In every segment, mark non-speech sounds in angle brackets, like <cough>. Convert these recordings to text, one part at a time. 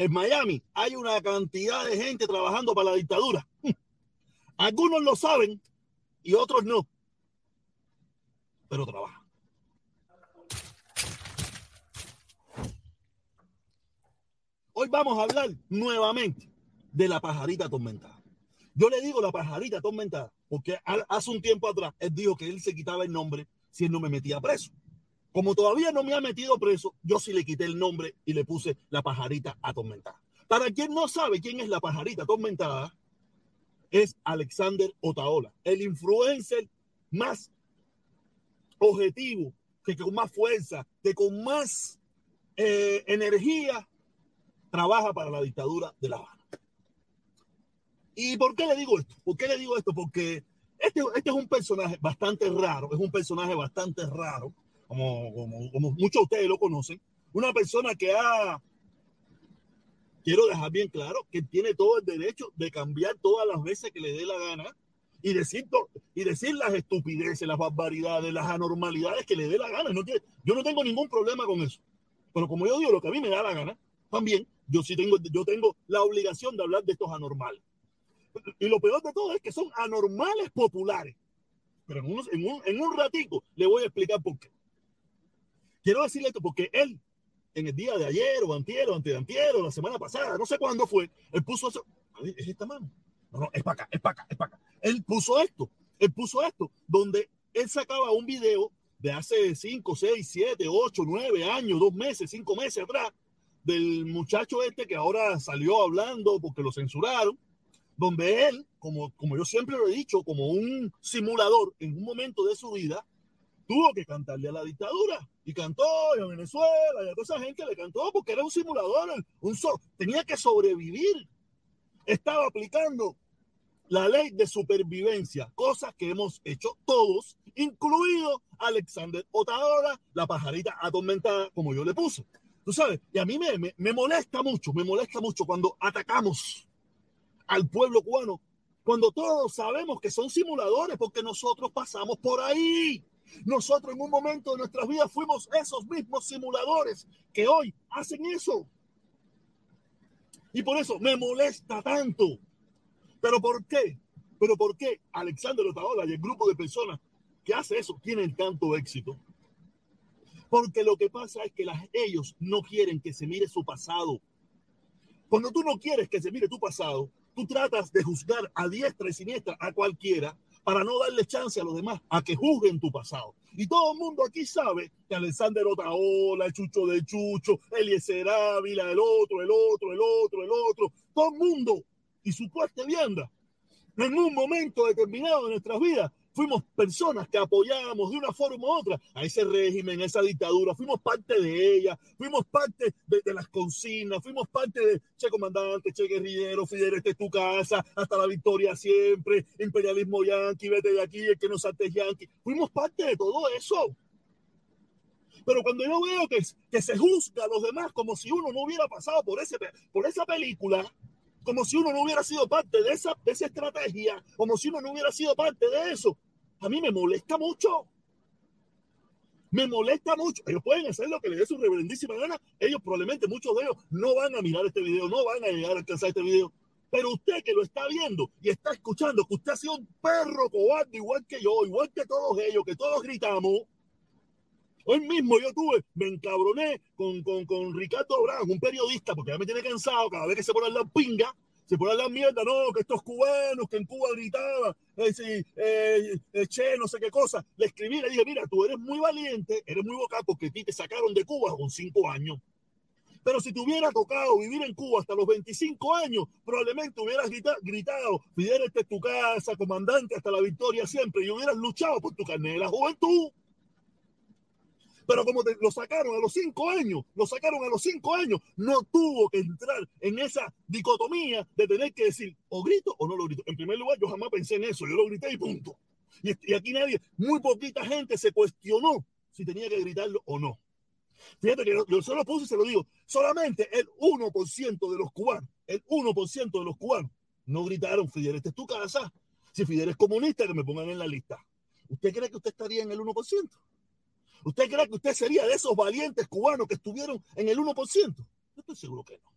en Miami hay una cantidad de gente trabajando para la dictadura. <laughs> Algunos lo saben y otros no, pero trabajan. Hoy vamos a hablar nuevamente de la pajarita atormentada. Yo le digo la pajarita atormentada porque hace un tiempo atrás él dijo que él se quitaba el nombre si él no me metía preso. Como todavía no me ha metido preso, yo sí le quité el nombre y le puse la pajarita atormentada. Para quien no sabe quién es la pajarita atormentada, es Alexander Otaola, el influencer más objetivo, que con más fuerza, que con más eh, energía trabaja para la dictadura de La Habana. ¿Y por qué le digo esto? ¿Por qué le digo esto? Porque este, este es un personaje bastante raro, es un personaje bastante raro, como, como, muchos de ustedes lo conocen, una persona que ha, quiero dejar bien claro, que tiene todo el derecho de cambiar todas las veces que le dé la gana y decir, y decir las estupideces, las barbaridades, las anormalidades que le dé la gana. No yo no tengo ningún problema con eso. Pero como yo digo lo que a mí me da la gana, también yo sí tengo, yo tengo la obligación de hablar de estos anormales. Y lo peor de todo es que son anormales populares. Pero en un, en un, en un ratico le voy a explicar por qué. Quiero decirle esto porque él, en el día de ayer o antier o de o la semana pasada, no sé cuándo fue, él puso eso. Es esta mano. No, no, es para acá, es para acá, es para acá. Él puso esto, él puso esto, donde él sacaba un video de hace 5, 6, 7, 8, 9 años, 2 meses, 5 meses atrás, del muchacho este que ahora salió hablando porque lo censuraron, donde él, como, como yo siempre lo he dicho, como un simulador en un momento de su vida, tuvo que cantarle a la dictadura y cantó y a Venezuela y a toda esa gente le cantó porque era un simulador, un tenía que sobrevivir. Estaba aplicando la ley de supervivencia, cosas que hemos hecho todos, incluido Alexander Otadora, la pajarita atormentada, como yo le puse. Tú sabes, y a mí me, me, me molesta mucho, me molesta mucho cuando atacamos al pueblo cubano, cuando todos sabemos que son simuladores porque nosotros pasamos por ahí. Nosotros en un momento de nuestras vidas fuimos esos mismos simuladores que hoy hacen eso. Y por eso me molesta tanto. ¿Pero por qué? ¿Pero por qué Alexander Otaola y el grupo de personas que hace eso tienen tanto éxito? Porque lo que pasa es que ellos no quieren que se mire su pasado. Cuando tú no quieres que se mire tu pasado, tú tratas de juzgar a diestra y siniestra a cualquiera para no darle chance a los demás a que juzguen tu pasado. Y todo el mundo aquí sabe que Alexander Otaola, el Chucho de Chucho, Eliezer Ávila, el otro, el otro, el otro, el otro, todo el mundo y su puesta vianda en un momento determinado de nuestras vidas fuimos personas que apoyábamos de una forma u otra a ese régimen, a esa dictadura, fuimos parte de ella, fuimos parte de, las consignas, fuimos parte de Che Comandante, Che Guerrillero, Fidel, este es tu casa, hasta la victoria siempre, imperialismo yanqui, vete de aquí, el que no salte yanqui, fuimos parte de todo eso. Pero cuando yo veo que, que se juzga a los demás como si uno no hubiera pasado por, ese, por esa película, como si uno no hubiera sido parte de esa, esa estrategia, como si uno no hubiera sido parte de eso. A mí me molesta mucho. Me molesta mucho. Ellos pueden hacer lo que les dé su reverendísima gana. Ellos probablemente, muchos de ellos, no van a mirar este video, no van a llegar a alcanzar este video. Pero usted que lo está viendo y está escuchando que usted ha sido un perro cobarde igual que yo, igual que todos ellos, que todos gritamos, Hoy mismo yo tuve, me encabroné con, con, con Ricardo Brown, un periodista, porque ya me tiene cansado cada vez que se pone la pinga, se pone la mierda, no, que estos cubanos que en Cuba gritaban, eh, eh, che, no sé qué cosa. Le escribí, le dije, mira, tú eres muy valiente, eres muy vocal porque a ti te sacaron de Cuba con cinco años. Pero si te hubiera tocado vivir en Cuba hasta los 25 años, probablemente hubieras gritado, Fidel, es tu casa, comandante, hasta la victoria siempre, y hubieras luchado por tu carnet de la juventud. Pero como lo sacaron a los cinco años, lo sacaron a los cinco años, no tuvo que entrar en esa dicotomía de tener que decir o grito o no lo grito. En primer lugar, yo jamás pensé en eso, yo lo grité y punto. Y, aquí nadie, muy poquita gente se cuestionó si tenía que gritarlo o no. Fíjate que yo, solo puse y se lo digo, solamente el 1% de los cubanos, el 1% de los cubanos no gritaron, Fidel, esta es tu casa. Si Fidel es comunista, que me pongan en la lista. ¿Usted cree que usted estaría en el 1%? ¿Usted cree que usted sería de esos valientes cubanos que estuvieron en el 1%? Yo estoy seguro que no.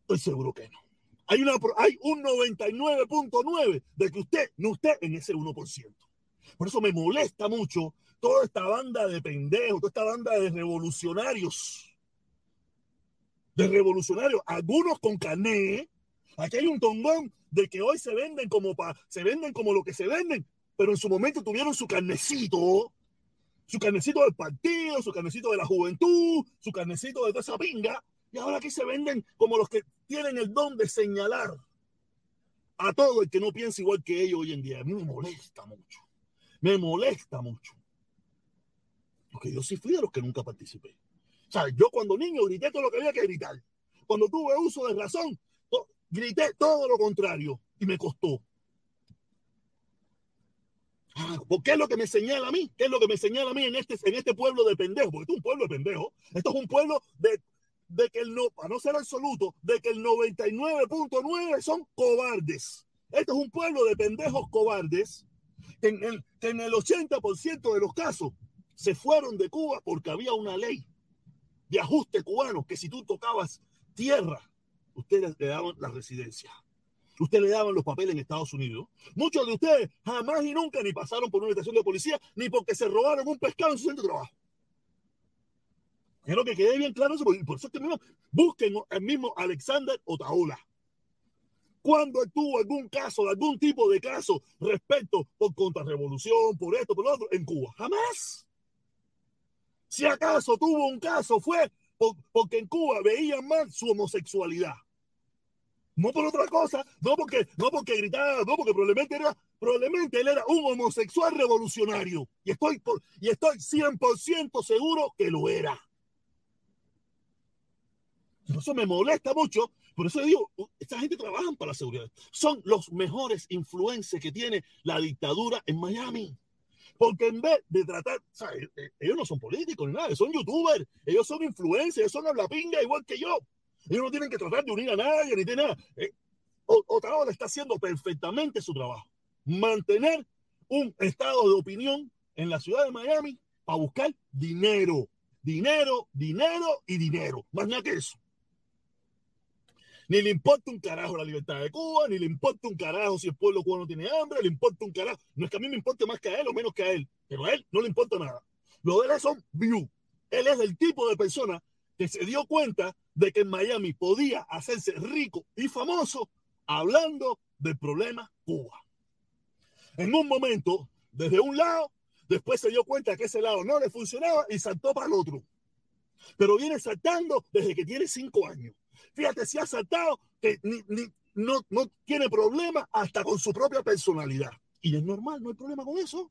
Estoy seguro que no. Hay, una, hay un 99.9 de que usted no esté en ese 1%. Por eso me molesta mucho toda esta banda de pendejos, toda esta banda de revolucionarios. De revolucionarios, algunos con carné. Aquí hay un tongón de que hoy se venden como pa, se venden como lo que se venden, pero en su momento tuvieron su carnecito, su carnecito del partido, su carnecito de la juventud, su carnecito de toda esa pinga, y ahora aquí se venden como los que tienen el don de señalar a todo el que no piensa igual que ellos hoy en día. A mí me molesta mucho. Me molesta mucho. Porque yo sí fui de los que nunca participé. O sea, yo cuando niño grité todo lo que había que gritar. Cuando tuve uso de razón, grité todo lo contrario y me costó. Ah, ¿Qué es lo que me señala a mí? ¿Qué es lo que me señala a mí en este, en este pueblo de pendejos? Porque esto es un pueblo de pendejos. Esto es un pueblo de, de que el no, para no ser absoluto, de que el 99.9 son cobardes. Esto es un pueblo de pendejos cobardes en el, que en el 80% de los casos se fueron de Cuba porque había una ley de ajuste cubano que si tú tocabas tierra, ustedes le daban la residencia. Ustedes le daban los papeles en Estados Unidos. Muchos de ustedes jamás y nunca ni pasaron por una estación de policía ni porque se robaron un pescado en su centro de trabajo. Quiero que quede bien claro eso, por eso es que mismo, busquen el mismo Alexander Otaola. Cuando tuvo algún caso, algún tipo de caso respecto por contrarrevolución, por esto, por lo otro, en Cuba? Jamás. Si acaso tuvo un caso, fue porque en Cuba veían mal su homosexualidad. No por otra cosa, no porque, no porque gritaba, no porque probablemente era, probablemente él era un homosexual revolucionario. Y estoy, por, y estoy 100% seguro que lo era. Eso me molesta mucho. Por eso digo, esta gente trabaja para la seguridad. Son los mejores influencers que tiene la dictadura en Miami. Porque en vez de tratar, ¿sabes? Eh, ellos no son políticos ni nada, son youtubers, ellos son influencers, ellos son pinga igual que yo. Ellos no tienen que tratar de unir a nadie ni de nada. Eh, Otaola está haciendo perfectamente su trabajo. Mantener un estado de opinión en la ciudad de Miami para buscar dinero. Dinero, dinero y dinero. Más nada que eso. Ni le importa un carajo la libertad de Cuba, ni le importa un carajo si el pueblo cubano tiene hambre, le importa un carajo. No es que a mí me importe más que a él o menos que a él, pero a él no le importa nada. Lo de él son view. Él es el tipo de persona que se dio cuenta de que en Miami podía hacerse rico y famoso hablando del problema Cuba. En un momento, desde un lado, después se dio cuenta que ese lado no le funcionaba y saltó para el otro. Pero viene saltando desde que tiene cinco años. Fíjate, si ha saltado, que no, no tiene problema hasta con su propia personalidad. Y es normal, no hay problema con eso.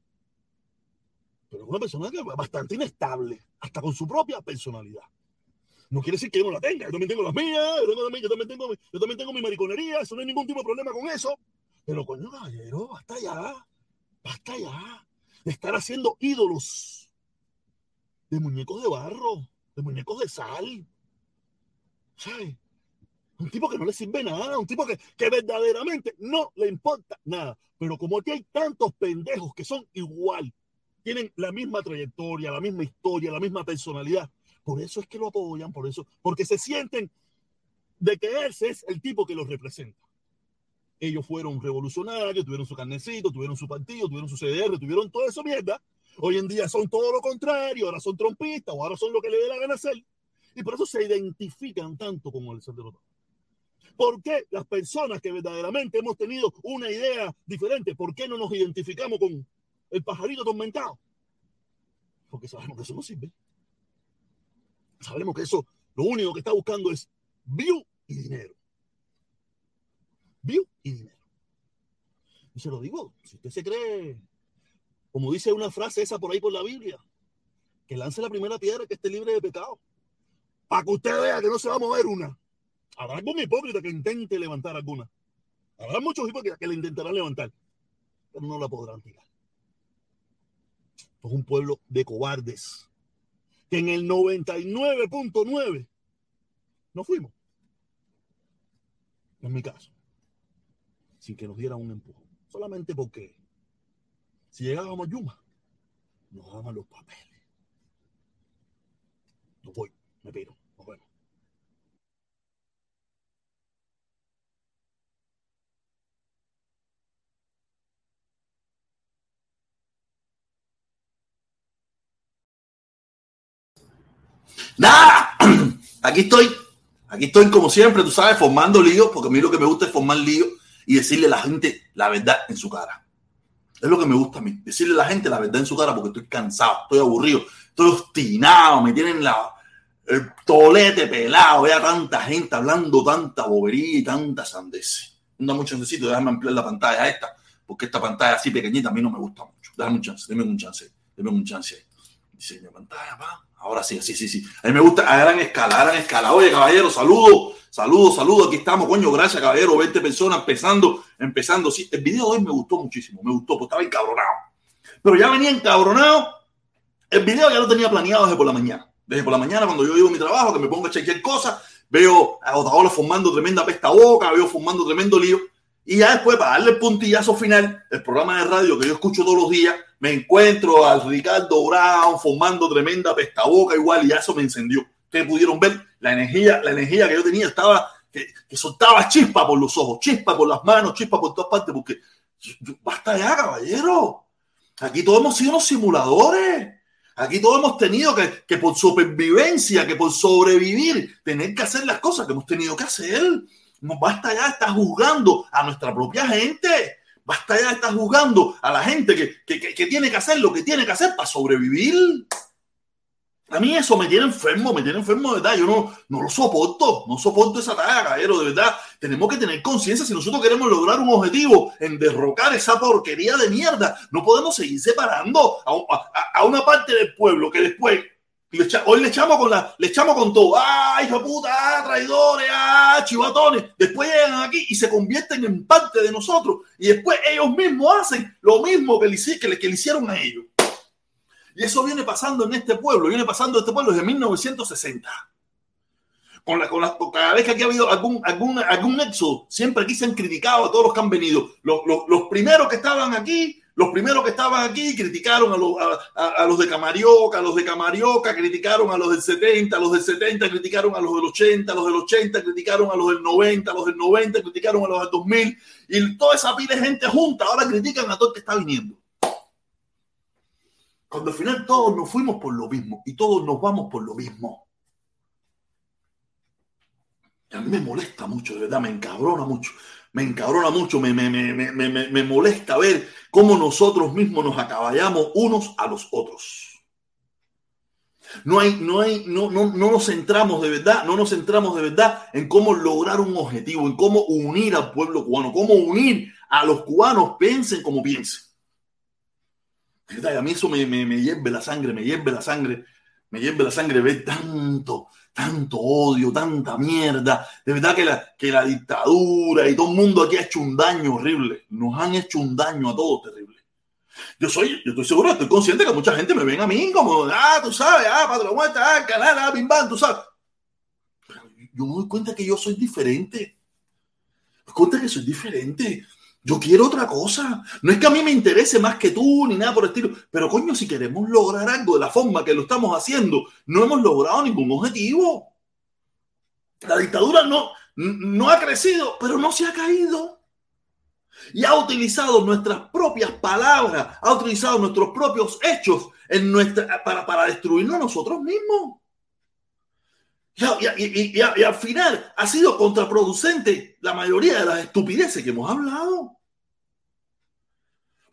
Pero es una persona bastante inestable, hasta con su propia personalidad. No quiere decir que yo no la tenga. Yo también tengo las mías, yo también, yo también, tengo, yo también tengo mi mariconería, eso no hay ningún tipo de problema con eso. Pero coño, caballero, basta ya, basta ya de estar haciendo ídolos de muñecos de barro, de muñecos de sal. ¿Sabes? Un tipo que no le sirve nada, un tipo que, que verdaderamente no le importa nada. Pero como aquí hay tantos pendejos que son igual, tienen la misma trayectoria, la misma historia, la misma personalidad, por eso es que lo apoyan, por eso, porque se sienten de que ese es el tipo que los representa. Ellos fueron revolucionarios, tuvieron su carnecito, tuvieron su partido, tuvieron su CDR, tuvieron todo eso mierda. Hoy en día son todo lo contrario, ahora son trompistas o ahora son lo que le dé la gana hacer. Y por eso se identifican tanto con el Otto. ¿Por qué las personas que verdaderamente hemos tenido una idea diferente, por qué no nos identificamos con el pajarito atormentado? Porque sabemos que eso no sirve. Sabemos que eso lo único que está buscando es view y dinero. View y dinero. Y se lo digo, si usted se cree, como dice una frase esa por ahí por la Biblia, que lance la primera piedra que esté libre de pecado. Para que usted vea que no se va a mover una. Habrá algún hipócrita que intente levantar alguna. Habrá muchos hipócritas que la intentarán levantar, pero no la podrán tirar. Es un pueblo de cobardes. Que en el 99.9 no fuimos. En mi caso. Sin que nos diera un empujón. Solamente porque si llegábamos a Yuma, nos daban los papeles. No voy, me piro. Nos vemos. Nada, <clears throat> aquí estoy, aquí estoy como siempre, tú sabes, formando líos, porque a mí lo que me gusta es formar líos y decirle a la gente la verdad en su cara. Es lo que me gusta a mí, decirle a la gente la verdad en su cara porque estoy cansado, estoy aburrido, estoy obstinado, me tienen la, el tolete pelado, vea tanta gente hablando tanta bobería y tanta sandez. No mucho necesito, déjame ampliar la pantalla esta, porque esta pantalla así pequeñita a mí no me gusta mucho. Déjame un chance, déme un chance, déme un chance. Diseño pantalla, pa. Ahora sí, sí, sí, sí. A mí me gusta a gran escala, a gran escala. Oye, caballero, saludos, saludos, saludos. Aquí estamos, coño, gracias, caballero. 20 personas empezando, empezando. Sí, el video de hoy me gustó muchísimo, me gustó, porque estaba encabronado. Pero ya venía encabronado. El video ya lo tenía planeado desde por la mañana. Desde por la mañana, cuando yo llego mi trabajo, que me pongo a chequear cosas, veo a Otaola fumando tremenda pesta boca, veo fumando tremendo lío. Y ya después, para darle el puntillazo final, el programa de radio que yo escucho todos los días, me encuentro al Ricardo Brown fumando tremenda pesta boca igual y eso me encendió. Ustedes pudieron ver la energía, la energía que yo tenía estaba, que, soltaba chispa por los ojos, chispa por las manos, chispa por todas partes, porque basta ya, caballero. Aquí todos hemos sido unos simuladores. Aquí todos hemos tenido que, que por supervivencia, que por sobrevivir, tener que hacer las cosas que hemos tenido que hacer. No basta ya estar juzgando a nuestra propia gente. Basta ya estar juzgando a la gente que, que, que, tiene que hacer lo que tiene que hacer para sobrevivir. A mí eso me tiene enfermo, me tiene enfermo de verdad. Yo no, no lo soporto, no soporto esa tarea, caballero, de verdad. Tenemos que tener conciencia si nosotros queremos lograr un objetivo en derrocar esa porquería de mierda. No podemos seguir separando a una parte del pueblo que después hoy le echamos con la, le echamos con todo. ¡Ay, hijo puta! ¡Ah, traidores! ¡Ah, chivatones! Después llegan aquí y se convierten en parte de nosotros. Y después ellos mismos hacen lo mismo que le hicieron a ellos. Y eso viene pasando en este pueblo, viene pasando en este pueblo desde 1960. Con la, con la, cada vez que aquí ha habido algún, algún, algún éxodo, siempre aquí se han criticado a todos los que han venido. Los, los, los primeros que estaban aquí, los primeros que estaban aquí criticaron a los, a, a los de Camarioca, a los de Camarioca criticaron a los del 70, a los del 70 criticaron a los del 80, a los del 80 criticaron a los del 90, a los del 90 criticaron a los del 2000 y toda esa pila de gente junta ahora critican a todo el que está viniendo. Cuando al final todos nos fuimos por lo mismo y todos nos vamos por lo mismo. A mí me molesta mucho, de verdad, me encabrona mucho. Me encabrona mucho, me, me, me, me molesta ver cómo nosotros mismos nos acaballamos unos a los otros. No, hay, no, hay, no, no, no nos centramos de verdad, no nos centramos de verdad en cómo lograr un objetivo, en cómo unir al pueblo cubano, cómo unir a los cubanos, piensen como piensen. A mí eso me, me, hierve la sangre, me hierve la sangre, me hierve la sangre ver tanto, tanto odio, tanta mierda. De verdad que la, que la dictadura y todo el mundo aquí ha hecho un daño horrible. Nos han hecho un daño a todos terrible. Yo soy, yo estoy seguro, estoy consciente que mucha gente me ven a mí como, ah, tú sabes, ah, patrón, muerta, ah, canal, ah, bim, tú sabes. Pero yo me doy cuenta que yo soy diferente. Me doy cuenta que soy diferente. Yo quiero otra cosa. No es que a mí me interese más que tú ni nada por el estilo. Pero coño, si queremos lograr algo de la forma que lo estamos haciendo, no hemos logrado ningún objetivo. La dictadura no, no ha crecido, pero no se ha caído. Y ha utilizado nuestras propias palabras, ha utilizado nuestros propios hechos en nuestra, para, para destruirnos nosotros mismos. Y, y, al final ha sido contraproducente la mayoría de las estupideces que hemos hablado.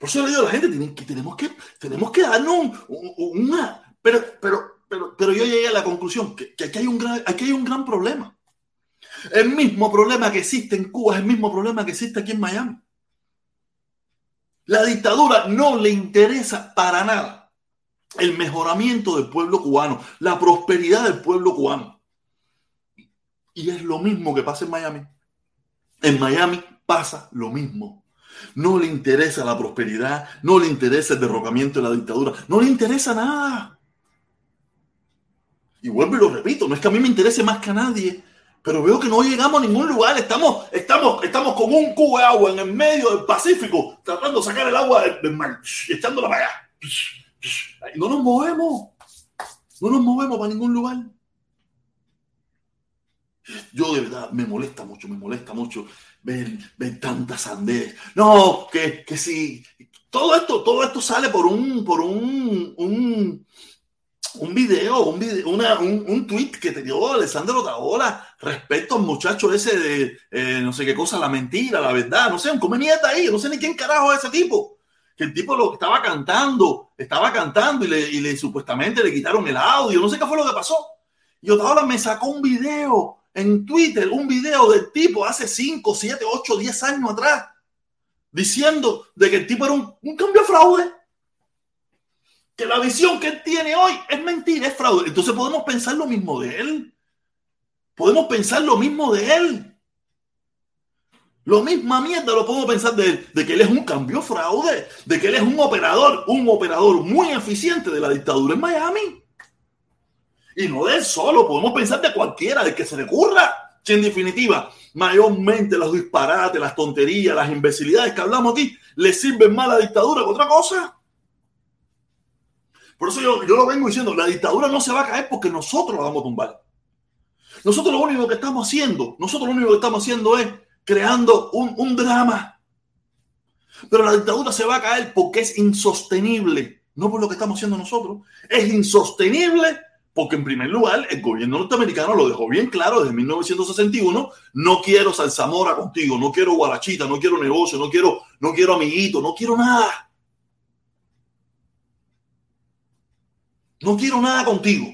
Por eso le digo a la gente, que, tenemos, que, tenemos que darnos un, un, una... Pero, pero, pero, pero yo llegué a la conclusión que, que aquí, hay un gran, aquí hay un gran problema. El mismo problema que existe en Cuba es el mismo problema que existe aquí en Miami. La dictadura no le interesa para nada el mejoramiento del pueblo cubano, la prosperidad del pueblo cubano. Y es lo mismo que pasa en Miami. En Miami pasa lo mismo. No le interesa la prosperidad, no le interesa el derrocamiento de la dictadura, no le interesa nada. Y vuelvo y lo repito, no es que a mí me interese más que a nadie, pero veo que no llegamos a ningún lugar. Estamos, estamos, estamos con un cubo de agua en el medio del Pacífico, tratando de sacar el agua del mar, echándola para allá. No nos movemos, no nos movemos para ningún lugar. Yo de verdad me molesta mucho, me molesta mucho ver, ver tanta. No, que, que sí. Todo esto, todo esto sale por un, por un, un, un video, un, video, una, un, un, tweet que te dio Alessandro Taola respecto al muchacho ese de eh, no sé qué cosa, la mentira, la verdad, no sé, un come mierda ahí, no sé ni quién carajo es ese tipo. Que el tipo lo estaba cantando, estaba cantando y le, y le supuestamente le quitaron el audio, no sé qué fue lo que pasó. Y Otaola me sacó un video en Twitter, un video del tipo hace 5, 7, 8, 10 años atrás, diciendo de que el tipo era un, cambio fraude que la visión que él tiene hoy es mentira, es fraude. Entonces podemos pensar lo mismo de él. Podemos pensar lo mismo de él. Lo misma mierda lo podemos pensar de él, de que él es un cambio fraude, de que él es un operador, un operador muy eficiente de la dictadura en Miami. Y no de él solo, podemos pensar de cualquiera, de que se le ocurra. Que en definitiva, mayormente los disparates, las tonterías, las imbecilidades que hablamos aquí, le sirven más a la dictadura que otra cosa. Por eso yo, yo lo vengo diciendo, la dictadura no se va a caer porque nosotros la vamos a tumbar. Nosotros lo único que estamos haciendo, nosotros lo único que estamos haciendo es creando un, un drama. Pero la dictadura se va a caer porque es insostenible, no por lo que estamos haciendo nosotros. Es insostenible porque en primer lugar el gobierno norteamericano lo dejó bien claro desde 1961, no quiero salsamora contigo, no quiero guarachita, no quiero negocio, no quiero, no quiero amiguito, no quiero nada. No quiero nada contigo.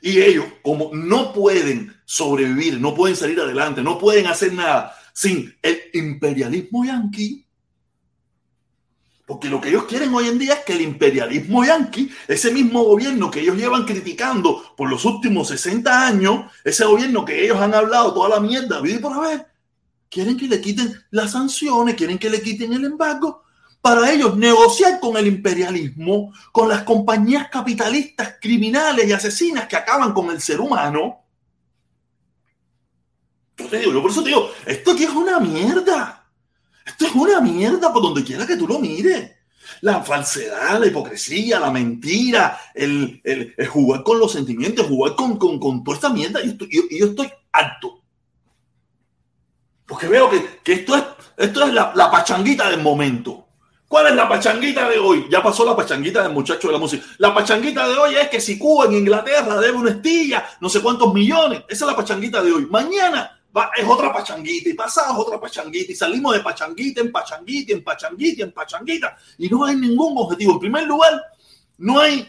Y ellos, como no pueden sobrevivir, no pueden salir adelante, no pueden hacer nada sin el imperialismo yanqui, porque lo que ellos quieren hoy en día es que el imperialismo yanqui, ese mismo gobierno que ellos llevan criticando por los últimos 60 años, ese gobierno que ellos han hablado toda la mierda, y por haber, quieren que le quiten las sanciones, quieren que le quiten el embargo, para ellos negociar con el imperialismo, con las compañías capitalistas criminales y asesinas que acaban con el ser humano. Yo, te digo, yo por eso te digo, esto aquí es una mierda. Esto es una mierda por donde quiera que tú lo mires. La falsedad, la hipocresía, la mentira, el, el, jugar con los sentimientos, jugar con, con, con toda esta mierda. Y yo, yo, yo, estoy alto. Porque veo que, que esto es, esto es la, la pachanguita del momento. ¿Cuál es la pachanguita de hoy? Ya pasó la pachanguita del muchacho de la música. La pachanguita de hoy es que si Cuba en Inglaterra debe una estilla, no sé cuántos millones. Esa es la pachanguita de hoy. Mañana es otra pachanguita y pasado es otra pachanguita y salimos de pachanguita en pachanguita, en pachanguita, en pachanguita y no hay ningún objetivo. En primer lugar, no hay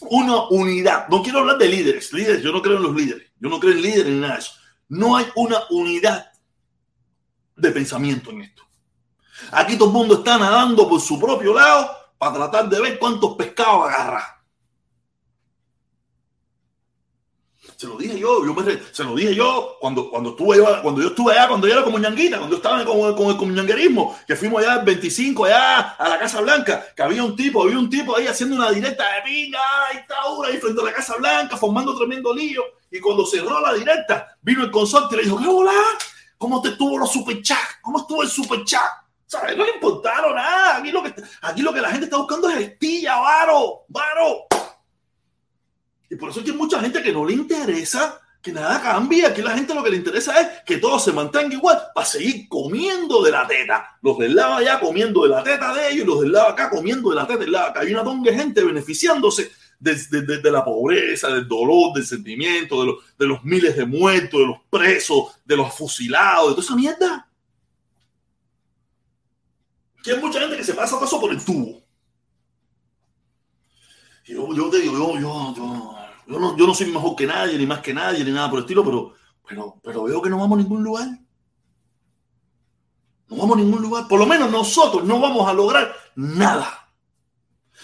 una unidad. No quiero hablar de líderes. Líderes, yo no creo en los líderes. Yo no creo en líderes ni nada de eso. No hay una unidad de pensamiento en esto. Aquí todo el mundo está nadando por su propio lado para tratar de ver cuántos pescados agarra. Se lo dije yo, yo me, se lo dije yo cuando, cuando, estuve, cuando yo estuve allá, cuando yo era como ñanguita, cuando yo estaba con, con el comunanguerismo, que fuimos allá el 25 allá a la Casa Blanca, que había un tipo, había un tipo ahí haciendo una directa de pinga, dictadura, ahí frente a la Casa Blanca, formando tremendo lío. Y cuando cerró la directa, vino el consorte y le dijo, ¿qué hola? ¿Cómo te estuvo los superchats? ¿Cómo estuvo el superchat? ¿Sabes? No le importaron nada. Aquí lo, que, aquí lo que la gente está buscando es estilla, varo, varo. Y por eso hay mucha gente que no le interesa que nada cambie. Aquí la gente lo que le interesa es que todo se mantenga igual para seguir comiendo de la teta. Los del lado allá comiendo de la teta de ellos los del lado acá comiendo de la teta del lado. Hay una tonga de gente beneficiándose de, de, la pobreza, del dolor, del sentimiento, de, los, de los miles de muertos, de los presos, de los fusilados, de toda esa mierda. Que hay mucha gente que se pasa paso por el tubo. Yo, yo te digo, yo, yo, yo, yo, no, yo no soy mejor que nadie, ni más que nadie, ni nada por el estilo, pero, pero, pero veo que no vamos a ningún lugar. No vamos a ningún lugar. Por lo menos nosotros no vamos a lograr nada.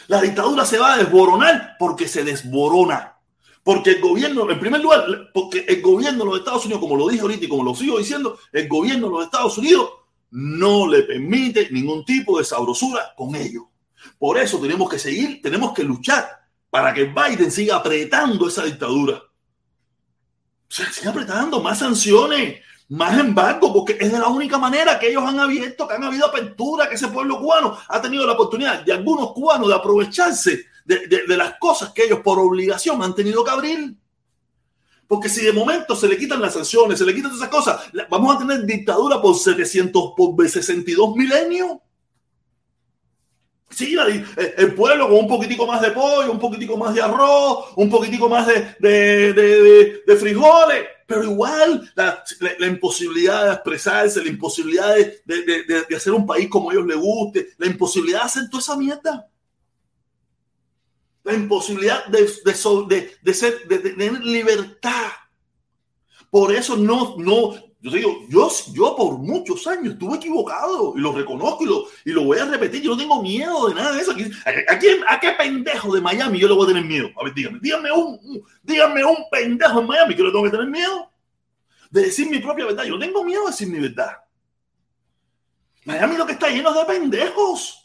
La dictadura se va a desboronar porque se desborona. Porque el gobierno, en primer lugar, porque el gobierno de los Estados Unidos, como lo dije ahorita y como lo sigo diciendo, el gobierno de los Estados Unidos no le permite ningún tipo de sabrosura con ellos. Por eso tenemos que seguir, tenemos que luchar para que Biden siga apretando esa dictadura. O sea, siga apretando más sanciones, más embargo, porque es de la única manera que ellos han abierto, que han habido apertura, que ese pueblo cubano ha tenido la oportunidad de algunos cubanos de aprovecharse de, de, de las cosas que ellos por obligación han tenido que abrir. Porque si de momento se le quitan las sanciones, se le quitan esas cosas, vamos a tener dictadura por 700, por 62 milenios. Sí, eh, el pueblo con un poquitico más de pollo, un poquitico más de arroz, un poquitico más de, de, frijoles, pero igual la, imposibilidad de expresarse, la imposibilidad de, hacer un país como a ellos les guste, la imposibilidad de hacer toda esa mierda. La imposibilidad de, de, ser, de tener libertad. Por eso no, no, yo digo, yo, yo por muchos años estuve equivocado y lo reconozco y lo, y lo voy a repetir. Yo no tengo miedo de nada de eso. ¿A, ¿A qué pendejo de Miami yo le voy a tener miedo? A ver, dígame, dígame un, dígame un pendejo en Miami que le tengo que tener miedo de decir mi propia verdad. Yo no tengo miedo de decir mi verdad. Miami lo que está lleno de pendejos.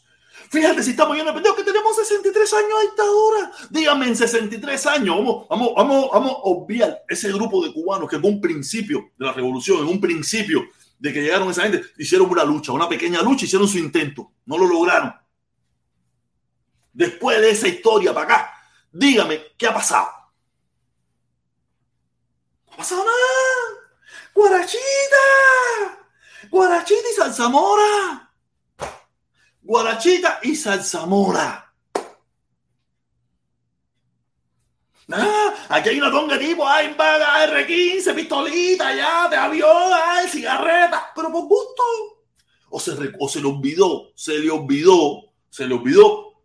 Fíjate si estamos yendo de que tenemos 63 años de dictadura. Dígame, en 63 años, vamos, vamos, vamos, vamos a obviar ese grupo de cubanos que en un principio de la revolución, en un principio de que llegaron esa gente, hicieron una lucha, una pequeña lucha, hicieron su intento. No lo lograron. Después de esa historia para acá, dígame, ¿qué ha pasado? No ha pasado nada. Guarachita. Guarachita y Salzamora. Guarachita y Salsamora. Ah, aquí hay una tonga tipo, hay vaga R15, pistolita, ya, de avión, hay cigarreta, pero por gusto. O se, o se le olvidó, se le olvidó, se le olvidó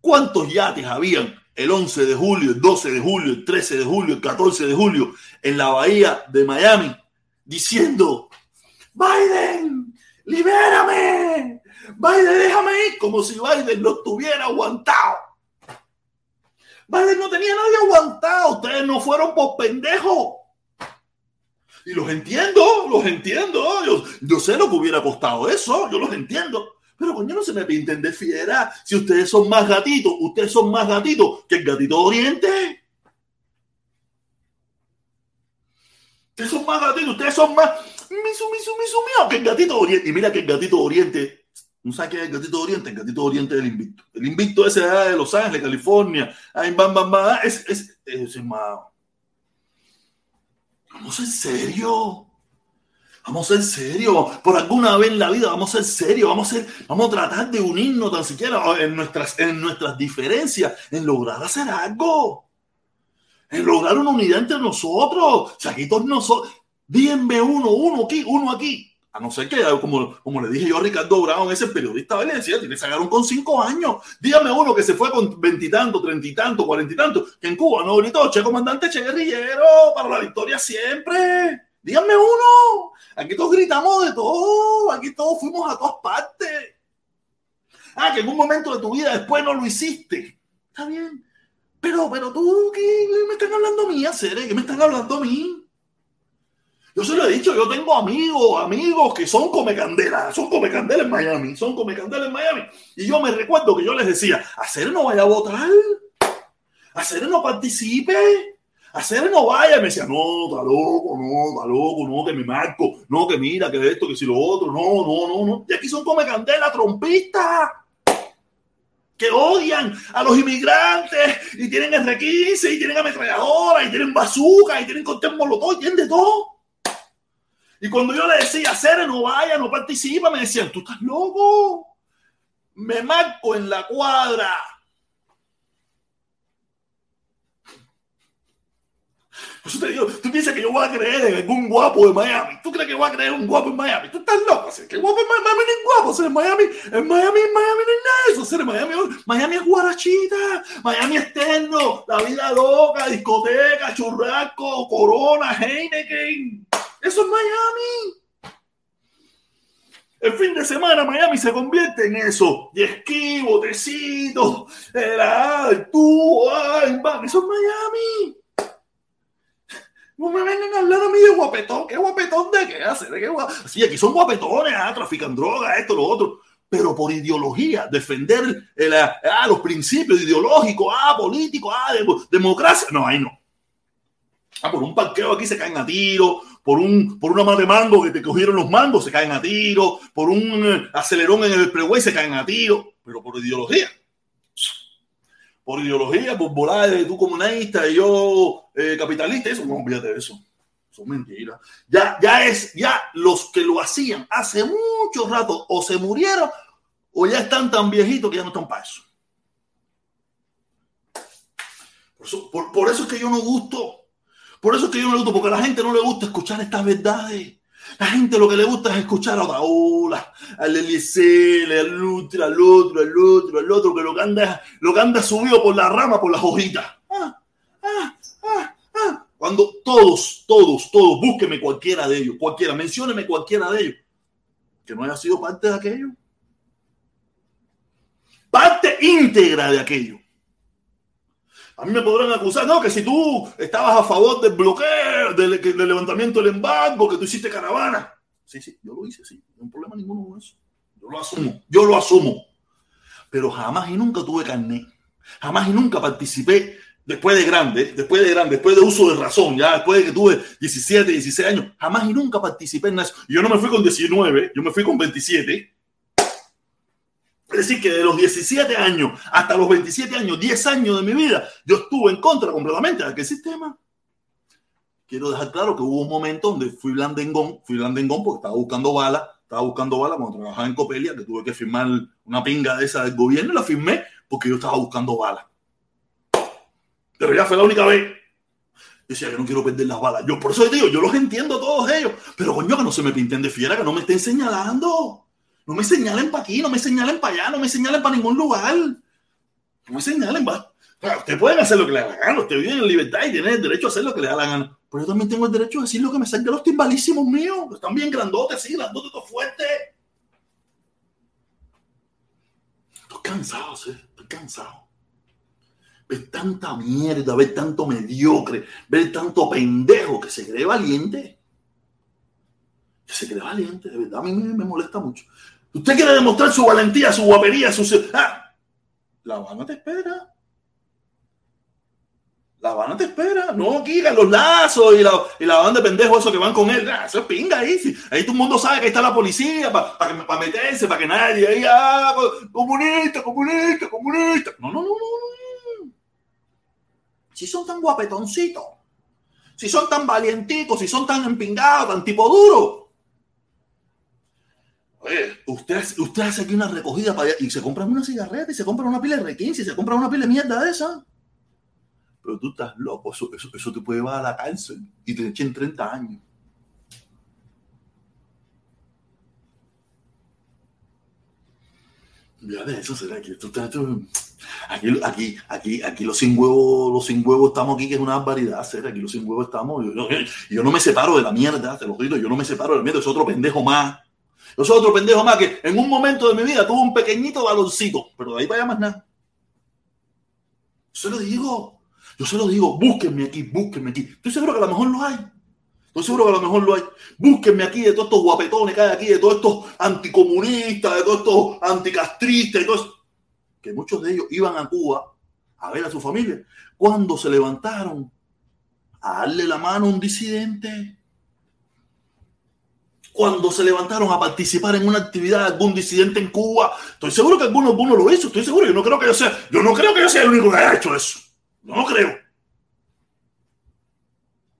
cuántos yates habían el 11 de julio, el 12 de julio, el 13 de julio, el 14 de julio en la bahía de Miami, diciendo, Biden, libérame, Biden, déjame ir, como si Biden no estuviera aguantado. Biden no tenía nadie aguantado, ustedes no fueron por pendejo. Y los entiendo, los entiendo. Yo, sé lo que hubiera costado eso, yo los entiendo. Pero coño, no se me pinten de fiera. Si ustedes son más gatitos, ustedes son más gatitos que el gatito oriente. Ustedes son más gatitos, ustedes son más misu, misu, misu, mío que el gatito oriente. Y mira que el gatito oriente ¿No sabes qué es el gatito de Oriente? El gatito de Oriente del Invicto. El Invicto ese de Los Ángeles, California. Ahí, bam, bam, bam. Es, es, es, es más. Vamos en serio. Vamos en serio. Por alguna vez en la vida vamos en serio. Vamos a, vamos a tratar de unirnos tan siquiera en nuestras, en nuestras diferencias, en lograr hacer algo. En lograr una unidad entre nosotros. Chaquitos nosotros. Díganme uno, uno aquí, uno aquí no ser que, como, como le dije yo a Ricardo Brown, ese periodista Valencia, tiene sacaron con cinco años. Dígame uno que se fue con veintitantos, treinta y tantos, cuarenta y tantos, que en Cuba no gritó, che comandante, che guerrillero, para la victoria siempre. Dígame uno. Aquí todos gritamos de todo, aquí todos fuimos a todas partes. Ah, que en un momento de tu vida después no lo hiciste. Está bien. Pero, pero tú, ¿qué me están hablando a mí, hacer? ¿Qué me están hablando a mí? Yo se lo he dicho, yo tengo amigos, amigos que son come candela, son come candela en Miami, son come candela en Miami. Y yo me recuerdo que yo les decía, hacer no vaya a votar, hacer no participe, hacer no vaya. Y me decía, no, está loco, no, está loco, no, que me marco, no, que mira, que esto, que si lo otro, no, no, no, no. Y aquí son come candela, trompistas que odian a los inmigrantes y tienen R15 y tienen ametralladoras y tienen bazooka y tienen cóctel molotov y tienen de todo. Y cuando yo le decía, Cere, no vaya, no participa, me decían, tú estás loco. Me marco en la cuadra. Tú piensas que yo voy a creer en algún guapo de Miami. ¿Tú crees que voy a creer en un guapo en Miami? Tú estás loco. ¿Qué guapo en Miami no es guapo. en Miami, en Miami, en Miami no es nada eso. En Miami, Miami es guarachita. Miami es terno. La vida loca, discoteca, churrasco, corona, Heineken. Eso es Miami. El fin de semana Miami se convierte en eso. Y esquí, botecito, el tú, ay, eso es Miami. No me vengan a hablar a mí de guapetón. ¿Qué guapetón de qué hace? ¿De qué Sí, aquí son guapetones, ah, trafican droga, esto, lo otro. Pero por ideología, defender ah, los principios ideológicos, ah, políticos, ah, democracia. No, ahí no. Ah, por un parqueo aquí se caen a tiro, por, un, por una más de mango que te cogieron los mangos, se caen a tiro, por un eh, acelerón en el freeway, se caen a tiro, pero por ideología. Por ideología, por volar de tú comunista y yo eh, capitalista, eso no olvídate de eso. Son mentiras. Ya, ya es, ya los que lo hacían hace mucho rato o se murieron o ya están tan viejitos que ya no están para eso. Por eso, es que yo no gusto. Por eso es que yo no gusto, porque a la gente no le gusta escuchar estas verdades. La gente lo que le gusta es escuchar a Daola, al Eliezer, al otro, al otro, al otro, al otro, que lo que anda, lo anda subido por la rama, por las hojitas. Ah, ah, ah. Cuando todos, todos, todos, búsqueme cualquiera de ellos, cualquiera, mencióneme cualquiera de ellos, que no haya sido parte de aquello. Parte íntegra de aquello. A mí me podrán acusar, no, que si tú estabas a favor del bloqueo, del, levantamiento del embargo, que tú hiciste caravana. Sí, sí, yo lo hice, sí, no hay problema ninguno con eso. Yo lo asumo, yo lo asumo. Pero jamás y nunca tuve carnet. Jamás y nunca participé después de grande, después de grande, después de uso de razón, ya después de que tuve 17, 16 años, jamás y nunca participé en eso. Yo no me fui con 19, yo me fui con 27 es decir, que de los 17 años hasta los 27 años, 10 años de mi vida, yo estuve en contra completamente de aquel sistema. Quiero dejar claro que hubo un momento donde fui blandengón, fui blandengón porque estaba buscando balas, estaba buscando balas cuando trabajaba en Copelia, que tuve que firmar una pinga de esa del gobierno y la firmé porque yo estaba buscando balas. Pero ya fue la única vez. Yo decía que no quiero perder las balas. Yo por eso digo, yo los entiendo todos ellos, pero coño, que no se me pinten de fiera, que no me estén señalando. No me señalen para aquí, no me señalen para allá, no me señalen para ningún lugar. No me señalen, va. ustedes pueden hacer lo que les da la gana, ustedes viven en libertad y tienen el derecho a hacer lo que les da la gana. Pero yo también tengo el derecho a decir lo que me salga los timbalísimos míos. Están bien grandotes, sí, grandotes, todo fuerte. Estoy cansado, estoy cansado. Ver tanta mierda, ver tanto mediocre, ver tanto pendejo que se cree valiente. Que se cree valiente, de verdad, a mí me molesta mucho. Usted quiere demostrar su valentía, su guapería, su... Ah, la Habana te espera. La Habana te espera. No, Giga, los lazos y la, y la banda de pendejos esos que van con él. Ah, eso es pinga ahí. Ahí todo el mundo sabe que ahí está la policía para meterse, para que nadie ahí, ah, comunista, comunista, comunista. No, no, no, no. Si son tan guapetoncitos, si son tan valientitos, si son tan empingados, tan tipo duro, usted, usted hace aquí una recogida para allá y se compra una cigarreta y se compra una pila de R15 y se compra una pila de mierda de esa. Pero tú estás loco, eso, eso, te puede llevar a la cárcel y te echen 30 años. Ya de eso será que aquí, aquí, aquí, aquí los sin huevos, los sin huevos estamos aquí, que es una barbaridad, será aquí los sin huevos estamos. Yo, yo, no me separo de la mierda, te lo digo, yo no me separo de la mierda, es otro pendejo más yo soy otro pendejo más que en un momento de mi vida tuvo un pequeñito baloncito, pero de ahí para allá más nada. Yo se lo digo, yo se lo digo, búsquenme aquí, búsquenme aquí. Estoy seguro que a lo mejor lo hay. Estoy seguro que a lo mejor lo hay. Búsquenme aquí de todos estos guapetones que hay aquí, de todos estos anticomunistas, de todos estos anticastristas, de todos que muchos de ellos iban a Cuba a ver a su familia. Cuando se levantaron a darle la mano a un disidente, cuando se levantaron a participar en una actividad de algún disidente en Cuba. Estoy seguro que alguno, alguno lo hizo, estoy seguro. Yo no creo que yo sea, yo no creo que yo sea el único que haya hecho eso. No lo creo.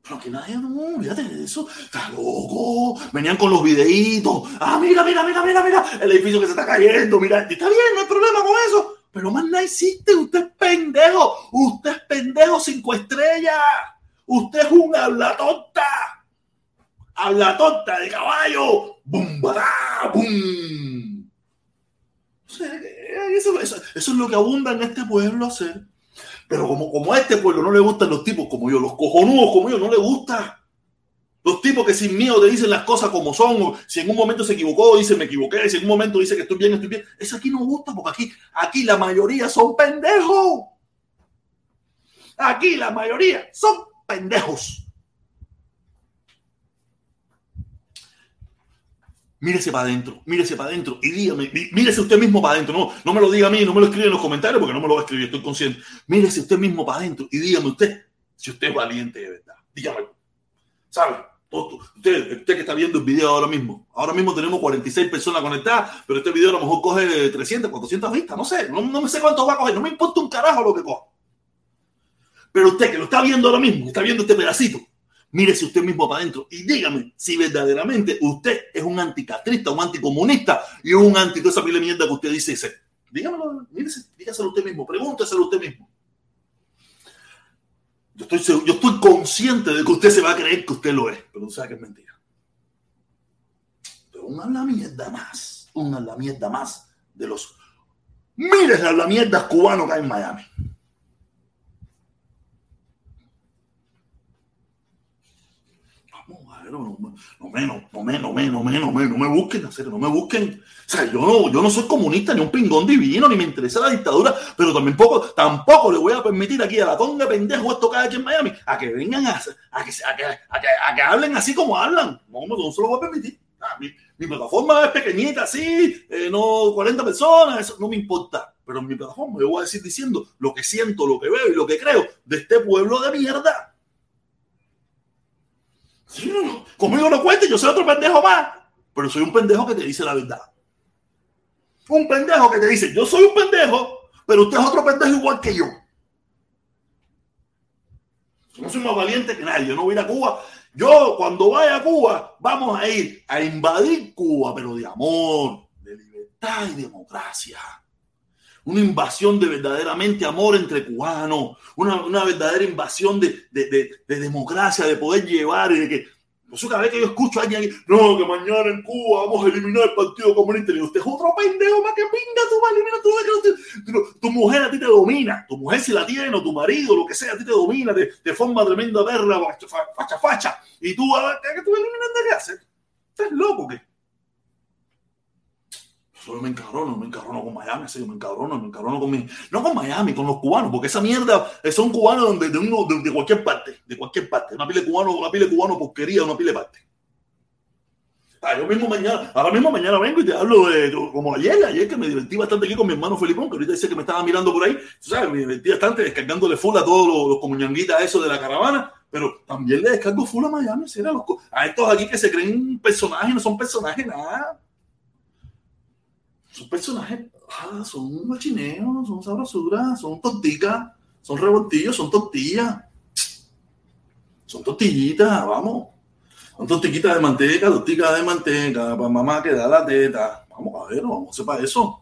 Pero que nadie, no, fíjate de eso. Está loco. Venían con los videitos. Ah, mira, mira, mira, mira, mira. El edificio que se está cayendo. Mira, está bien, no hay problema con eso. Pero más nada existe. Usted es pendejo. Usted es pendejo cinco estrellas. Usted es un hablatonta habla tonta de caballo, bum, bará, bum. Eso, eso, es lo que abunda en este pueblo hacer. Pero como, como a este pueblo no le gustan los tipos como yo, los cojonudos como yo, no le gusta. Los tipos que sin miedo te dicen las cosas como son, si en un momento se equivocó, dice me equivoqué, si en un momento dice que estoy bien, estoy bien. Eso aquí no gusta porque aquí, aquí la mayoría son pendejos. Aquí la mayoría son pendejos. Mírese para adentro, mírese para adentro y dígame, mírese usted mismo para adentro. No, no me lo diga a mí, no me lo escribe en los comentarios porque no me lo va a escribir, estoy consciente. Mírese usted mismo para adentro y dígame usted si usted es valiente de verdad. Dígame. ¿Sabe? Usted, usted que está viendo el video ahora mismo. Ahora mismo tenemos 46 personas conectadas, pero este video a lo mejor coge 300, 400 vistas, no sé, no, no me sé cuánto va a coger, no me importa un carajo lo que coja. Pero usted que lo está viendo ahora mismo, está viendo este pedacito, mírese usted mismo para adentro y dígame si verdaderamente usted es un anticastrista, un anticomunista y un anti toda esa pila mierda que usted dice ser. Dígamelo, mírese, dígaselo usted mismo, pregúnteselo usted mismo. Yo estoy, yo estoy consciente de que usted se va a creer que usted lo es, pero usted sabe que es mentira. Pero una la mierda más, una la mierda más de los miles de la mierda cubanos que hay en Miami. No, me, no, me, no, me, no, me, no, me, no me busquen, no me busquen. O sea, yo no, yo no soy comunista ni un pingón divino, ni me interesa la dictadura, pero también poco, tampoco le voy a permitir aquí a la tonga pendejo esto cada aquí en Miami a que vengan a, a, que, a, que, a, que, hablen así como hablan. No, no se lo voy a permitir. Ah, mi, mi, plataforma es pequeñita, así, eh, no 40 personas, eso no me importa. Pero en mi plataforma yo voy a decir diciendo lo que siento, lo que veo y lo que creo de este pueblo de mierda. Conmigo no cuente, yo soy otro pendejo más. Pero soy un pendejo que te dice la verdad. Un pendejo que te dice, yo soy un pendejo, pero usted es otro pendejo igual que yo. Yo no soy más valiente que nadie. Yo no voy a ir a Cuba. Yo, cuando vaya a Cuba, vamos a ir a invadir Cuba, pero de amor, de libertad y democracia una invasión de verdaderamente amor entre cubanos, una, una verdadera invasión de, de, de, democracia, de poder llevar y de que. Por cada vez que yo escucho a alguien, no, que mañana en Cuba vamos a eliminar el Partido Comunista, y usted es otro pendejo más que pinga, tú vas a eliminar tu, tu mujer a ti te domina, tu mujer si la tiene, o tu marido, lo que sea, a ti te domina de, de forma tremenda verla, facha, facha, y tú, ¿qué tú eliminas de qué hacer? Estás loco, ¿qué? Solo me encabrono, me encabrono con Miami, así, me encabrono, me encabrono con mi... No con Miami, con los cubanos, porque esa mierda son cubanos de, de, cualquier parte, de cualquier parte. Una pila de cubano, una pila de cubano porquería, una pila de parte. Ah, yo mismo mañana, ahora mismo mañana vengo y te hablo de, como ayer, ayer que me divertí bastante aquí con mi hermano Felipón, que ahorita dice que me estaba mirando por ahí, tú sabes, me divertí bastante descargándole full a todos los, los comuñanguitas eso de la caravana, pero también le descargo full a Miami, a estos aquí que se creen personajes, no son personajes nada son personajes, ah, son machineos, son sabrosuras, son tonticas, son revoltillos, son tortillas. Son tortillitas, vamos. Son tortiquitas de manteca, tortitas de manteca, para mamá que da la teta. Vamos a ver, vamos a hacer para eso.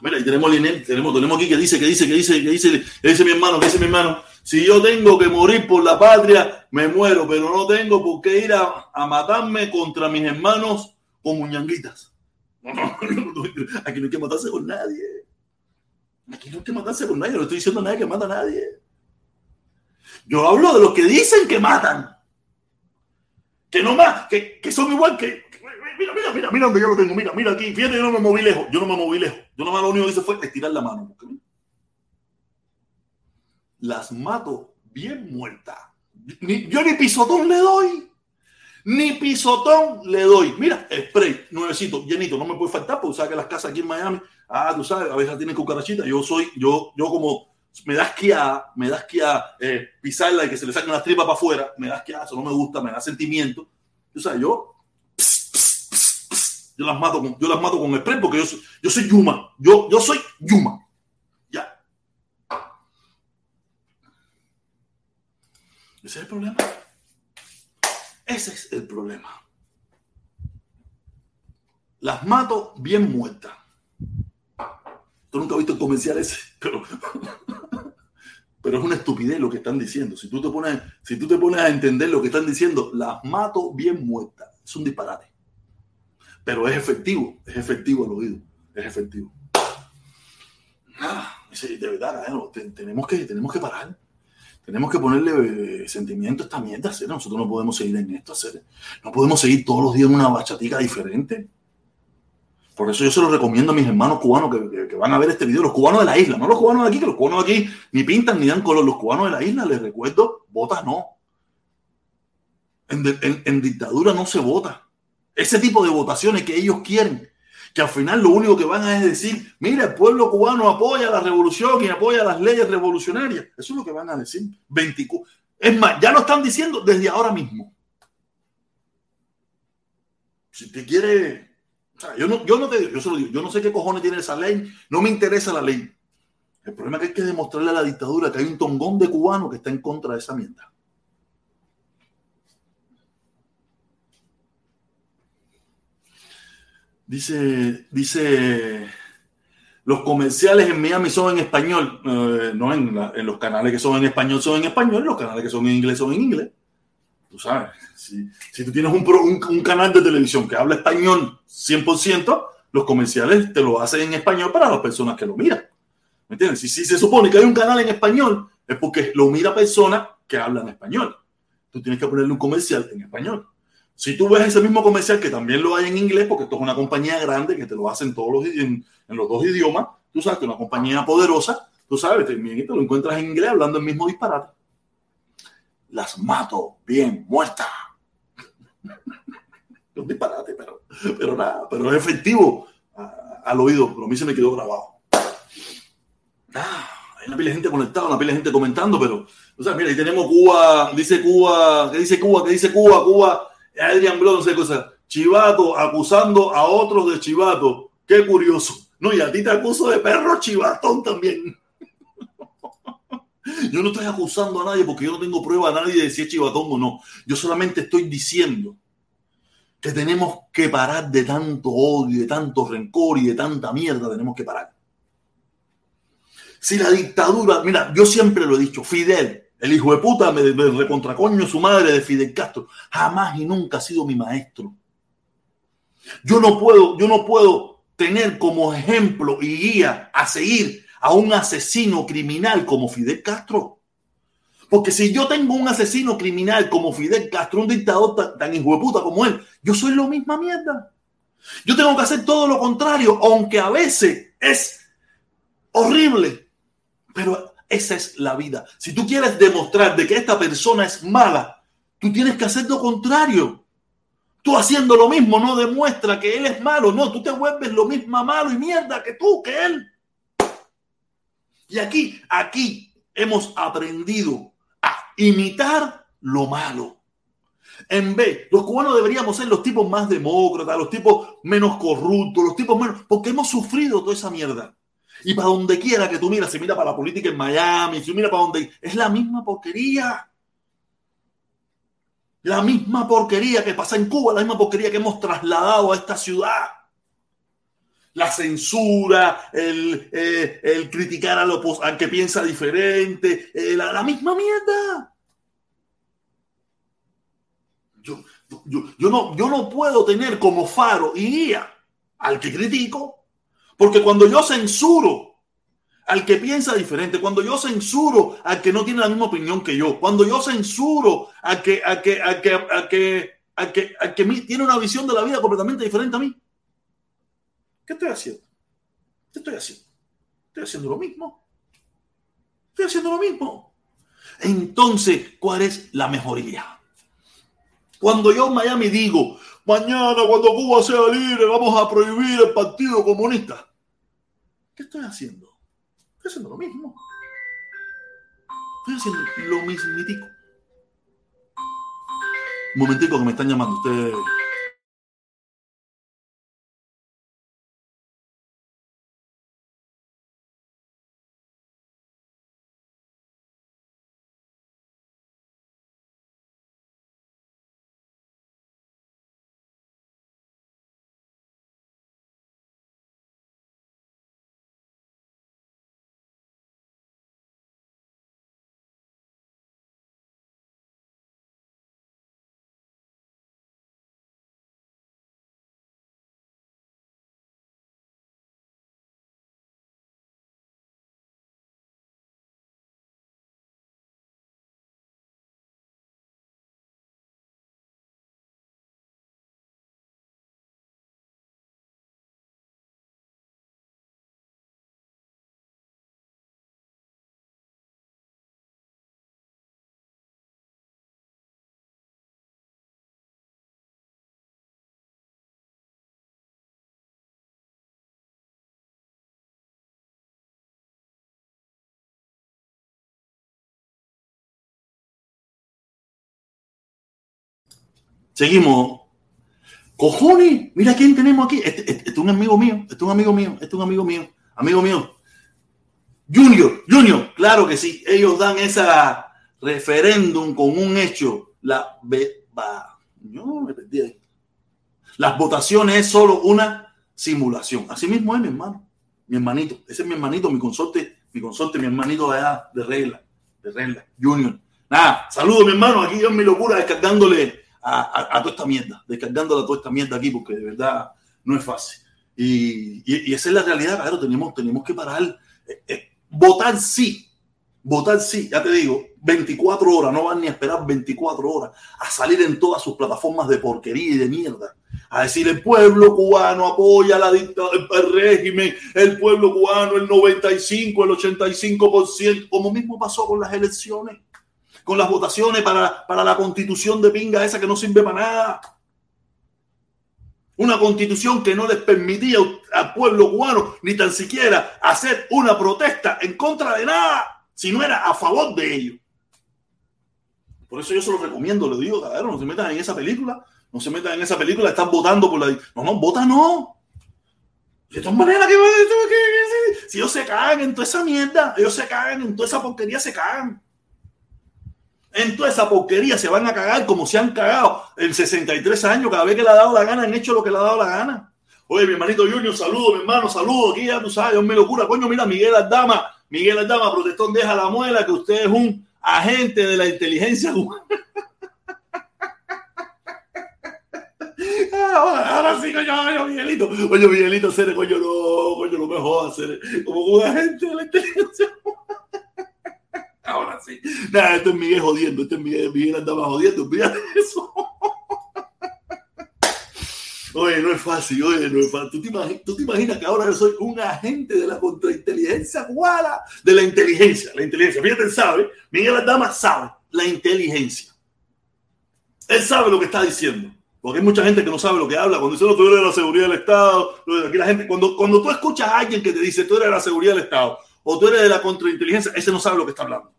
Mira, ahí tenemos Linel, tenemos, tenemos aquí que dice, que dice, que dice, que dice, que dice mi hermano, que dice mi hermano. Si yo tengo que morir por la patria, me muero, pero no tengo por qué ir a, a matarme contra mis hermanos con muñanguitas. <laughs> aquí no hay que matarse con nadie. Aquí no hay que matarse con nadie. No estoy diciendo a nadie que mata a nadie. Yo hablo de los que dicen que matan. Que no más, que, que son igual que. Mira, mira, mira, mira donde yo lo tengo. Mira, mira aquí. Fíjate, yo no me moví lejos. Yo no me moví lejos. Yo no me lo único que hice fue estirar la mano. Las mato bien muertas. yo ni pisotón le doy. Ni pisotón le doy. Mira, spray, nuevecito, llenito, no me puede faltar porque sabes que las casas aquí en Miami, ah, tú sabes, a veces tienen cucarachitas. Yo soy, yo, yo como me das que me das que eh, pisarla y que se le saquen las tripas para afuera, me das que eso no me gusta, me da sentimiento. Tú sabes, yo, yo las mato con, yo las mato con spray porque yo soy, yo soy Yuma, yo, yo soy Yuma. Ya. Ese es el problema. Ese es el problema. Las mato bien muertas. Tú nunca has visto el comercial ese, pero, pero es una estupidez lo que están diciendo. Si tú, te pones, si tú te pones a entender lo que están diciendo, las mato bien muertas. Es un disparate. Pero es efectivo, es efectivo al oído, es efectivo. Ah, de verdad, tenemos, que, tenemos que parar. Tenemos que ponerle eh, sentimiento a esta mierda, hacer. Nosotros no podemos seguir en esto, hacer. No podemos seguir todos los días en una bachatica diferente. Por eso yo se lo recomiendo a mis hermanos cubanos que, van a ver este video, los cubanos de la isla, no los cubanos de aquí, que los cubanos de aquí ni pintan ni dan color. Los cubanos de la isla, les recuerdo, votas no. en dictadura no se vota. Ese tipo de votaciones que ellos quieren que al final lo único que van a es decir, mira, el pueblo cubano apoya la revolución y apoya las leyes revolucionarias. Eso es lo que van a decir. 24. Es más, ya lo están diciendo desde ahora mismo. Si te quiere, yo no, yo no te yo, digo, yo no sé qué cojones tiene esa ley, no me interesa la ley. El problema es que hay que demostrarle a la dictadura que hay un tongón de cubanos que está en contra de esa mierda. Dice, dice, los comerciales en Miami son en español, eh, no en, los canales que son en español son en español, los canales que son en inglés son en inglés. Tú sabes, si, tú tienes un, un, canal de televisión que habla español 100%, los comerciales te lo hacen en español para las personas que lo miran. ¿Me entiendes? Si, si se supone que hay un canal en español, es porque lo mira personas que hablan español. Tú tienes que ponerle un comercial en español. Si tú ves ese mismo comercial que también lo hay en inglés, porque esto es una compañía grande que te lo hacen todos los, en, los dos idiomas, tú sabes que una compañía poderosa, tú sabes, te, te lo encuentras en inglés hablando el mismo disparate. Las mato bien muertas. <laughs> un disparate, pero, pero nada, pero es efectivo al oído, pero a mí se me quedó grabado. Ah, hay una pila de gente conectada, una pila de gente comentando, pero, o sea, mira, ahí tenemos Cuba, dice Cuba, ¿qué dice Cuba? ¿Qué dice Cuba? Cuba Adrian Bronce, cosa. Chivato acusando a otros de chivato. Qué curioso. No, y a ti te acuso de perro chivatón también. <laughs> Yo no estoy acusando a nadie porque yo no tengo prueba a nadie de si es chivatón o no. Yo solamente estoy diciendo que tenemos que parar de tanto odio, de tanto rencor y de tanta mierda. Tenemos que parar. Si la dictadura, mira, yo siempre lo he dicho, Fidel, el hijo de puta me, me recontracoño su madre de Fidel Castro. Jamás y nunca ha sido mi maestro. Yo no puedo, yo no puedo tener como ejemplo y guía a seguir a un asesino criminal como Fidel Castro. Porque si yo tengo un asesino criminal como Fidel Castro, un dictador tan, hijo de puta como él, yo soy lo misma mierda. Yo tengo que hacer todo lo contrario, aunque a veces es horrible. Pero esa es la vida. Si tú quieres demostrar de que esta persona es mala, tú tienes que hacer lo contrario. Tú haciendo lo mismo no demuestra que él es malo, no, tú te vuelves lo mismo malo y mierda que tú, que él. Y aquí, aquí hemos aprendido a imitar lo malo. En vez, los cubanos deberíamos ser los tipos más demócratas, los tipos menos corruptos, los tipos menos, porque hemos sufrido toda esa mierda. Y para donde quiera que tú miras, si mira para la política en Miami, si mira para donde... Es la misma porquería. La misma porquería que pasa en Cuba, la misma porquería que hemos trasladado a esta ciudad. La censura, el, eh, criticar a lo, al que piensa diferente, eh, la, misma mierda. Yo, yo, no, yo no puedo tener como faro y guía al que critico porque cuando yo censuro al que piensa diferente, cuando yo censuro al que no tiene la misma opinión que yo, cuando yo censuro al que, a que, a que, a que, a que, a que tiene una visión de la vida completamente diferente a mí, ¿qué estoy haciendo? ¿Qué estoy haciendo? Estoy haciendo lo mismo. Estoy haciendo lo mismo. Entonces, ¿cuál es la mejoría? Cuando yo en Miami digo, mañana cuando Cuba sea libre vamos a prohibir el Partido Comunista. ¿Qué estoy haciendo? Estoy haciendo lo mismo. Estoy haciendo lo mismitico. Un momentico que me están llamando. Ustedes Seguimos. Cojones, mira quién tenemos aquí. Este, este, este, es un amigo mío, este es un amigo mío, este es un amigo mío, amigo mío. Junior, Junior, claro que sí. Ellos dan esa referéndum con un hecho. La, no, me perdí ahí. Las votaciones es solo una simulación. Así mismo es mi hermano, mi hermanito. Ese es mi hermanito, mi consorte, mi consorte, mi hermanito de de regla, de regla, Junior. Nada, saludo mi hermano, aquí yo en mi locura descargándole a, toda esta mierda, descargándole a toda esta mierda aquí, porque de verdad no es fácil. Y, y, esa es la realidad, claro, tenemos, tenemos que parar. Eh, eh, votar sí, votar sí, ya te digo, 24 horas, no van ni a esperar 24 horas a salir en todas sus plataformas de porquería y de mierda. A decir el pueblo cubano apoya la dictadura, régimen, el pueblo cubano el 95, el 85%, como mismo pasó con las elecciones, con las votaciones para, para la constitución de pinga esa que no sirve para nada. Una constitución que no les permitía al pueblo cubano ni tan siquiera hacer una protesta en contra de nada, si no era a favor de ellos. Por eso yo se lo recomiendo, le digo, cabrón, no se metan en esa película, no se metan en esa película, están votando por la... No, no, vota no. De todas maneras, que, si ellos se cagan en toda esa mierda, ellos se cagan en toda esa porquería, se cagan. En toda esa porquería se van a cagar como se han cagado en 63 años, cada vez que le ha dado la gana, han hecho lo que le ha dado la gana. Oye, mi hermanito Junior, saludo, mi hermano, saludo. Aquí ya tú sabes, Dios me locura. Coño, mira, Miguel Aldama, Miguel Aldama, protestón, deja la muela, que usted es un agente de la inteligencia <laughs> Ahora sí, coño, Miguelito. Oye, Miguelito, ser coño, no, coño, no me jodas, ser como un agente de la inteligencia Ahora sí. Nada, esto es Miguel jodiendo, esto es Miguel, Miguel andaba jodiendo, olvídate de eso. Oye, no es fácil, oye, no es fácil. ¿Tú te, imaginas, ¿Tú te imaginas que ahora yo soy un agente de la contrainteligencia guala? De la inteligencia, la inteligencia. Fíjate, sabe, Miguel Adama sabe la inteligencia. Él sabe lo que está diciendo. Porque hay mucha gente que no sabe lo que habla. Cuando dice, no, tú eres de la seguridad del Estado. Aquí la gente, cuando, cuando tú escuchas a alguien que te dice, tú eres de la seguridad del Estado o tú eres de la contrainteligencia, ese no sabe lo que está hablando.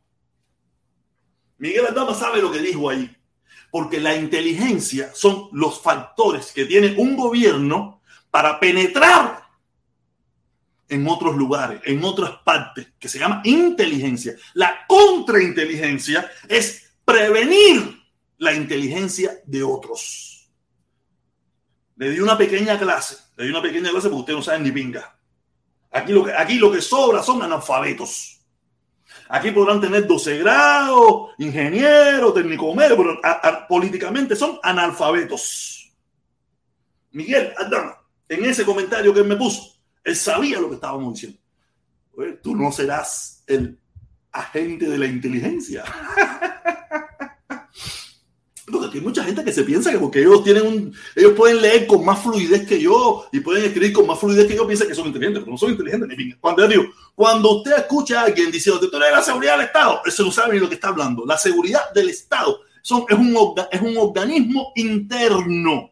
Miguel Adama sabe lo que dijo ahí porque la inteligencia son los factores que tiene un gobierno para penetrar en otros lugares, en otras partes, que se llama inteligencia. La contrainteligencia es prevenir la inteligencia de otros. Le di una pequeña clase, le di una pequeña clase porque ustedes no saben ni pinga. Aquí lo que, aquí lo que sobra son analfabetos. Aquí podrán tener 12 grados, ingeniero, técnico medio, pero políticamente son analfabetos. Miguel Adama, en ese comentario que él me puso, él sabía lo que estábamos diciendo. tú no serás el agente de la inteligencia. <laughs> Porque hay mucha gente que se piensa que porque ellos tienen un, ellos pueden leer con más fluidez que yo y pueden escribir con más fluidez que yo, piensan que son inteligentes, pero no son inteligentes. Cuando digo, cuando usted escucha a alguien diciendo que tú eres la seguridad del Estado, eso no sabe ni lo que está hablando. La seguridad del Estado es, un, es un organismo interno.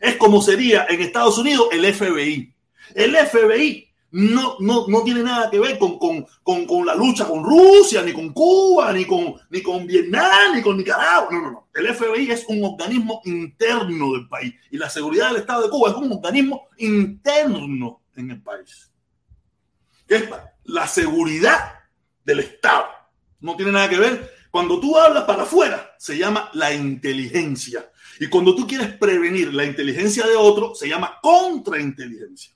Es como sería en Estados Unidos el FBI. El FBI no, no, no tiene nada que ver con, con, con, con, la lucha con Rusia, ni con Cuba, ni con, ni con Vietnam, ni con Nicaragua. No, no, no. El FBI es un organismo interno del país y la seguridad del Estado de Cuba es un organismo interno en el país. ¿Qué es la seguridad del Estado? No tiene nada que ver. Cuando tú hablas para afuera, se llama la inteligencia. Y cuando tú quieres prevenir la inteligencia de otro, se llama contrainteligencia.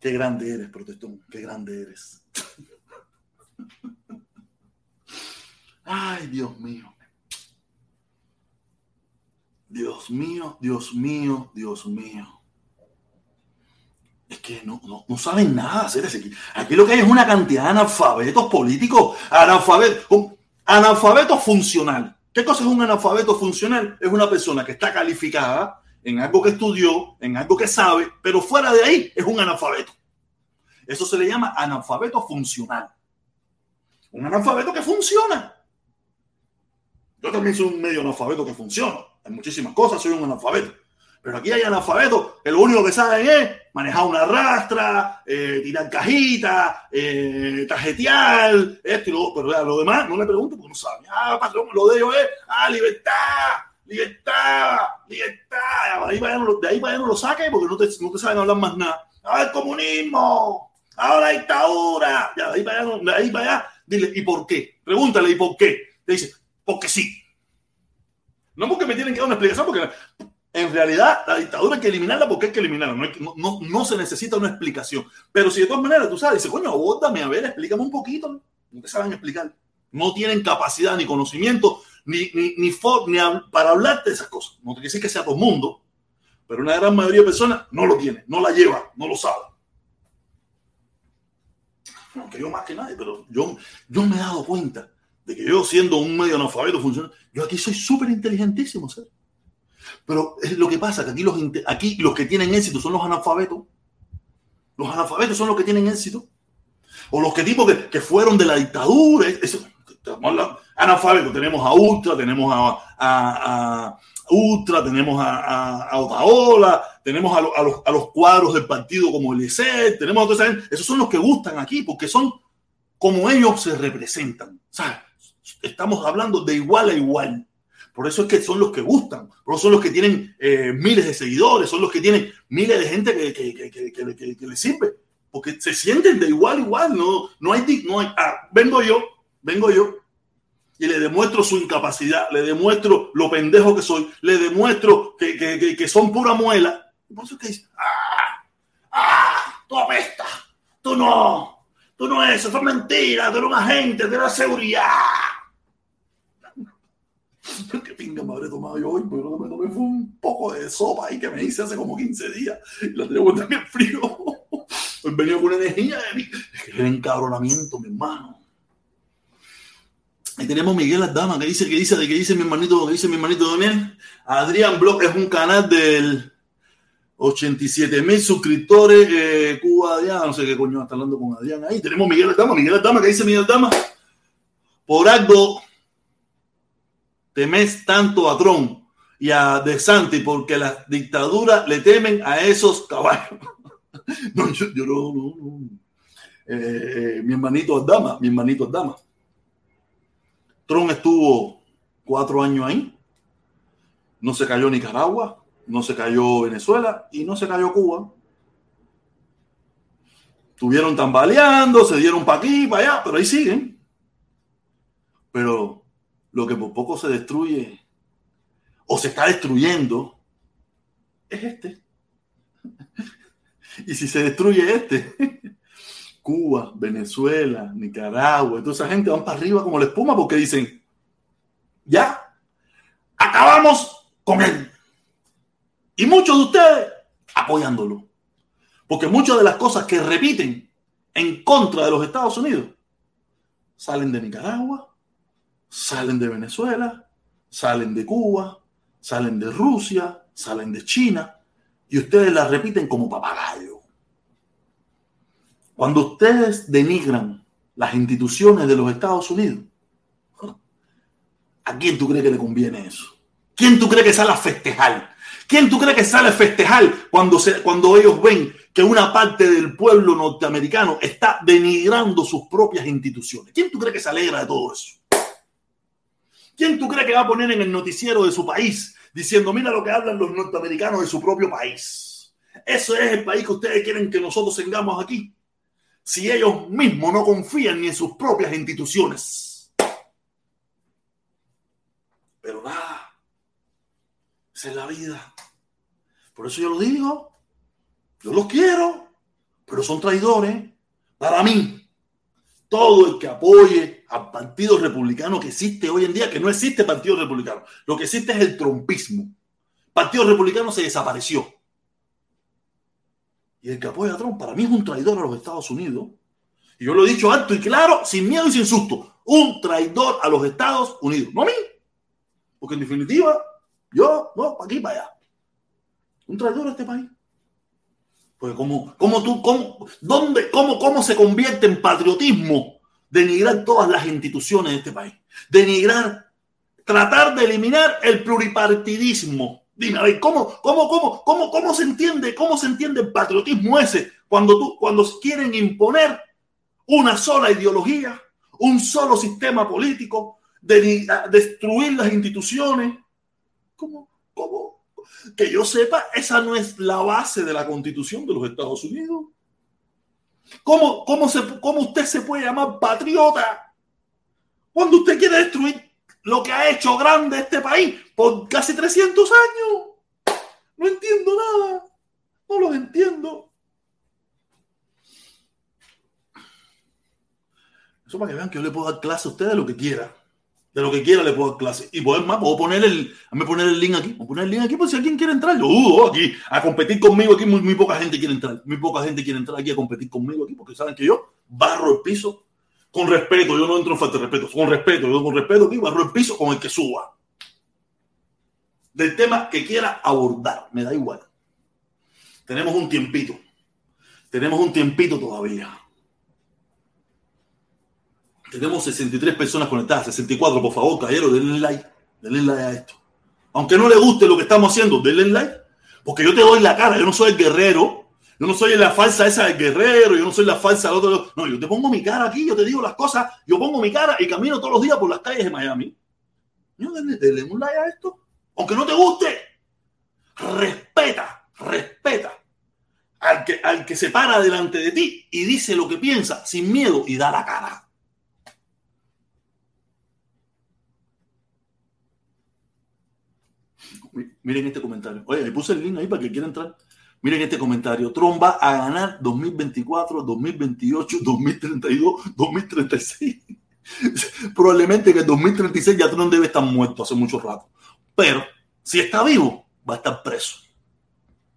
Qué grande eres, protestón, qué grande eres. Ay, Dios mío. Dios mío, Dios mío, Dios mío. Es que no, no, saben nada hacer aquí. Aquí lo que hay es una cantidad de analfabetos políticos, analfabetos, analfabeto funcional. ¿Qué cosa es un analfabeto funcional? Es una persona que está calificada en algo que estudió, en algo que sabe, pero fuera de ahí es un analfabeto. Eso se le llama analfabeto funcional. Un analfabeto que funciona. Yo también soy un medio analfabeto que funciona. En muchísimas cosas soy un analfabeto. Pero aquí hay analfabetos que lo único que saben es manejar una rastra, eh, tirar cajitas, eh, tarjetear, esto y lo Pero lo demás no le pregunto porque no saben. Ah, patrón, lo de ellos es, ah, libertad, libertad, libertad. De ahí para allá de ahí para no lo saque porque no te, no te saben hablar más nada. Ah, el comunismo, ahora dictadura. Ya, de ahí para allá, de ahí para allá, dile, ¿y por qué? Pregúntale, ¿y por qué? Te dice, porque sí. No porque me tienen que dar una explicación, porque en realidad la dictadura hay que eliminarla porque hay que eliminarla. No, no, no, se necesita una explicación. Pero si de todas maneras tú sabes, dice, coño, dame a ver, explícame un poquito. No te saben explicar. No tienen capacidad ni conocimiento ni, ni, ni, ni para hablarte de esas cosas. No te decir que sea todo mundo, pero una gran mayoría de personas no lo tiene, no la lleva, no lo sabe. Aunque yo más que nadie, pero yo, yo me he dado cuenta de que yo siendo un medio analfabeto funciona, yo aquí soy súper inteligentísimo. Pero es lo que pasa, que aquí los, aquí los que tienen éxito son los analfabetos. Los analfabetos son los que tienen éxito. O los que tipo que, que fueron de la dictadura. Eso, analfabetos. Tenemos a Ultra, tenemos a, Ultra, tenemos a, a, Otaola, tenemos a, los, cuadros del partido como el ESET, tenemos a todos esos son los que gustan aquí porque son como ellos se representan. Estamos hablando de igual a igual. Por eso es que son los que gustan, por son los que tienen eh, miles de seguidores, son los que tienen miles de gente que, que les sirve, porque se sienten de igual a igual, no, no hay, no hay ah, vengo yo, vengo yo y le demuestro su incapacidad, le demuestro lo pendejo que soy, le demuestro que, que, que son pura muela. por eso es que dice, ah, ah, tú apestas, tú no, tú no eso, eso es mentira, tú eres un agente de la seguridad. <laughs> Qué pinga me habré tomado yo hoy, pero me tomé fue un poco de sopa ahí que me hice hace como 15 días y la tengo también frío. <laughs> Hoy venía con una energía de mí. Es que encabronamiento, mi hermano. Ahí tenemos Miguel Adama, que dice, que dice, que dice mi hermanito, que dice mi hermanito Daniel. Adrián Blog es un canal del 87 mil suscriptores. Eh, Cuba, ya no sé qué coño está hablando con Adrián. Ahí tenemos Miguel Adama, Miguel Adama, que dice Miguel Adama. Por algo temes tanto a Trump y a De Santi porque las dictaduras le temen a esos caballos. <laughs> no, yo, no, no, no. Eh, eh, mi hermanito Adama, mi hermanito Adama. Trump estuvo cuatro años ahí. No se cayó Nicaragua, no se cayó Venezuela y no se cayó Cuba. Estuvieron tambaleando, se dieron para aquí, para allá, pero ahí siguen. Pero lo que por poco se destruye o se está destruyendo es este. <laughs> y si se destruye este, Cuba, Venezuela, Nicaragua, toda esa gente van para arriba como la espuma porque dicen, ya, acabamos con él. Y muchos de ustedes apoyándolo. Porque muchas de las cosas que repiten en contra de los Estados Unidos salen de Nicaragua, salen de Venezuela, salen de Cuba, salen de Rusia, salen de China, y ustedes las repiten como papagayo. Cuando ustedes denigran las instituciones de los Estados Unidos, ¿a quién tú crees que le conviene eso? ¿Quién tú crees que sale a festejar? ¿Quién tú crees que sale a festejar cuando, cuando ellos ven que una parte del pueblo norteamericano está denigrando sus propias instituciones? ¿Quién tú crees que se alegra de todo eso? ¿Quién tú crees que va a poner en el noticiero de su país diciendo, mira lo que hablan los norteamericanos de su propio país? Eso es el país que ustedes quieren que nosotros tengamos aquí si ellos mismos no confían ni en sus propias instituciones. Pero nada, esa es la vida. Por eso yo lo digo, yo los quiero, pero son traidores. Para mí, todo el que apoye al Partido Republicano que existe hoy en día, que no existe Partido Republicano, lo que existe es el trompismo. Partido Republicano se desapareció. Y el que apoya a Trump para mí es un traidor a los Estados Unidos. Y yo lo he dicho alto y claro, sin miedo y sin susto. Un traidor a los Estados Unidos. No a mí. Porque en definitiva, yo, no, para aquí, para allá. Un traidor a este país. Pues como, como tú, cómo, dónde, cómo, cómo se convierte en patriotismo denigrar todas las instituciones de este país. Denigrar, tratar de eliminar el pluripartidismo Dime, a ver, ¿cómo, cómo, cómo, cómo, cómo se entiende, cómo se entiende el patriotismo ese cuando tú, cuando quieren imponer una sola ideología, un solo sistema político, de, destruir las instituciones? ¿Cómo, cómo? Que yo sepa, esa no es la base de la constitución de los Estados Unidos. ¿Cómo, cómo, se, cómo usted se puede llamar patriota cuando usted quiere destruir lo que ha hecho grande este país por casi 300 años. No entiendo nada. No los entiendo. Eso para que vean que yo le puedo dar clase a ustedes de lo que quiera. De lo que quiera le puedo dar clase. Y pues más, puedo poner el, me poner el link aquí. Puedo poner el link aquí por si alguien quiere entrar. Yo dudo aquí a competir conmigo. Aquí muy, muy poca gente quiere entrar. Muy poca gente quiere entrar aquí a competir conmigo aquí porque saben que yo barro el piso con respeto. Yo no entro en falta de respeto. Con respeto. Yo con respeto aquí barro el piso con el que suba. Del tema que quiera abordar. Me da igual. Tenemos un tiempito. Tenemos un tiempito todavía. Tenemos 63 personas conectadas, 64, por favor, caballero, denle like, denle like a esto. Aunque no le guste lo que estamos haciendo, denle like, porque yo te doy la cara, yo no soy el guerrero, yo no soy la falsa esa del guerrero, yo no soy la falsa del otro. No, yo te pongo mi cara aquí, yo te digo las cosas, yo pongo mi cara y camino todos los días por las calles de Miami. Denle, denle un like a esto. Aunque no te guste, respeta, respeta al que, al que se para delante de ti y dice lo que piensa sin miedo y da la cara. Miren este comentario. Oye, le puse el link ahí para que quiera entrar. Miren este comentario. Trump va a ganar 2024, 2028, 2032, 2036. Probablemente que en 2036 ya Trump debe estar muerto hace mucho rato. Pero si está vivo, va a estar preso.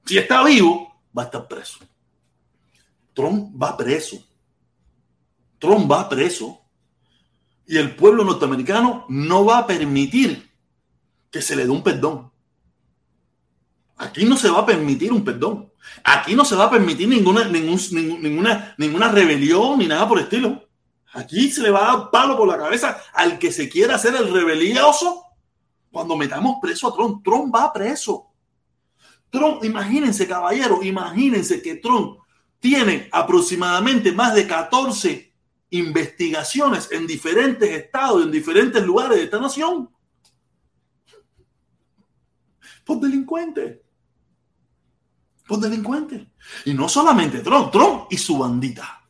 Si está vivo, va a estar preso. Trump va preso. Trump va preso. Y el pueblo norteamericano no va a permitir que se le dé un perdón. Aquí no se va a permitir un perdón. Aquí no se va a permitir ninguna, ninguna, ninguna rebelión ni nada por el estilo. Aquí se le va a dar palo por la cabeza al que se quiera hacer el rebelioso cuando metamos preso a Trump. Trump va preso. Trump, imagínense, caballero, imagínense que Trump tiene aproximadamente más de 14 investigaciones en diferentes estados, en diferentes lugares de esta nación. Por delincuentes por delincuentes. Y no solamente Trump, Trump y su bandita.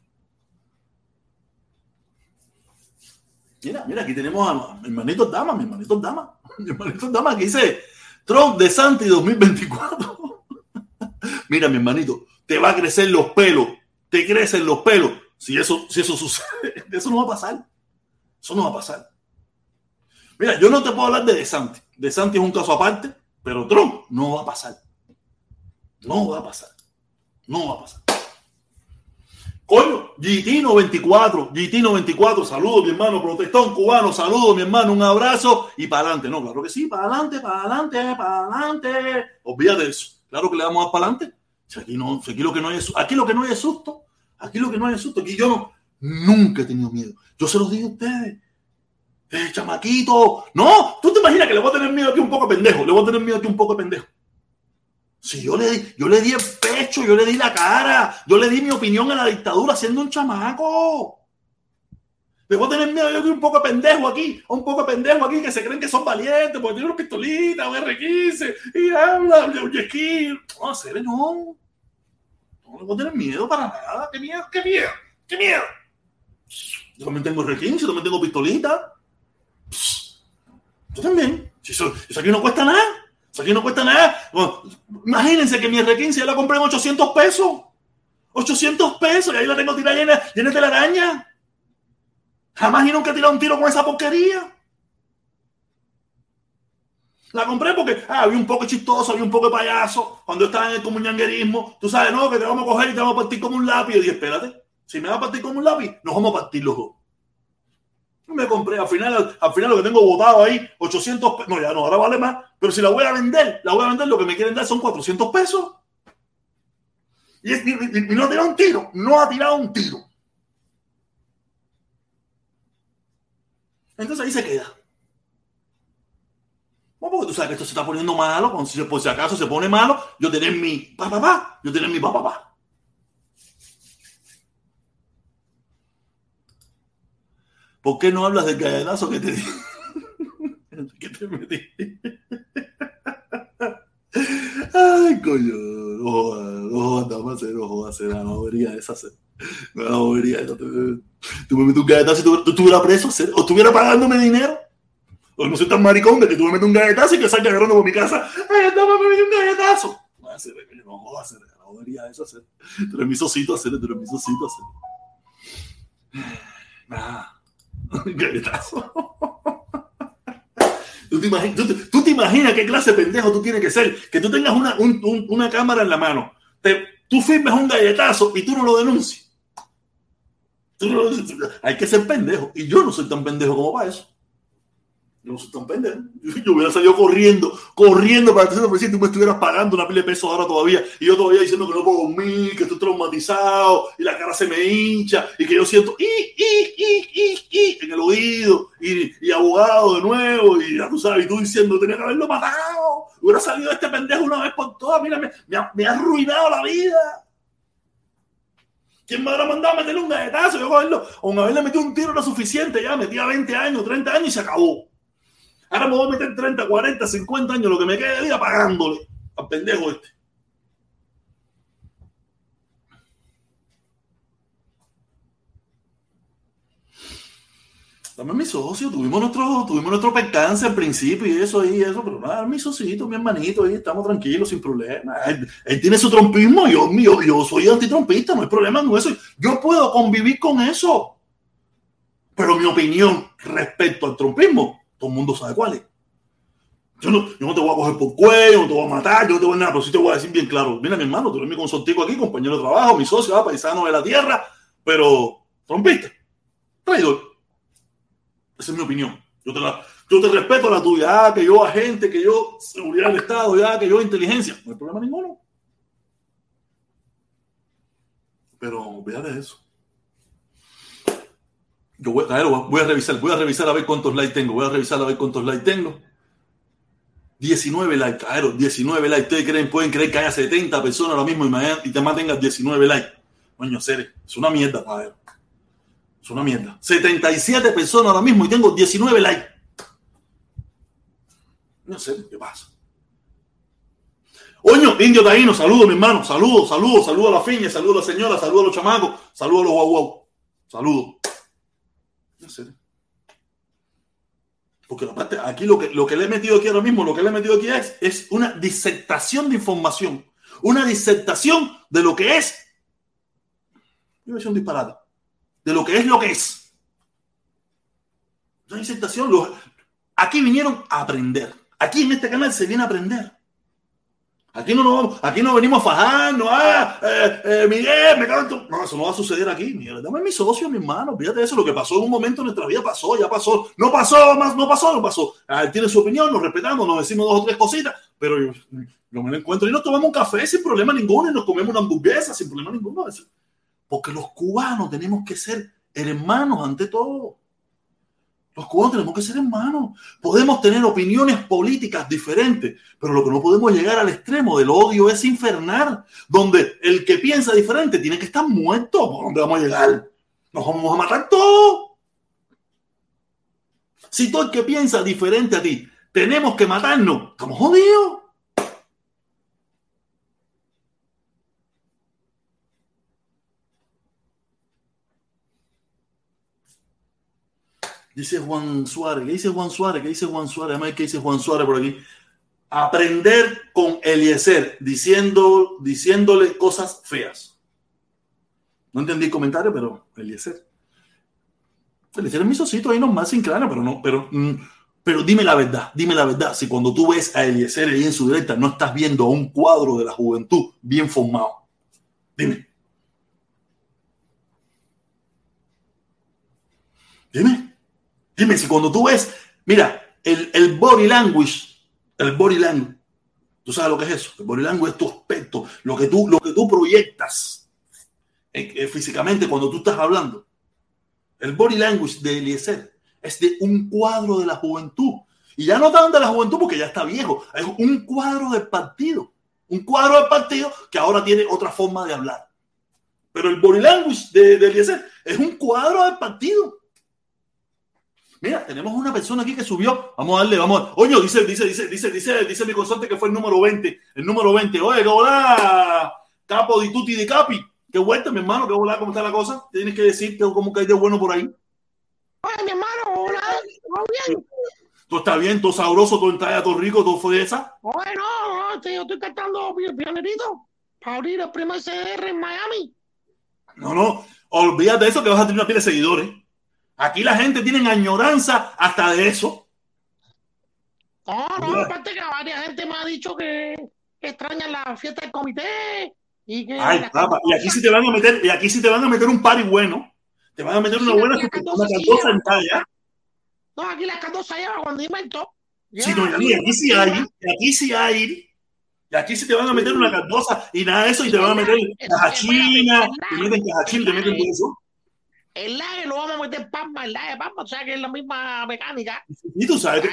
Mira, mira, aquí tenemos a mi hermanito Dama, mi hermanito Dama, <laughs> hermanito Dama que dice Trump de Santi 2024. <laughs> mira, mi hermanito, te va a crecer los pelos, te crecen los pelos. Si eso, si eso sucede, <laughs> eso no va a pasar. Eso no va a pasar. Mira, yo no te puedo hablar de De Santi. De Santi es un caso aparte, pero Trump no va a pasar. No va a pasar. No va a pasar. Coño, GT94, GT94, saludos mi hermano, protestón cubano, saludos mi hermano, un abrazo y para adelante. No, claro que sí, para adelante, para adelante, para adelante. Olvídate de eso. Claro que le vamos a para adelante. aquí, no, aquí, lo que no hay es, aquí lo que no hay es susto. Aquí lo que no hay es susto. Aquí yo no, nunca he tenido miedo. Yo se los digo a ustedes. Eh, chamaquito. No, tú te imaginas que le voy a tener miedo aquí un poco pendejo. Le voy a tener miedo aquí un poco pendejo. Si yo le, di, yo le di el pecho, yo le di la cara, yo le di mi opinión a la dictadura siendo un chamaco. Debo tener miedo yo un poco pendejo aquí, un poco pendejo aquí que se creen que son valientes porque tienen una pistolita, un R15 y habla, un esquí. No, se no. No voy a tener miedo para nada. ¿Qué miedo? ¿Qué miedo? ¿Qué miedo? Yo también tengo R15, yo también tengo pistolita. Yo también. Eso, eso aquí no cuesta nada. Eso aquí no cuesta nada. imagínense que mi R15 ya la compré en 800 pesos. 800 pesos y ahí la tengo tirada llena, llena de araña. Jamás y nunca he tirado un tiro con esa porquería. La compré porque ah, había un poco chistoso, había un poco de payaso. Cuando estaba en el comunanguerismo, tú sabes, no, que te vamos a coger y te vamos a partir como un lápiz. Y dije, espérate, si me va a partir como un lápiz, nos vamos a partir los dos me compré, al final, al final lo que tengo botado ahí, 800 pesos, no, ya no, ahora vale más, pero si la voy a vender, la voy a vender, lo que me quieren dar son 400 pesos. Y, no ha tirado un tiro, no ha tirado un tiro. Entonces ahí se queda. porque tú sabes que esto se está poniendo malo, por si acaso se pone malo, yo tener mi papá, pa, yo tener mi papá, pa. ¿Por qué no hablas del gallanazo que te di? <laughs> ¿Qué te metí? Ay, coño. No jodas, no jodas, no jodas, no bobería esa. No bobería esa. Tú me metes un gallanazo y tú, estuvieras preso o estuviera pagándome dinero. Porque no soy tan maricón de que tú me metes un galletazo y que salga agarrando por mi casa. ¡Ay, no, me metí un galletazo! No, jodas, hacer, no debería eso hacer. Tú eres hacer, tú eres mi hacer. Nada. <laughs> Galletazo. ¿Tú te, imaginas, qué clase de pendejo tú tienes que ser? Que tú tengas una, un, un, una cámara en la mano, te, tú firmes un galletazo y tú no lo lo, hay que ser pendejo. Y yo no soy tan pendejo como para eso. No soy tan pendejo. Yo hubiera salido corriendo, corriendo para que si tú me estuvieras pagando una pila de pesos ahora todavía. Y yo todavía diciendo que no puedo dormir, que estoy traumatizado y la cara se me hincha y que yo siento y, y, y, y, y en el oído y, y, abogado de nuevo. Y ya tú sabes, y tú diciendo tenía que haberlo matado. Hubiera salido este pendejo una vez por todas. Mira, me, me, ha, arruinado la vida. ¿Quién me habrá mandado a meterle un galletazo? Yo cogerlo, o haberle metido un tiro era suficiente, ya metía 20 años, 30 años y se acabó. Ahora me voy a meter 30, 40, 50 años, lo que me quede de vida pagándole al pendejo este. También mi socio, tuvimos nuestro, tuvimos nuestro percance al principio y eso y eso, pero nada, mi socito, mi hermanito, ahí estamos tranquilos, sin problema. Él, él tiene su trompismo, yo, yo, yo soy antitrompista, no hay problema con eso. Yo puedo convivir con eso. Pero mi opinión respecto al trompismo todo el mundo sabe cuál es. Yo no, te voy a coger por cuello, no te voy a matar, yo no te voy a nada, pero sí te voy a decir bien claro. Mira, mi hermano, tú eres mi consortico aquí, compañero de trabajo, mi socio, ah, paisano de la tierra, pero trompista, traidor. Esa es mi opinión. Yo te, la, yo respeto la tuya, ah, que yo agente, que yo seguridad del Estado, ya, que yo inteligencia. No hay problema ninguno. Pero vea de eso. Yo voy, a ver, voy a revisar, voy a revisar a ver cuántos likes tengo, voy a revisar a ver cuántos likes tengo. 19 likes, claro, 19 likes. ¿Ustedes creen, pueden creer que haya 70 personas ahora mismo y, te mantengas 19 likes? Coño, seres, es una mierda, padre. Es una mierda. 77 personas ahora mismo y tengo 19 likes. No sé qué pasa. Oño, indio taíno, saludo, mi hermano. Saludos, saludos, saludos a la fiña, saludos a la señora, saludos a los chamacos, saludos a los guau guau. Saludos. Porque aparte, aquí lo que, lo que le he metido aquí ahora mismo, lo que le he metido aquí es, es una disertación de información. Una disertación de lo que es. Yo voy a un disparate. De lo que es lo que es. Una disertación. aquí vinieron a aprender. Aquí en este canal se viene a aprender. Aquí no, no, aquí no venimos a fajar, no, ah, eh, eh, Miguel, me cago No, eso no va a suceder aquí. Miguel, dame mi socio, mi hermano. Fíjate eso, lo que pasó en un momento en nuestra vida pasó, ya pasó. No pasó, más, no pasó, no pasó. Ah, él tiene su opinión, nos respetamos, nos decimos dos o tres cositas, pero yo, yo me lo encuentro y nos tomamos un café sin problema ninguno y nos comemos una hamburguesa sin problema ninguno. Porque los cubanos tenemos que ser hermanos ante todo. Los cubanos tenemos que ser hermanos. Podemos tener opiniones políticas diferentes, pero lo que no podemos llegar al extremo del odio es infernal, donde el que piensa diferente tiene que estar muerto. ¿Por dónde vamos a llegar? Nos vamos a matar todos. Si todo el que piensa diferente a ti tenemos que matarnos, estamos jodidos. Dice Juan Suárez, ¿qué dice Juan Suárez? ¿Qué dice Juan Suárez? Además, ¿qué dice Juan Suárez por aquí? Aprender con Eliezer, diciendo, diciéndole cosas feas. No entendí el comentario, pero Eliezer. Eliezer mi socito ahí nomás sin claro, pero no, pero, mm, pero dime la verdad, dime la verdad. Si cuando tú ves a Eliezer ahí en su directa, no estás viendo a un cuadro de la juventud bien formado. Dime. Dime. Dime si cuando tú ves, mira, el, body language, el body language, ¿tú sabes lo que es eso? El body language es tu aspecto, lo que tú, lo que tú proyectas eh, eh, físicamente cuando tú estás hablando. El body language de Eliezer es de un cuadro de la juventud. Y ya no tan de la juventud porque ya está viejo, es un cuadro del partido. Un cuadro del partido que ahora tiene otra forma de hablar. Pero el body language de, de Eliezer es un cuadro del partido. Mira, tenemos una persona aquí que subió. Vamos a darle, vamos a. Oye, dice, dice, dice, dice, dice, dice mi consorte que fue el número 20. El número 20. Oye, hola, capo di tutti di capi. Qué vuelta, mi hermano, qué hola, ¿cómo está la cosa? Tienes que decir que cómo cae de bueno por ahí. Hola, mi hermano, hola, ¿todo bien? Todo está bien, todo sabroso, todo entrada, todo rico, todo fue esa. Oye, no, no, yo estoy cantando pionerito para abrir el primer CDR en Miami. No, no, olvídate de eso que vas a tener una pila de seguidores. Aquí la gente tiene añoranza hasta de eso. No, no, aparte que varias gente me ha dicho que, que extrañan la fiesta del comité y que Ay, papá, y aquí sí te van a meter, y aquí sí te van a meter un party bueno. Te van a meter una buena una cantosa en talla. No, aquí la cantosa lleva cuando invento. Sí, no, y aquí sí hay, aquí sí hay. Y aquí sí te van a meter una cantosa y nada de eso, y te van a meter caja china, te meten caja china, te meten todo eso. El lague lo vamos a meter pampa, el lague pampa, o sea que es la misma mecánica. Y tú sabes que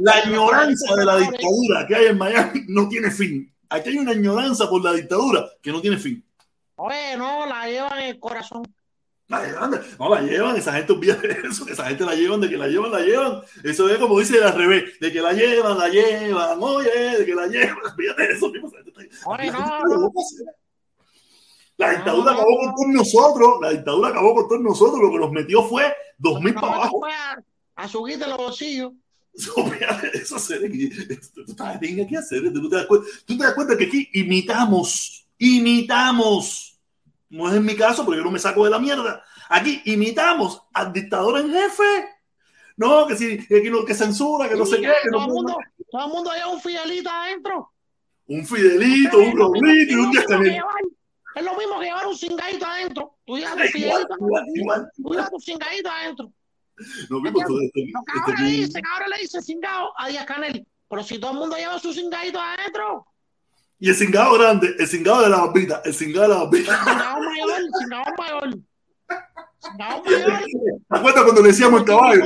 la ignorancia de la dictadura que hay en Miami no tiene fin. Aquí hay una añoranza por la dictadura que no tiene fin. Oye, no, la llevan en el corazón. La llevan, no la llevan, esa gente olvida eso, esa gente la llevan, de que la llevan, la llevan. Eso es como dice al revés, de que la llevan, la llevan, oye, de que la llevan, <laughs> olvídate de eso. Oye, no, La dictadura acabó con todos nosotros, la dictadura acabó con todos nosotros, lo que nos metió fue dos mil para abajo. A, a subir de los bolsillos. Eso se que hacer, tú te, das cuenta, tú te das cuenta que aquí imitamos, imitamos, no es en mi caso porque yo no me saco de la mierda, aquí imitamos al dictador en jefe, no, que si que, no, que censura, que no sé qué, que todo, no el mundo, todo el mundo lleva un fidelito adentro. Un fidelito, un roblito y un día Es lo mismo que llevar un cingadito adentro. Tú llevas tu igual, igual. tú llevas tu cingadito adentro. No vimos todo esto. Lo que ahora le dicen, ahora le dicen cingado a Díaz Canel. Pero si todo el mundo lleva su cingadito adentro. Y el cingado grande, el cingado de la barbita, el cingado de la barbita. El cingado mayor, el cingado mayor. Cingado mayor. ¿Te acuerdas cuando le decíamos el caballo?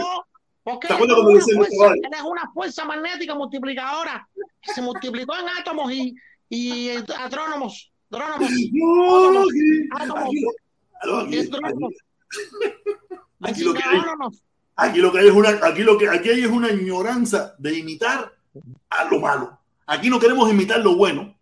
Porque ¿Te acuerdas cuando le decíamos el caballo? él es una fuerza magnética multiplicadora que se multiplicó en átomos y, y astrónomos. Astrónomos. No, aquí, lo- aquí, lo que hay, Astrónomos. aquí lo que hay es una, aquí lo que aquí hay es una ignorancia de imitar a lo malo. Aquí no queremos imitar lo bueno.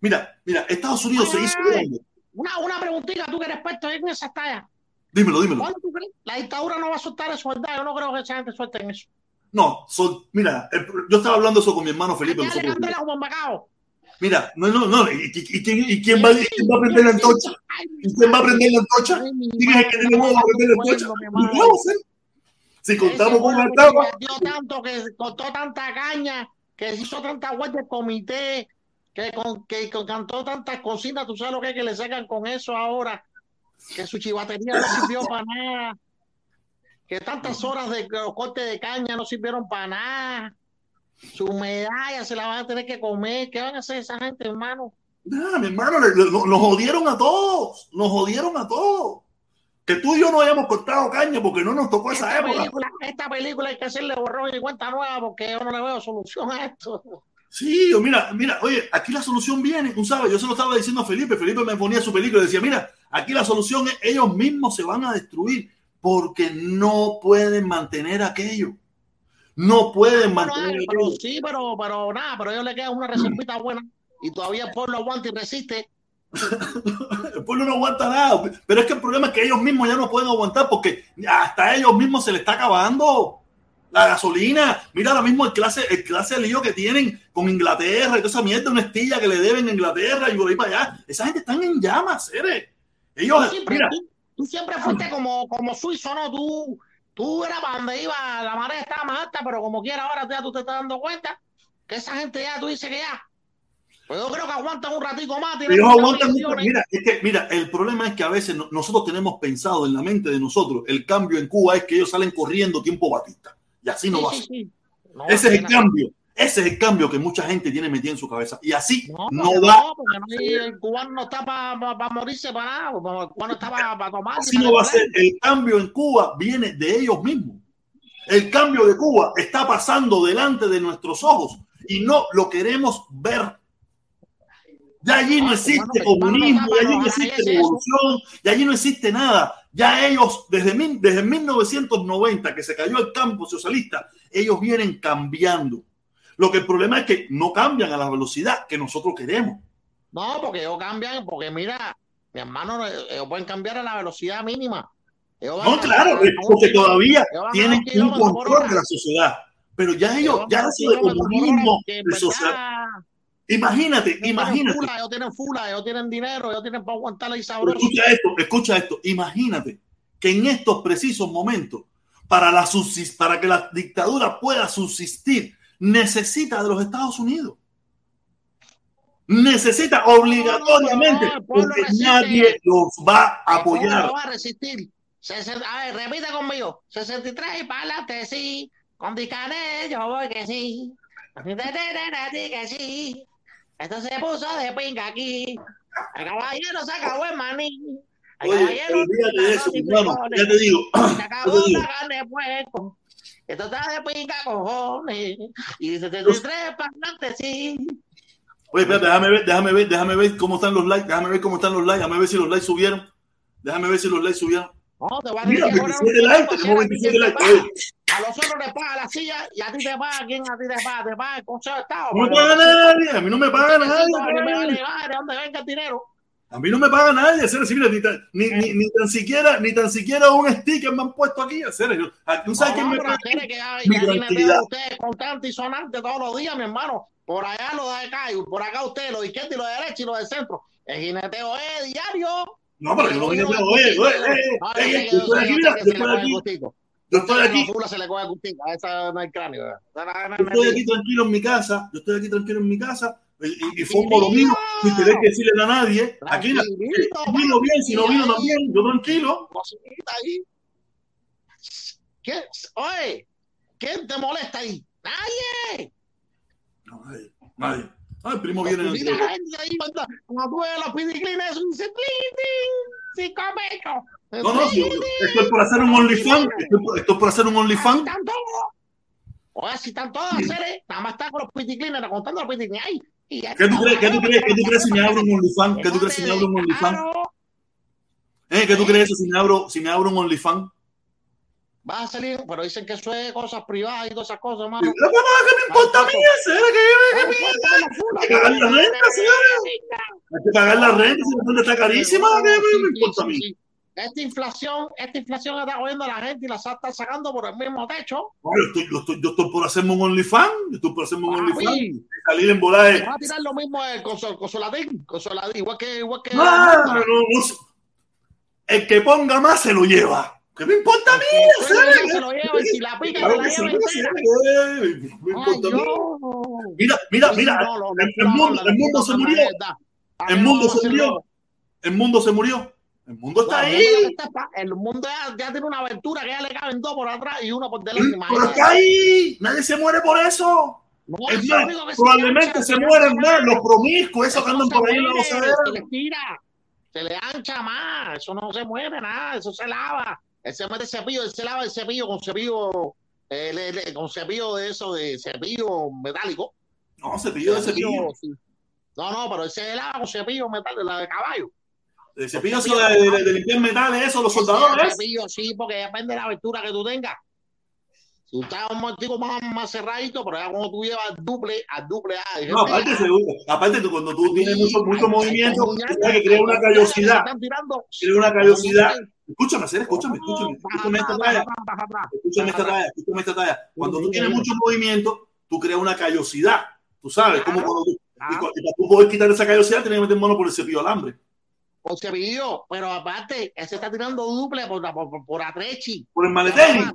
Mira, mira, Estados Unidos se hizo grande. Una, una preguntita, tú que eres experto en esas tallas. Dímelo, dímelo. ¿Cuándo tú crees? La dictadura no va a soltar eso, ¿verdad? Yo no creo que esa gente suelte en eso. No, son, mira, el- yo estaba hablando eso con mi hermano Felipe. Nosotros. Mira, no, no, no. ¿Y, y- y quién, y quién va, y quién va a prender la antorcha? ¿Y quién va a prender la antorcha? ay, mi ¿Quién es el que huevo para prender la antorcha? ¿Y vamos a hacer? Si contamos con la etapa, invirtió tanto, que cortó tanta caña, que hizo tanta vuelta el comité, que, con, que, que cantó tantas cocinas, tú sabes lo que es que le sacan con eso ahora, que su chivatería no sirvió para nada, que tantas horas de corte de caña no sirvieron para nada, su medalla se la van a tener que comer, ¿qué van a hacer esa gente, hermano? Nah, mi hermano, le- le- nos jodieron a todos. Nos jodieron a todos. Que tú y yo no hayamos cortado caña porque no nos tocó esa Esta época. película, esta película hay que hacerle borrón y cuenta nueva porque yo no le veo solución a esto. Sí, o mira, mira, oye, aquí la solución viene, tú sabes, yo se lo estaba diciendo a Felipe, Felipe me ponía su película y decía, mira, aquí la solución es ellos mismos se van a destruir porque no pueden mantener aquello. No pueden Bueno, mantener pero aquello. sí, pero, pero nada, pero a ellos le queda una reservita <clears throat> buena y todavía el pueblo aguanta y resiste. El pueblo no aguanta nada, pero es que el problema es que ellos mismos ya no pueden aguantar porque hasta ellos mismos se les está acabando la gasolina. Mira ahora mismo el clase, el clase de lío que tienen con Inglaterra y toda esa mierda, una estilla que le deben a Inglaterra y por ahí para allá. Esa gente están en llamas, seres. Tú Ellos, siempre, mira, tú, tú siempre fuiste como, como suizo, ¿no? Tú, tú eras para donde iba, la marea estaba más alta, pero como quiera ahora ya tú te estás dando cuenta que esa gente ya, tú dices que ya. Pues yo creo que aguantan un ratico más. muchas aguantan bendiciones. Mira, es que, mira, el problema es que a veces no- nosotros tenemos pensado en la mente de nosotros, el cambio en Cuba es que ellos salen corriendo tiempo Batista. Y así no Sí, va a ser. sí. No, Ese es el cambio. Ese es el cambio que mucha gente tiene metido en su cabeza. Y así No, va no, porque no, y el cubano no está para morirse para nada, el cubano está para tomar. Así no va a ser. El cambio en Cuba viene de ellos mismos. El cambio de Cuba está pasando delante de nuestros ojos y no lo queremos ver. Ya allí no No, existe comunismo, ya allí no existe revolución, ya allí no existe nada. Ya ellos, desde, mil- desde 1990, que se cayó el campo socialista, ellos vienen cambiando. Lo que el problema es que no cambian a la velocidad que nosotros queremos. No, porque ellos cambian, porque mira, mi hermano, ellos pueden cambiar a la velocidad mínima. Ellos No, claro, porque todavía ellos tienen un control de la sociedad. Pero ya ellos, ya eso de comunismo, de social. Imagínate, imagínate. ellos tienen fula, ellos tienen dinero, ellos tienen para aguantar ahí sabroso. Escucha esto, escucha esto. Imagínate que en estos precisos momentos, para, la para que la dictadura pueda subsistir, necesita de los Estados Unidos. Necesita obligatoriamente, porque nadie los va a apoyar. No va a resistir. A ver, repite conmigo. 63 y para adelante, sí. Con Dicané yo voy que sí. Que sí. Esto se puso de pinga aquí. El caballero se acabó el maní. El Oye, olvídate de eso, hermano. Ya te digo. Se acabó la carne de puerco. Esto está de pinga, cojones. Y 73 para adelante, sí. Oye, espérate, déjame ver, déjame ver, déjame ver cómo están los likes, déjame ver cómo están los likes, déjame ver si los likes subieron. Déjame ver si los likes subieron. No, te voy a Mira, 27 likes, tenemos 27 likes. A los otros les paga la silla y a ti te paga. ¿Quién a ti te paga? Te paga el Consejo de Estado. No me paga nadie, a mí no me paga nadie. A mí me vale madre, ¿dónde venga el dinero? A mí no me paga nadie, hacer mira, ni, tan, ni, ni, ni, tan siquiera, ni tan siquiera un sticker me han puesto aquí, hacer ¿Tú sabes no, quién me paga? Que, que, mi tranquilidad. Ustedes constante y sonante todos los días, mi hermano. Por allá lo de por acá ustedes, lo de izquierda y lo de derecha y lo del centro. El jineteo es diario. No, pero yo no jineteo es, yo estoy aquí, mira, yo estoy aquí. Yo estoy aquí. Se le coge esa no hay cráneo. Yo estoy aquí tranquilo en mi casa, yo estoy aquí tranquilo en mi casa y, y formo lo mío sin tener que decirle a nadie. Aquí vino bien, si no vino también, yo tranquilo. ¿Qué? Oye, ¿quién te molesta ahí? Nadie. Nadie. Nadie. Ah, el primo viene tú ves los pidiclines, dice sí, come No, no, esto es por hacer un OnlyFans. Esto es por hacer un OnlyFans. Oye, si están todas seres, nada más están con los piticlines, contando los piticlines. Ay, ¿Qué tú crees, qué tú crees, qué tú crees si me abro un OnlyFans? ¿Qué tú crees si me abro un OnlyFans? ¿Eh? ¿Qué tú crees si me abro, si me abro un OnlyFans? Vas a salir, pero dicen que eso es cosas privadas y todas esas cosas, hermano. ¿Qué me importa a mí, señora? ¿Qué me importa? Hay que pagar la renta, señora. Hay que pagar la renta, si la renta está carísima. ¿Qué me importa a mí? Esta inflación, esta inflación está cogiendo a la gente y la está sacando por el mismo techo. No, yo, estoy, yo, estoy, yo estoy por hacerme un OnlyFans, yo estoy por hacerme un OnlyFans, salir en volar. Va a tirar lo mismo el consoladín, consoladín, igual que, igual que. No, no, no, el que ponga más se lo lleva. ¿Qué me importa a mí? Se lo lleva y si la pica se la lleva entera. Me importa a mí. Mira, mira, mira, el el mundo se murió. El mundo se murió. El mundo se murió. El mundo está ahí. El mundo ya, ya, tiene una aventura que ya le caben dos por atrás y uno por delante. Pero está ahí. Nadie se muere por eso. No, es más, probablemente se, se mueren más los promiscuos, esos que andan por ahí en la gozadera. Se les tira, se le ancha más. Eso no se muere nada, eso se lava. Él se mete cepillo, él se lava el cepillo con cepillo, eh, con cepillo de eso, de cepillo metálico. No, cepillo de cepillo. Sí. No, no, pero él se lava con cepillo metálico, la de caballo. El cepillo de, de, de, limpiar metales, eso, los soldadores. El cepillo, sí, porque depende de la aventura que tú tengas. Tú estás un momentico más, más cerradito, pero ya cuando tú llevas al duple, al duple A. No, aparte, seguro, aparte tú, cuando tú tienes mucho, mucho movimiento, que crea una callosidad. Crea una callosidad. Escúchame, hacer, escúchame, escúchame. Escúchame esta talla. Escúchame esta talla, escúchame esta talla. Cuando tú tienes mucho movimiento, tú creas una callosidad. Tú sabes, como cuando tú. Y para tú poder quitar esa callosidad, tienes que meter mano por el cepillo alambre por cepillo, pero aparte, ese está tirando duple por, por, por, por Atrechi. Por el maletén.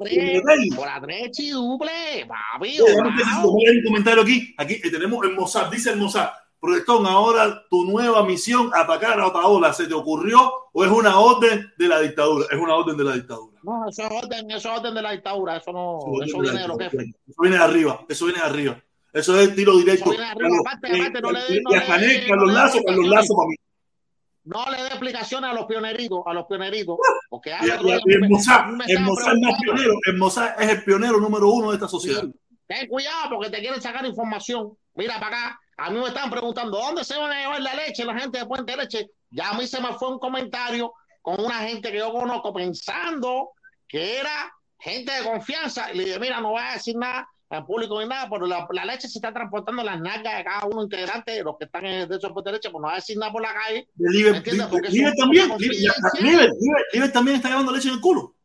Por Atrechi, duple, papi. Sí, hay un comentario aquí. Aquí tenemos el Mossad, dice el Mossad. Protestón, ahora tu nueva misión, atacar a Otaola, ¿se te ocurrió o es una orden de la dictadura? Es una orden de la dictadura. No, eso es orden, eso es orden de la dictadura, eso no, eso, eso viene de, los jefes. Eso viene de arriba, eso viene de arriba. Eso es tiro directo. Eso viene de arriba, aparte, aparte, no le Y a Canel, Carlos Lazo, Carlos Lazo para mí no le dé explicaciones a los pioneritos, a los pioneritos, porque <laughs> y, y, y el Mossad es pionero, el Mossad es el pionero número uno de esta sociedad. Sí. Ten cuidado porque te quieren sacar información. Mira para acá, a mí me están preguntando dónde se van a llevar la leche, la gente de Puente Leche. Ya a mí se me fue un comentario con una gente que yo conozco pensando que era gente de confianza. Y le dije, mira, no voy a decir nada en público ni nada, pero la, la, leche se está transportando las nalgas de cada uno integrante de los que están en el derecho de leche, pues no va a decir nada por la calle. Libre, también, Libre, también está llevando leche en el culo.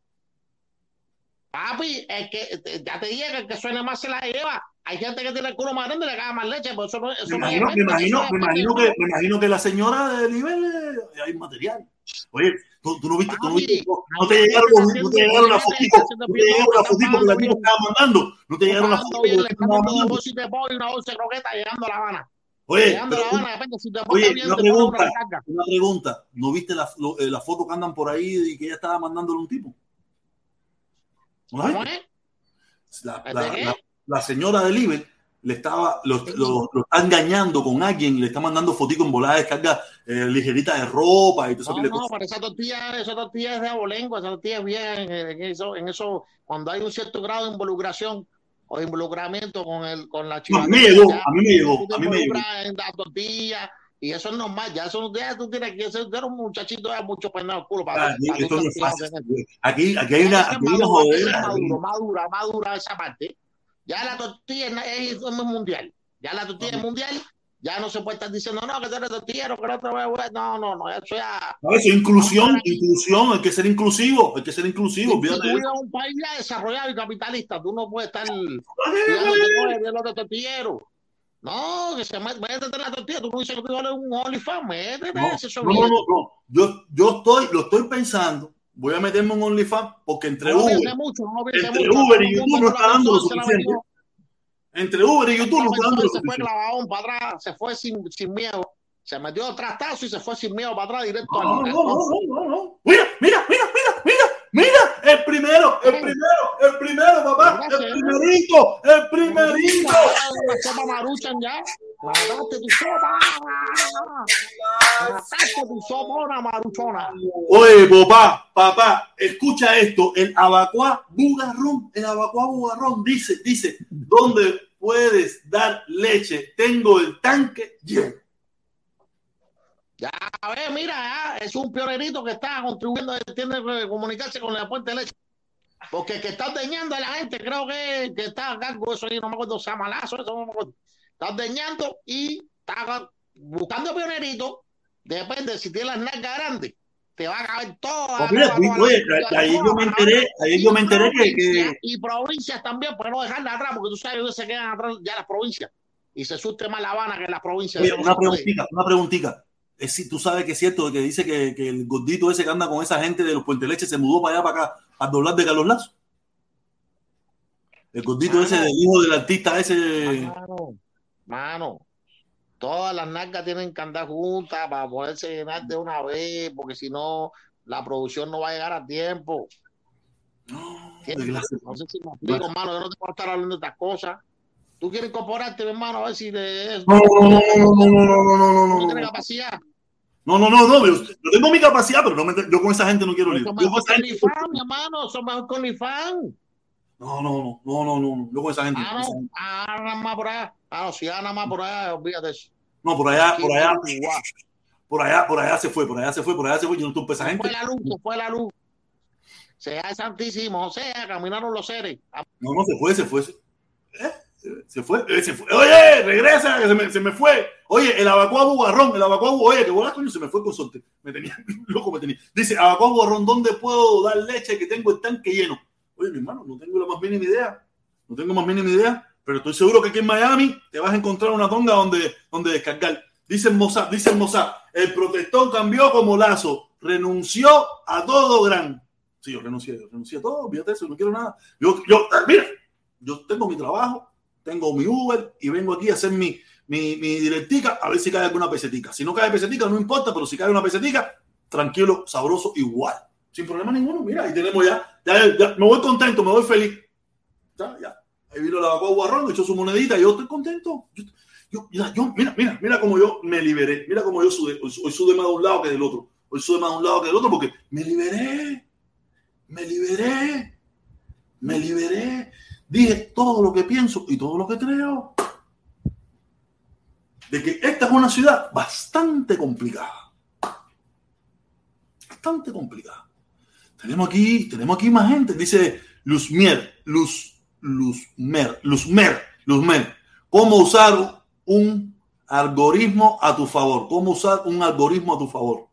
Papi, es que ya te dije que el que suene más se la lleva. Hay gente que tiene el culo más grande y le caga más leche, eso no, eso me, imagino, me, imagino, me, imagino que, me imagino que la señora de nivel eh, hay material. Oye, tú, tú no viste, tú no, viste, no, te llegaron, no te llegaron la fotito, no te llegaron la fotito que la tía estaba mandando, no te llegaron la fotito que estaba mandando. Si te pones una bolsa de croqueta llegando a La Habana. Oye, una, pregunta, una pregunta, ¿no viste la, eh, la foto que andan por ahí y que ella estaba mandándole un tipo? ¿No. La, la, la, la, señora de Liber le estaba, lo, lo, lo, está engañando con alguien, le está mandando fotitos en volada de descarga eh, ligerita de ropa y todo eso. No, no, para esa tortilla, esa tortilla es de abolengo, esa tortilla es bien en, eso, en eso, cuando hay un cierto grado de involucración o involucramiento con el con la chica. No, a mí me llegó, a mí me llegó, a mí me llegó. En la tortilla y eso es normal, ya eso ya tú tienes que ser un muchachito de mucho peinado culo para, ah, para esto no es fácil. Aquí, aquí hay una, aquí hay una. Madura, madura, madura esa parte. Ya la tortilla es, es mundial. Ya la tortilla es mundial ya no se puede estar diciendo, no, que tú eres tortillero, que no te No, no, no, eso ya. No, eso es inclusión, no, inclusión, hay que ser inclusivo, hay que ser inclusivo. Si tú vives un país ya desarrollado y capitalista, tú no puedes estar los tortilleros. No, que se métete en la tortilla, tú no dices que tú eres un OnlyFans, métete. No, no, no, no, Yo, yo estoy, lo estoy pensando, voy a meterme en OnlyFans porque entre no Uber, mucho, no entre mucho, Uber y YouTube no está dando lo suficiente. Entre Uber y YouTube no está dando lo Se fue clavado para atrás, se fue sin, sin miedo. Se metió trastazo y se fue sin miedo para atrás directo no, al no, no, no, no, no. Mira, mira, mira, mira, mira, mira, el primero, el primero, el primero, papá, el primerito, el primerito. La sopa maruchan ya. Mataste tu sopa. Mataste tu sopa, una maruchona. Oye, papá, papá, escucha esto. El abacuá bugarrón, el abacuá bugarrón dice, dice, ¿dónde puedes dar leche? Tengo el tanque lleno. Ya, a ver, mira, es un pionerito que está contribuyendo, tiene que comunicarse con la puente de leche. Porque el que está ordeñando a la gente, creo que, que está a cargo eso ahí, no me acuerdo, Samalazo, eso no me acuerdo. Está ordeñando y está buscando pionerito. Depende, si tiene las nalgas grandes, te va a caber todo. Ahí yo me enteré, ahí yo me enteré que, Y provincias también, pero no dejarla atrás, porque tú sabes que se quedan atrás ya las provincias. Y se surte más La Habana que las provincias. Oye, una preguntita, una preguntita es si tú sabes que es cierto que dice que, que, el gordito ese que anda con esa gente de los Puente Leche se mudó para allá, para acá, al doblar de Carlos Lazo. El gordito mano, ese del hijo del artista ese. Mano, mano, todas las nalgas tienen que andar juntas para poderse llenar de una vez, porque si no, la producción no va a llegar a tiempo. No, no sé si me explico, hermano, yo no te puedo estar hablando de estas cosas. Tú quieres incorporarte, mi hermano, a ver si de No, no, no, no, no, no, no, no, no, no. ¿No tienes capacidad? No, no, no, no, yo, yo tengo mi capacidad, pero no me, yo con esa gente no quiero. Somos mejor con OnlyFans, mi hermano, mejor con OnlyFans. No, no, no, no, no, no, yo con esa gente. Ah, no, ah, nada más por allá. Ah, no, si nada más por allá, olvídate eso. No, por allá, por allá, por allá, por allá se fue, por allá se fue, por allá se fue, yo no tuve esa gente. Fue la luz, fue la luz. Sea santísimo, o sea, caminaron los seres. No, no, se fue, se fue. ¿Eh? Se fue, se fue. Oye, regresa, se me, se me fue. Oye, el abacuá bugarrón, el abacuá oye, que bolas, coño, se me fue con sorte. Me tenía, <laughs> loco me tenía. Dice, abacuá bugarrón, ¿dónde puedo dar leche que tengo el tanque lleno? Oye, mi hermano, no tengo la más mínima idea. No tengo más mínima idea, pero estoy seguro que aquí en Miami te vas a encontrar una tonga donde, donde descargar. Dice Mossad, dice Mossad, el protestón cambió como lazo, renunció a todo gran. Sí, yo renuncié, yo renuncié a todo, fíjate eso, no quiero nada. Yo, yo, mira, yo tengo mi trabajo, tengo mi Uber y vengo aquí a hacer mi, mi, mi directica a ver si cae alguna pesetica. Si no cae pesetica, no importa, pero si cae una pesetica, tranquilo, sabroso, igual. Sin problema ninguno. Mira, ahí tenemos ya, ya, ya me voy contento, me voy feliz. Ya, ya. Ahí vino la vacua guarrón, echó su monedita, y yo estoy contento. Yo, yo, mira, mira, mira cómo yo me liberé. Mira cómo yo sudé. Hoy, hoy sudé más de un lado que del otro. Hoy sudé más de un lado que del otro porque me liberé. Me liberé. Me liberé. Dije todo lo que pienso y todo lo que creo. De que esta es una ciudad bastante complicada. Bastante complicada. Tenemos aquí, tenemos aquí más gente. Dice Luzmier, Luz, Luzmer, Luzmer, Luzmer. ¿Cómo usar un algoritmo a tu favor? ¿Cómo usar un algoritmo a tu favor?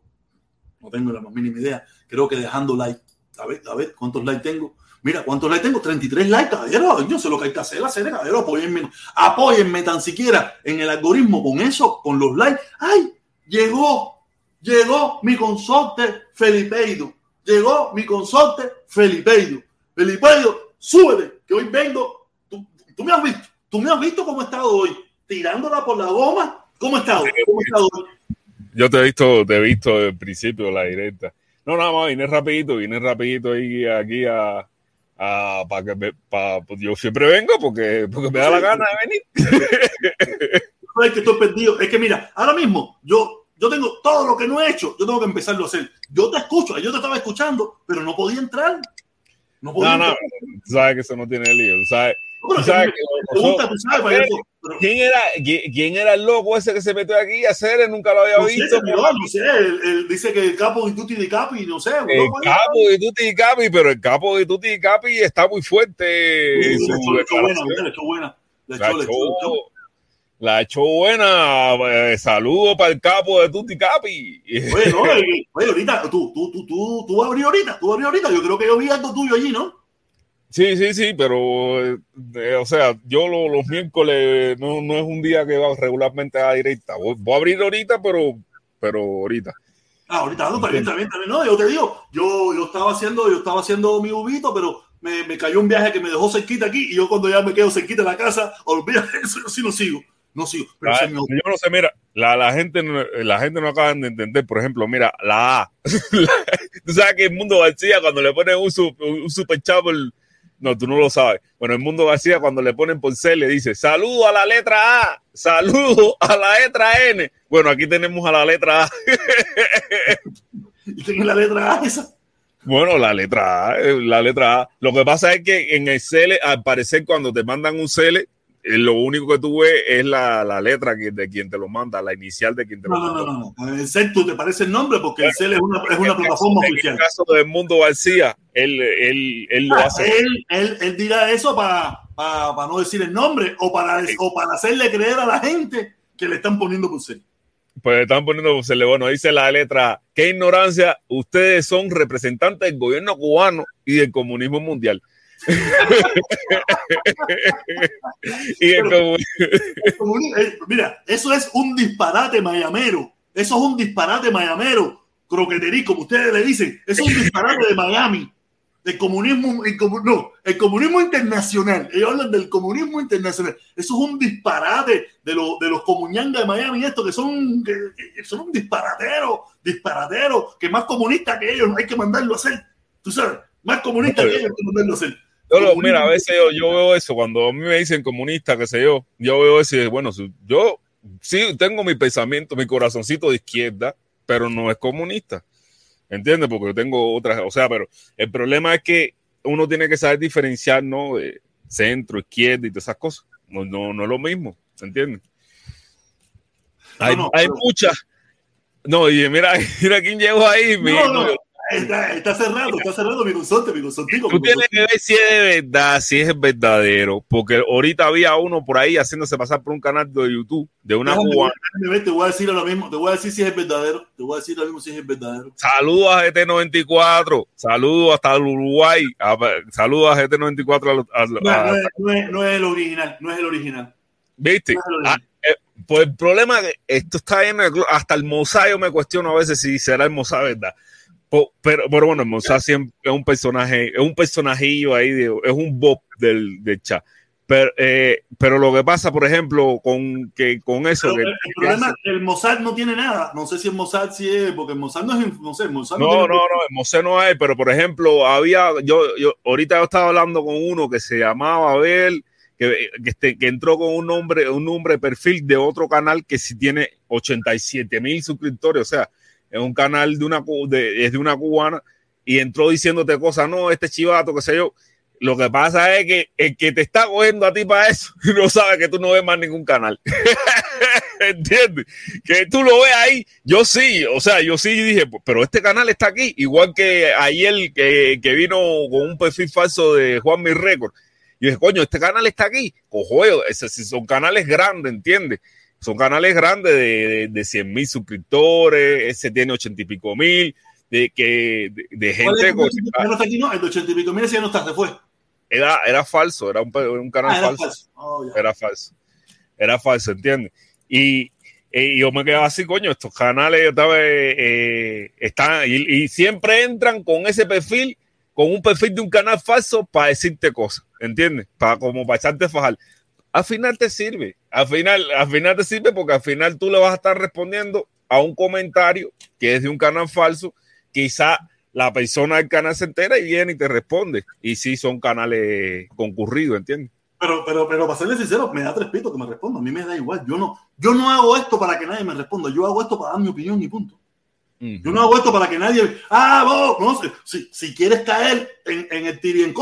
No tengo la más mínima idea. Creo que dejando like. A ver, a ver, ¿cuántos likes tengo? Mira, ¿cuántos likes tengo? 33 likes, caballero. Yo sé lo que hay que hacer, hacer, caballero. Apóyenme, apóyenme tan siquiera en el algoritmo con eso, con los likes. ¡Ay! Llegó, llegó mi consorte Felipeido. Llegó mi consorte Felipeido. Felipeido, súbete, que hoy vengo. Tú, tú me has visto, tú me has visto cómo he estado hoy, tirándola por la goma. ¿Cómo he estado? ¿Cómo he estado hoy? Yo te he visto, te he visto desde el principio la directa. No, nada más, vine rapidito, vine rapidito ahí, aquí a, a para que me, pa, pues yo siempre vengo porque, porque me da la gana de venir. <laughs> Es que estoy perdido, es que mira, ahora mismo yo, yo tengo todo lo que no he hecho, yo tengo que empezarlo a hacer. Yo te escucho, yo te estaba escuchando, pero no podía entrar. No, No, no, tú sabes que eso no tiene lío. Tú sabes, Bueno, tú sabes me- que me pregunta, tú sabes, payaso, pero- ¿quién, era, quién, era el loco ese que se metió aquí a hacer? Nunca lo había No sé, visto. señor, no sé, él, él dice que el capo y tutti di capi, no sé. El ¿no? capo de Tutti y Capi, pero el capo de Tutti y Capi está muy fuerte. En su echó buena, echó buena. Le La echó, le la echó buena. Eh, Saludos para el capo de Tutti Capi. Oye, no, oye, <laughs> oye, ahorita, tú, tú, tú, tú, tú vas a abrir ahorita, tú vas a abrir ahorita. Yo creo que yo vi algo tuyo allí, ¿no? Sí, sí, sí, pero, eh, eh, o sea, yo lo- los miércoles no, no es un día que va regularmente a directa. Voy, voy a abrir ahorita, pero, pero ahorita. Ah, ahorita, no, bien, está bien, está bien. No, yo te digo, yo, yo estaba haciendo, yo estaba haciendo mi ubito, pero me, me cayó un viaje que me dejó cerquita aquí y yo cuando ya me quedo cerquita en la casa, olvídate eso, yo sí no sigo, no sigo. Pero La- se me yo no sé, mira, la, la gente no, la gente no acaban de entender, por ejemplo, mira, la A. <laughs> tú sabes que el mundo García, cuando le ponen un, un super chavo, no, tú no lo sabes. Bueno, el mundo García, cuando le ponen por C, le dice, saludo a la letra A, saludo a la letra N. Bueno, aquí tenemos a la letra A. <laughs> y tengo la letra A esa. Bueno, la letra A, eh, la letra A. Lo que pasa es que en el CL, al parecer, cuando te mandan un CL, lo único que tú ves es la, la letra de quien te lo manda, la inicial de quien te No, lo no, manda. no, no. El CERTU te parece el nombre porque el CEL es una, es una plataforma en oficial. el caso del mundo García, él, él, él lo Ah, hace. él, él, él dirá eso para no decir el nombre o para, o para hacerle creer a la gente que le están poniendo por ser. Pues están poniendo, se le, bueno, dice la letra. Qué ignorancia, ustedes son representantes del gobierno cubano y del comunismo mundial. <laughs> y Mira, eso es un disparate mayamero. Eso es un disparate mayamero. Croqueterí, como ustedes le dicen. Eso es un disparate de Miami. El comunismo, el no, el comunismo internacional. Ellos hablan del comunismo internacional. Eso es un disparate de, los de los comuñangas de Miami, esto que son, que, que son un disparatero, disparatero, que más comunista que ellos hay que mandarlo a hacer. Tú sabes, más comunista que ellos hay que mandarlo a hacer. Yo lo- mira, a veces yo, yo veo eso, cuando a mí me dicen comunista, qué sé yo, yo veo eso y bueno, yo sí tengo mi pensamiento, mi corazoncito de izquierda, pero no es comunista. ¿Entiendes? Porque yo tengo otras, o sea, pero el problema es que uno tiene que saber diferenciar, ¿no? De centro, izquierda y todas esas cosas. No, no, no es lo mismo, ¿entiendes? Hay, no, hay pero- muchas. No, y mira, <laughs> mira quién llegó ahí. mi- No, no, está, está cerrado, está cerrado mi consortico. Tú tienes que ver si es de verdad, si es verdadero, porque ahorita había uno por ahí haciéndose pasar por un canal de YouTube de una Déjame cubana. déjame Te voy a decir ahora mismo, te voy a decir si es verdadero, te voy a decir ahora mismo si es verdadero. Saludos a GT94, saludos hasta el Uruguay, a- saludos a GT94. a a No, no es, no es- no es el original, no es el original. ¿Viste? Ah, eh, pues el problema es que esto está en el, hasta el Mozart me cuestiono a veces si será el Mozart verdad. Pero, pero bueno, Mozart siempre es un personaje, es un personajillo ahí, es un bob del, del chat. Pero, eh, pero lo que pasa, por ejemplo, con que con eso, que- el, el problema, el Mozart no tiene nada. No sé si el Mozart sí es, porque el Mozart no es, no sé, el Mozart No, tiene- no, no, el Mosé no hay, pero por ejemplo, había, yo, yo, ahorita yo estaba hablando con uno que se llamaba Abel, que, que, este- que entró con un nombre, un nombre de perfil de otro canal que sí tiene 87 mil suscriptores, o sea, es un canal de una, de, es una cubana, y entró diciéndote cosas, no, este chivato, qué sé yo. Lo que pasa es que el que te está cogiendo a ti para eso <laughs> no sabe que tú no ves más ningún canal. <laughs> ¿Entiendes? Que tú lo ves ahí. Yo sí, o sea, yo sí dije, pero este canal está aquí. Igual que ayer que, que vino con un perfil falso de Juan Mi Record. Y dije, coño, este canal está aquí. Cojo, esos son canales grandes, ¿entiendes? Son canales grandes de, de, de 100 mil suscriptores. Ese tiene 80 y pico mil. de que de, de ¿Cuál es gente el con- no está aquí? No, el de 80 y pico mil ya no está, se fue. era, era falso, era un, un canal Ah, era falso. falso. Oh, era falso. Era falso, ¿entiendes? Y, y yo me quedaba así, coño, estos canales eh, eh, están y, y siempre entran con ese perfil, con un perfil de un canal falso para decirte cosas, ¿entiendes? Para como para echarte fajar. Al final te sirve, al final, al final te sirve porque al final tú le vas a estar respondiendo a un comentario que es de un canal falso, quizá la persona del canal se entera y viene y te responde. Y sí, son canales concurridos, ¿entiendes? Pero, pero, pero para serle sincero, me da tres pitos que me responda. A mí me da igual. Yo no, yo no hago esto para que nadie me responda. Yo hago esto para dar mi opinión y punto. Yo no hago esto para que nadie. Ah, vos, no sé. Si, si quieres caer en, en el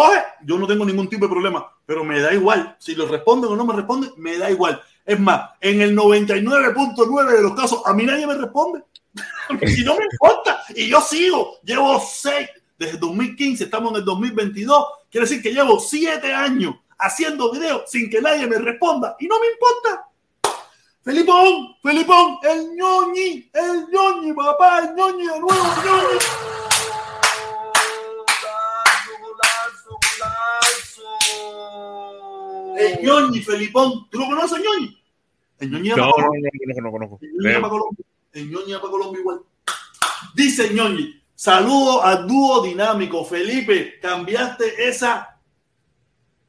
yo no tengo ningún tipo de problema. Pero me da igual. Si lo responden o no me responden, me da igual. Es más, en el 99.9 de los casos, a mí nadie me responde. <laughs> y no me importa. Y yo sigo. Llevo seis. Desde 2015, estamos en el 2022. Quiere decir que llevo siete años haciendo videos sin que nadie me responda. Y no me importa. Felipón, Felipón, el ñoñi, el ñoñi, papá, el ñoñi de nuevo, el ñoñi. El ñoñi, Felipón. ¿Tú lo conoces, ñoñi? El ñoñi No, no, no, no, conozco. El ñoñi para Colombia. Igual. Dice ñoñi, saludo al dúo dinámico. Felipe, cambiaste esa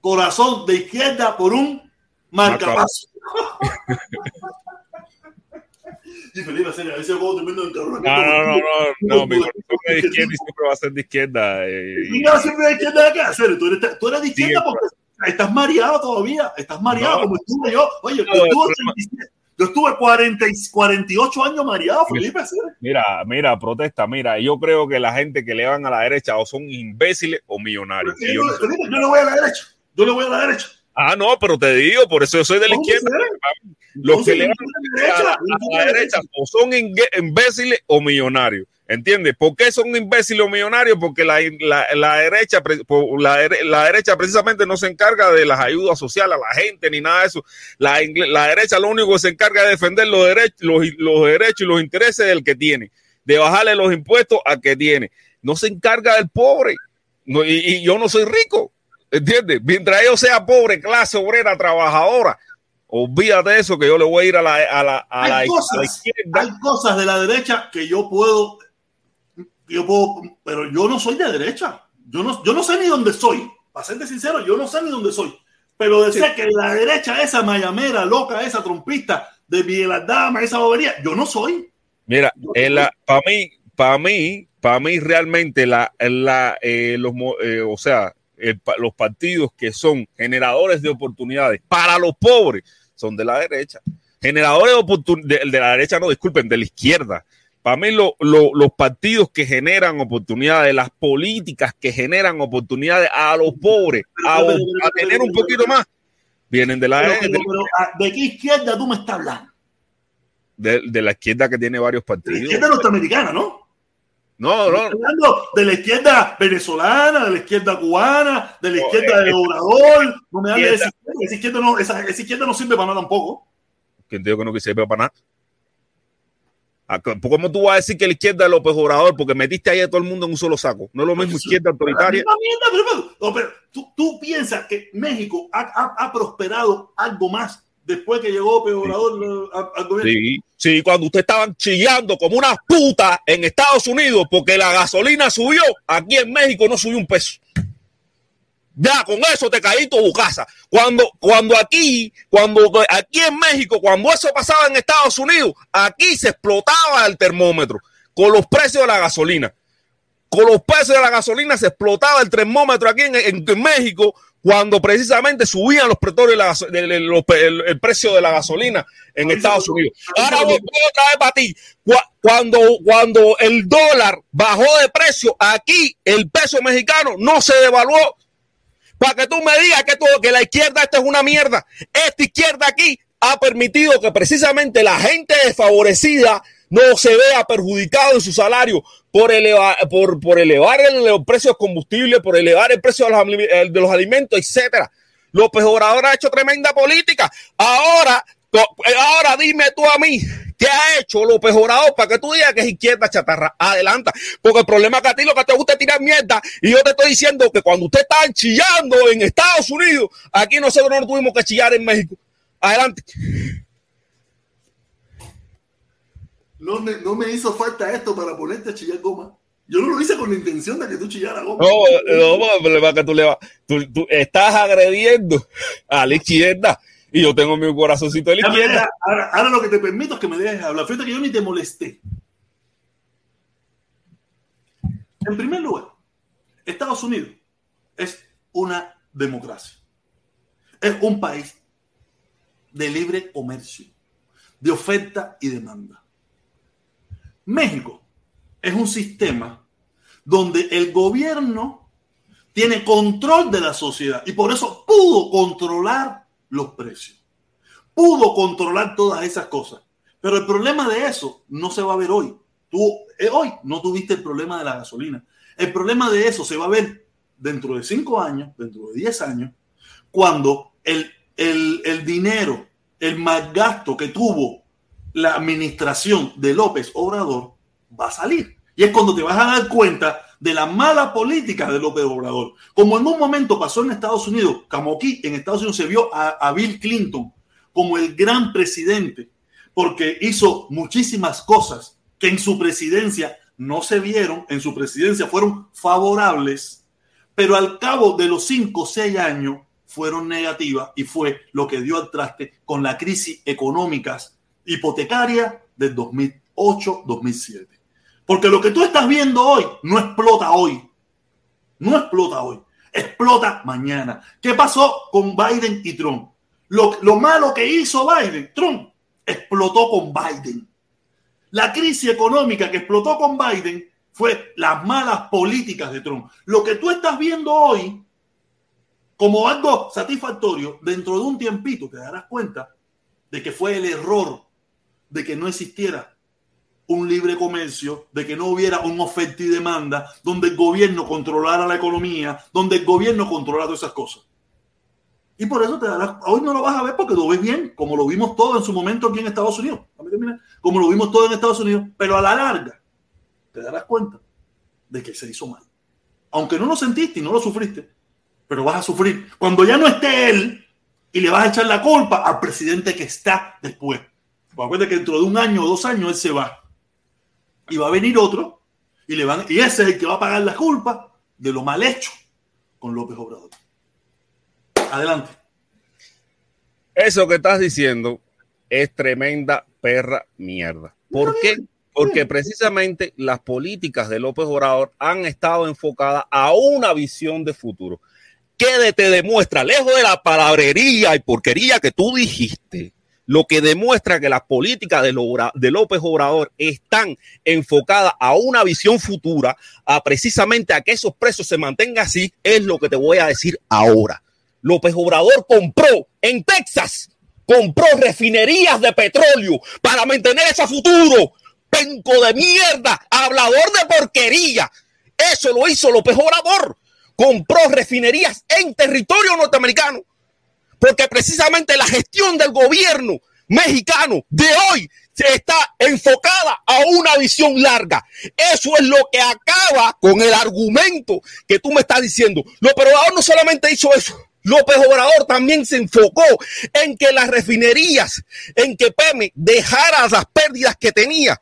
corazón de izquierda por un marcapaso. <laughs> Y Felipe, en serio, a veces puedo tremendo No, no, no, no, <laughs> no, mi corazón es de izquierda y siempre va a ser de izquierda. eh, Mira, siempre de izquierda de acá. En serio, tú eres, tú eres de izquierda porque estás mareado todavía. Estás mareado No. como estuve yo. Oye, yo No, estuve, el 87 yo estuve 40 y 48 años mareado, Felipe. Mira, mira, protesta, mira, yo creo que la gente que le van a la derecha o son imbéciles o millonarios. Yo yo, no sé. Felipe, yo le voy a la derecha. Yo le voy a la derecha. Ah, no, pero te digo, por eso yo soy de la ¿Cómo izquierda. ve? Los que le van a la, derecha, o son imbéciles o millonarios. ¿Entiendes? ¿Por qué son imbéciles o millonarios? Porque la, la, la derecha, la, la derecha precisamente no se encarga de las ayudas sociales a la gente ni nada de eso. La, derecha lo único que se encarga es defender los derechos, los, los derechos y los intereses del que tiene, de bajarle los impuestos al que tiene. No se encarga del pobre. No, y, y yo no soy rico. ¿Entiendes? Mientras yo sea pobre, clase obrera, trabajadora, olvídate de eso que yo le voy a ir a la, a la, a la izquierda. hay cosas de la derecha que yo puedo, yo puedo, pero yo no soy de derecha. Yo no, yo no sé ni dónde soy. Para serte sincero, yo no sé ni dónde soy. Pero decía que la derecha, esa mayamera, loca, esa trompista de Miguel Aldama, esa bobería, yo no soy. Mira, para mí, para mí, para mí realmente la, la, eh, los, eh, o sea, pa- los partidos que son generadores de oportunidades para los pobres son de la derecha. Generadores de oportunidades, de, de la derecha, no, disculpen, de la izquierda. Para mí lo- lo- los partidos que generan oportunidades, las políticas que generan oportunidades a los pobres, a, a tener un poquito más, vienen de la, Pero, de, pero, pero, ¿de qué izquierda tú me estás hablando? de- de la izquierda que tiene varios De la partidos. izquierda norteamericana, ¿no? No, no, Estoy hablando de la izquierda venezolana, de la izquierda cubana, de la No, izquierda eh, de Obrador. No me hables de esa izquierda-. Esa izquierda no, esa, esa izquierda no sirve para nada tampoco. que entiendo que no quise para nada. ¿Cómo tú vas a decir que la izquierda es López Obrador? Porque metiste ahí a todo el mundo en un solo saco. No es lo mismo izquierda autoritaria. no, pero tú, tú piensas que México ha, ha- ha prosperado algo más después que llegó López Obrador eh, al, al gobierno. Sí, sí, cuando ustedes estaban chillando como unas putas en Estados Unidos porque la gasolina subió, aquí en México no subió un peso. Ya, con eso te caí tu casa. Cuando, cuando aquí, cuando aquí en México, cuando eso pasaba en Estados Unidos, aquí se explotaba el termómetro con los precios de la gasolina. Con los precios de la gasolina se explotaba el termómetro aquí en, en- en México cuando precisamente subían los precios de la gaso- de- de- los- el, el precio de la gasolina en Estados Unidos. Ahora voy otra vez para ti. Cu- Cuando, cuando el dólar bajó de precio, aquí el peso mexicano no se devaluó. Para que tú me digas que, todo, que la izquierda esta es una mierda. Esta izquierda aquí ha permitido que precisamente la gente desfavorecida no se vea perjudicado en su salario por, eleva- por, por elevar el, precio del combustible, por elevar el precio de los, de los alimentos, etcétera. López Obrador ha hecho tremenda política. Ahora Ahora dime tú a mí, ¿qué ha hecho López Obrador para que tú digas que es izquierda chatarra? Adelanta, porque el problema es que a ti lo que te gusta es tirar mierda y yo te estoy diciendo que cuando usted está chillando en Estados Unidos, aquí nosotros no tuvimos que chillar en México. Adelante. No me, no me hizo falta esto para ponerte a chillar goma. Yo no lo hice con la intención de que tú chillaras goma. No, no, el problema que tú le vas. Tú, tú estás agrediendo a la izquierda y yo tengo mi corazoncito de la izquierda. Ahora, ahora, lo que te permito es que me dejes hablar. Fíjate que yo ni te molesté. En primer lugar, Estados Unidos es una democracia. Es un país de libre comercio, de oferta y demanda. México es un sistema donde el gobierno tiene control de la sociedad y por eso pudo controlar los precios. Pudo controlar todas esas cosas. Pero el problema de eso no se va a ver hoy. Tú eh, hoy no tuviste el problema de la gasolina. El problema de eso se va a ver dentro de cinco años, dentro de diez años, cuando el, el, el dinero, el mal gasto que tuvo la administración de López Obrador va a salir. Y es cuando te vas a dar cuenta de la mala política de López Obrador. Como en un momento pasó en Estados Unidos, como aquí en Estados Unidos se vio a, Bill Clinton como el gran presidente, porque hizo muchísimas cosas que en su presidencia no se vieron, en su presidencia fueron favorables, pero al cabo de los cinco o seis años fueron negativas y fue lo que dio al traste con la crisis económica hipotecaria del 2008-2007. Porque lo que tú estás viendo hoy no explota hoy. No explota hoy. Explota mañana. ¿Qué pasó con Biden y Trump? Lo, lo malo que hizo Biden, Trump, explotó con Biden. La crisis económica que explotó con Biden fue las malas políticas de Trump. Lo que tú estás viendo hoy como algo satisfactorio, dentro de un tiempito te darás cuenta de que fue el error de que no existiera un libre comercio, de que no hubiera un oferta y demanda, donde el gobierno controlara la economía, donde el gobierno controlara todas esas cosas. Y por eso te darás, hoy no lo vas a ver porque lo ves bien, como lo vimos todo en su momento aquí en Estados Unidos, como lo vimos todo en Estados Unidos, pero a la larga te darás cuenta de que se hizo mal. Aunque no lo sentiste y no lo sufriste, pero vas a sufrir cuando ya no esté él y le vas a echar la culpa al presidente que está después. Acuérdate que dentro de un año o dos años él se va y va a venir otro y, le van, y ese es el que va a pagar la culpa de lo mal hecho con López Obrador. Adelante. Eso que estás diciendo es tremenda perra mierda. ¿Por qué? Porque precisamente las políticas de López Obrador han estado enfocadas a una visión de futuro. ¿Qué te demuestra, lejos de la palabrería y porquería que tú dijiste, lo que demuestra que las políticas de, López Obrador están enfocadas a una visión futura, a precisamente a que esos precios se mantengan así, es lo que te voy a decir ahora. López Obrador compró en Texas, compró refinerías de petróleo para mantener ese futuro. Penco de mierda, hablador de porquería. Eso lo hizo López Obrador. Compró refinerías en territorio norteamericano porque precisamente la gestión del gobierno mexicano de hoy está enfocada a una visión larga. Eso es lo que acaba con el argumento que tú me estás diciendo. López Obrador no solamente hizo eso. López Obrador también se enfocó en que las refinerías, en que Pemex dejara las pérdidas que tenía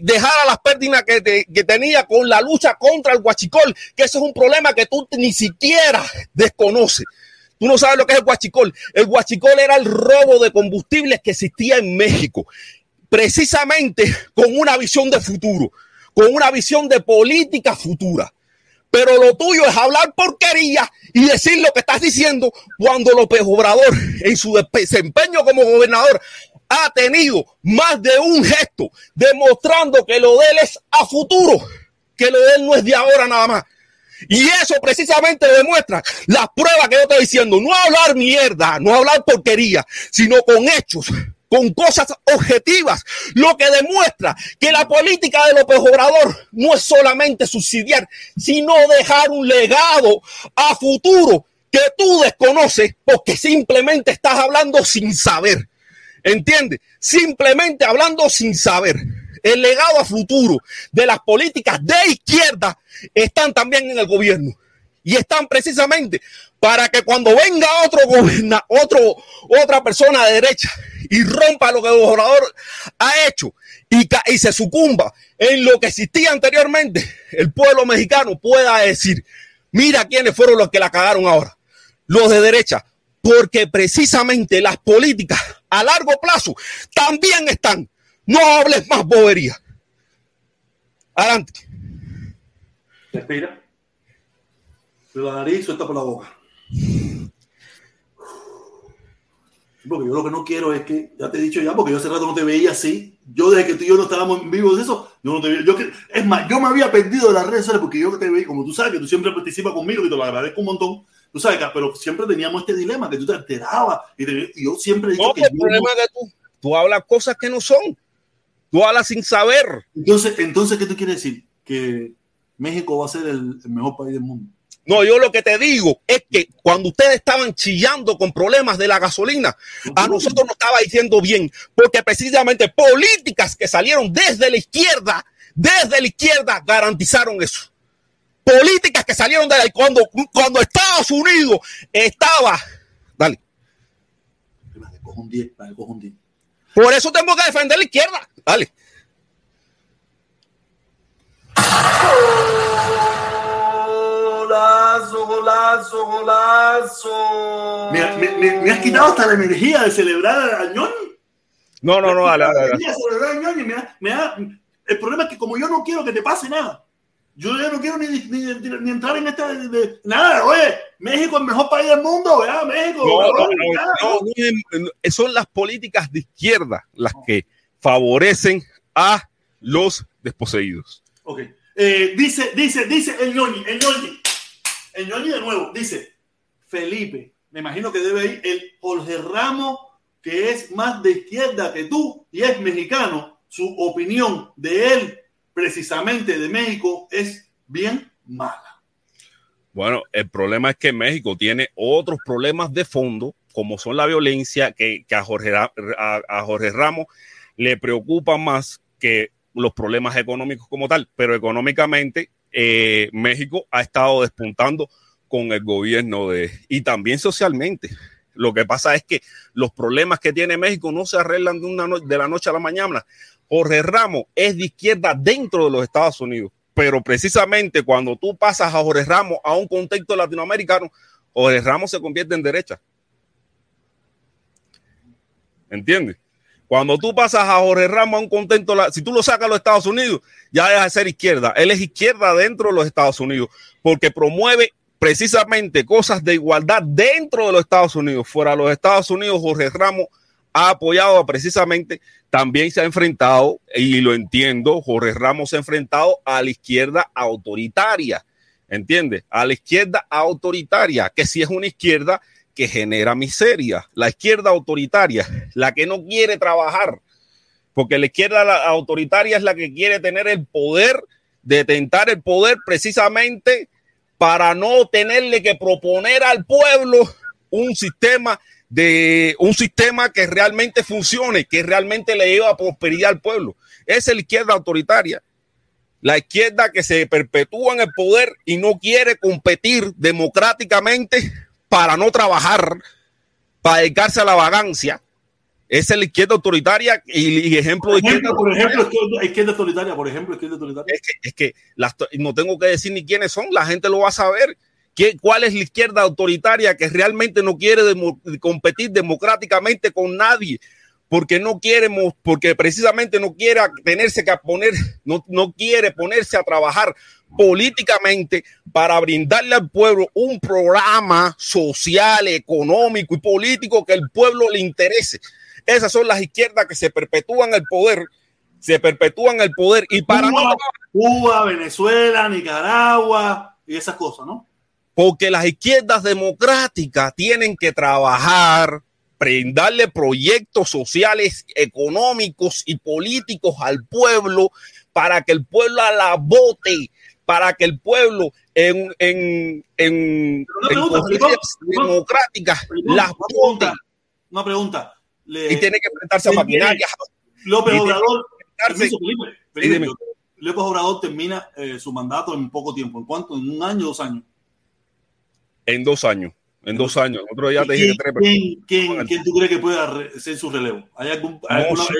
dejara las pérdidas que, que, tenía con la lucha contra el huachicol, que eso es un problema que tú ni siquiera desconoces. Tú no sabes lo que es el guachicol. El guachicol era el robo de combustibles que existía en México, precisamente con una visión de futuro, con una visión de política futura. Pero lo tuyo es hablar porquería y decir lo que estás diciendo cuando López Obrador en su desempeño como gobernador ha tenido más de un gesto demostrando que lo de él es a futuro, que lo de él no es de ahora nada más. Y eso precisamente demuestra las pruebas que yo estoy diciendo. No hablar mierda, no hablar porquería, sino con hechos, con cosas objetivas. Lo que demuestra que la política de López Obrador no es solamente subsidiar, sino dejar un legado a futuro que tú desconoces porque simplemente estás hablando sin saber. ¿entiendes? Simplemente hablando sin saber. El legado a futuro de las políticas de izquierda están también en el gobierno y están precisamente para que cuando venga otro gobierna, otro, otra persona de derecha y rompa lo que el gobernador ha hecho y, y se sucumba en lo que existía anteriormente, el pueblo mexicano pueda decir, mira quiénes fueron los que la cagaron ahora, los de derecha, porque precisamente las políticas a largo plazo también están. No hables más bobería. Adelante. Respira. Por la nariz, suelta por la boca. Porque yo lo que no quiero es que, ya te he dicho ya, porque yo hace rato no te veía así. Yo desde que tú y yo no estábamos en vivo de eso, yo no te veía. Yo, es más, yo me había perdido de las redes sociales porque yo que te veía, como tú sabes, que tú siempre participas conmigo y te lo agradezco un montón. Tú sabes, pero siempre teníamos este dilema que tú te enterabas y, te, y yo siempre he dicho no, que el problema es que tú, tú hablas cosas que no son. Tú hablas sin saber. Entonces, entonces, ¿qué tú quieres decir? Que México va a ser el, el mejor país del mundo. No, yo lo que te digo es que cuando ustedes estaban chillando con problemas de la gasolina, a nosotros nos estaba diciendo bien, porque precisamente políticas que salieron desde la izquierda, desde la izquierda garantizaron eso. Políticas que salieron de ahí cuando, cuando Estados Unidos estaba. Dale. Cojo un 10, cojo un 10. Por eso tengo que defender la izquierda. Dale. Golazo, golazo, golazo. Me, me, me, me, has quitado hasta la energía de celebrar a Ñoñi. No, no, no, a da, el problema es que como yo no quiero que te pase nada, yo ya no quiero ni, ni, ni entrar en esta de, de, nada, oye, México es el mejor país del mundo, ¿verdad? México. No, no, no, son las políticas de izquierda las que favorecen a los desposeídos. Ok. Eh, dice, dice, dice el ñoñi, el ñoñi, el ñoñi de nuevo, dice Felipe, me imagino que debe ir el Jorge Ramos, que es más de izquierda que tú y es mexicano, su opinión de él, precisamente de México, es bien mala. Bueno, el problema es que México tiene otros problemas de fondo, como son la violencia, que, que a, Jorge, a, a Jorge Ramos le preocupa más que los problemas económicos como tal, pero económicamente eh, México ha estado despuntando con el gobierno de y también socialmente. Lo que pasa es que los problemas que tiene México no se arreglan de, una de la noche a la mañana. Jorge Ramos es de izquierda dentro de los Estados Unidos, pero precisamente cuando tú pasas a Jorge Ramos a un contexto latinoamericano, Jorge Ramos se convierte en derecha. ¿Entiendes? Cuando tú pasas a Jorge Ramos a un contento, si tú lo sacas a los Estados Unidos, ya deja de ser izquierda. Él es izquierda dentro de los Estados Unidos porque promueve precisamente cosas de igualdad dentro de los Estados Unidos. Fuera de los Estados Unidos, Jorge Ramos ha apoyado precisamente, también se ha enfrentado, y lo entiendo, Jorge Ramos se ha enfrentado a la izquierda autoritaria, ¿entiendes? A la izquierda autoritaria, que si es una izquierda que genera miseria, la izquierda autoritaria, la que no quiere trabajar, porque la izquierda autoritaria es la que quiere tener el poder, detentar el poder precisamente para no tenerle que proponer al pueblo un sistema de un sistema que realmente funcione, que realmente le lleva a prosperidad al pueblo. Es la izquierda autoritaria. La izquierda que se perpetúa en el poder y no quiere competir democráticamente para no trabajar, para dedicarse a la vagancia. Esa es la izquierda autoritaria y, y ejemplo de izquierda por ejemplo, izquierda, izquierda autoritaria, por ejemplo, izquierda autoritaria. Es que, es que las, no tengo que decir ni quiénes son, la gente lo va a saber. ¿Qué, ¿Cuál es la izquierda autoritaria que realmente no quiere demo, competir democráticamente con nadie? Porque no quiere, porque precisamente no quiere tenerse que poner, no, no quiere ponerse a trabajar políticamente para brindarle al pueblo un programa social, económico y político que el pueblo le interese. Esas son las izquierdas que se perpetúan el poder, se perpetúan el poder y para Cuba, no... Cuba, Venezuela, Nicaragua y esas cosas, ¿no? Porque las izquierdas democráticas tienen que trabajar, brindarle proyectos sociales, económicos y políticos al pueblo para que el pueblo la vote, para que el pueblo en, en, en, pregunta, en democráticas las vote. Una pregunta. le- y tiene que enfrentarse a maquinarias. López Obrador, permiso, Felipe, Felipe. López Obrador termina eh, su mandato en poco tiempo. ¿En cuánto? ¿En un año, dos años? en dos años. En dos años. Otro día te dije ¿Quién, que tres, quién- quién- quién tú crees que pueda ser su relevo? ¿Hay algún, hay alguna- sé.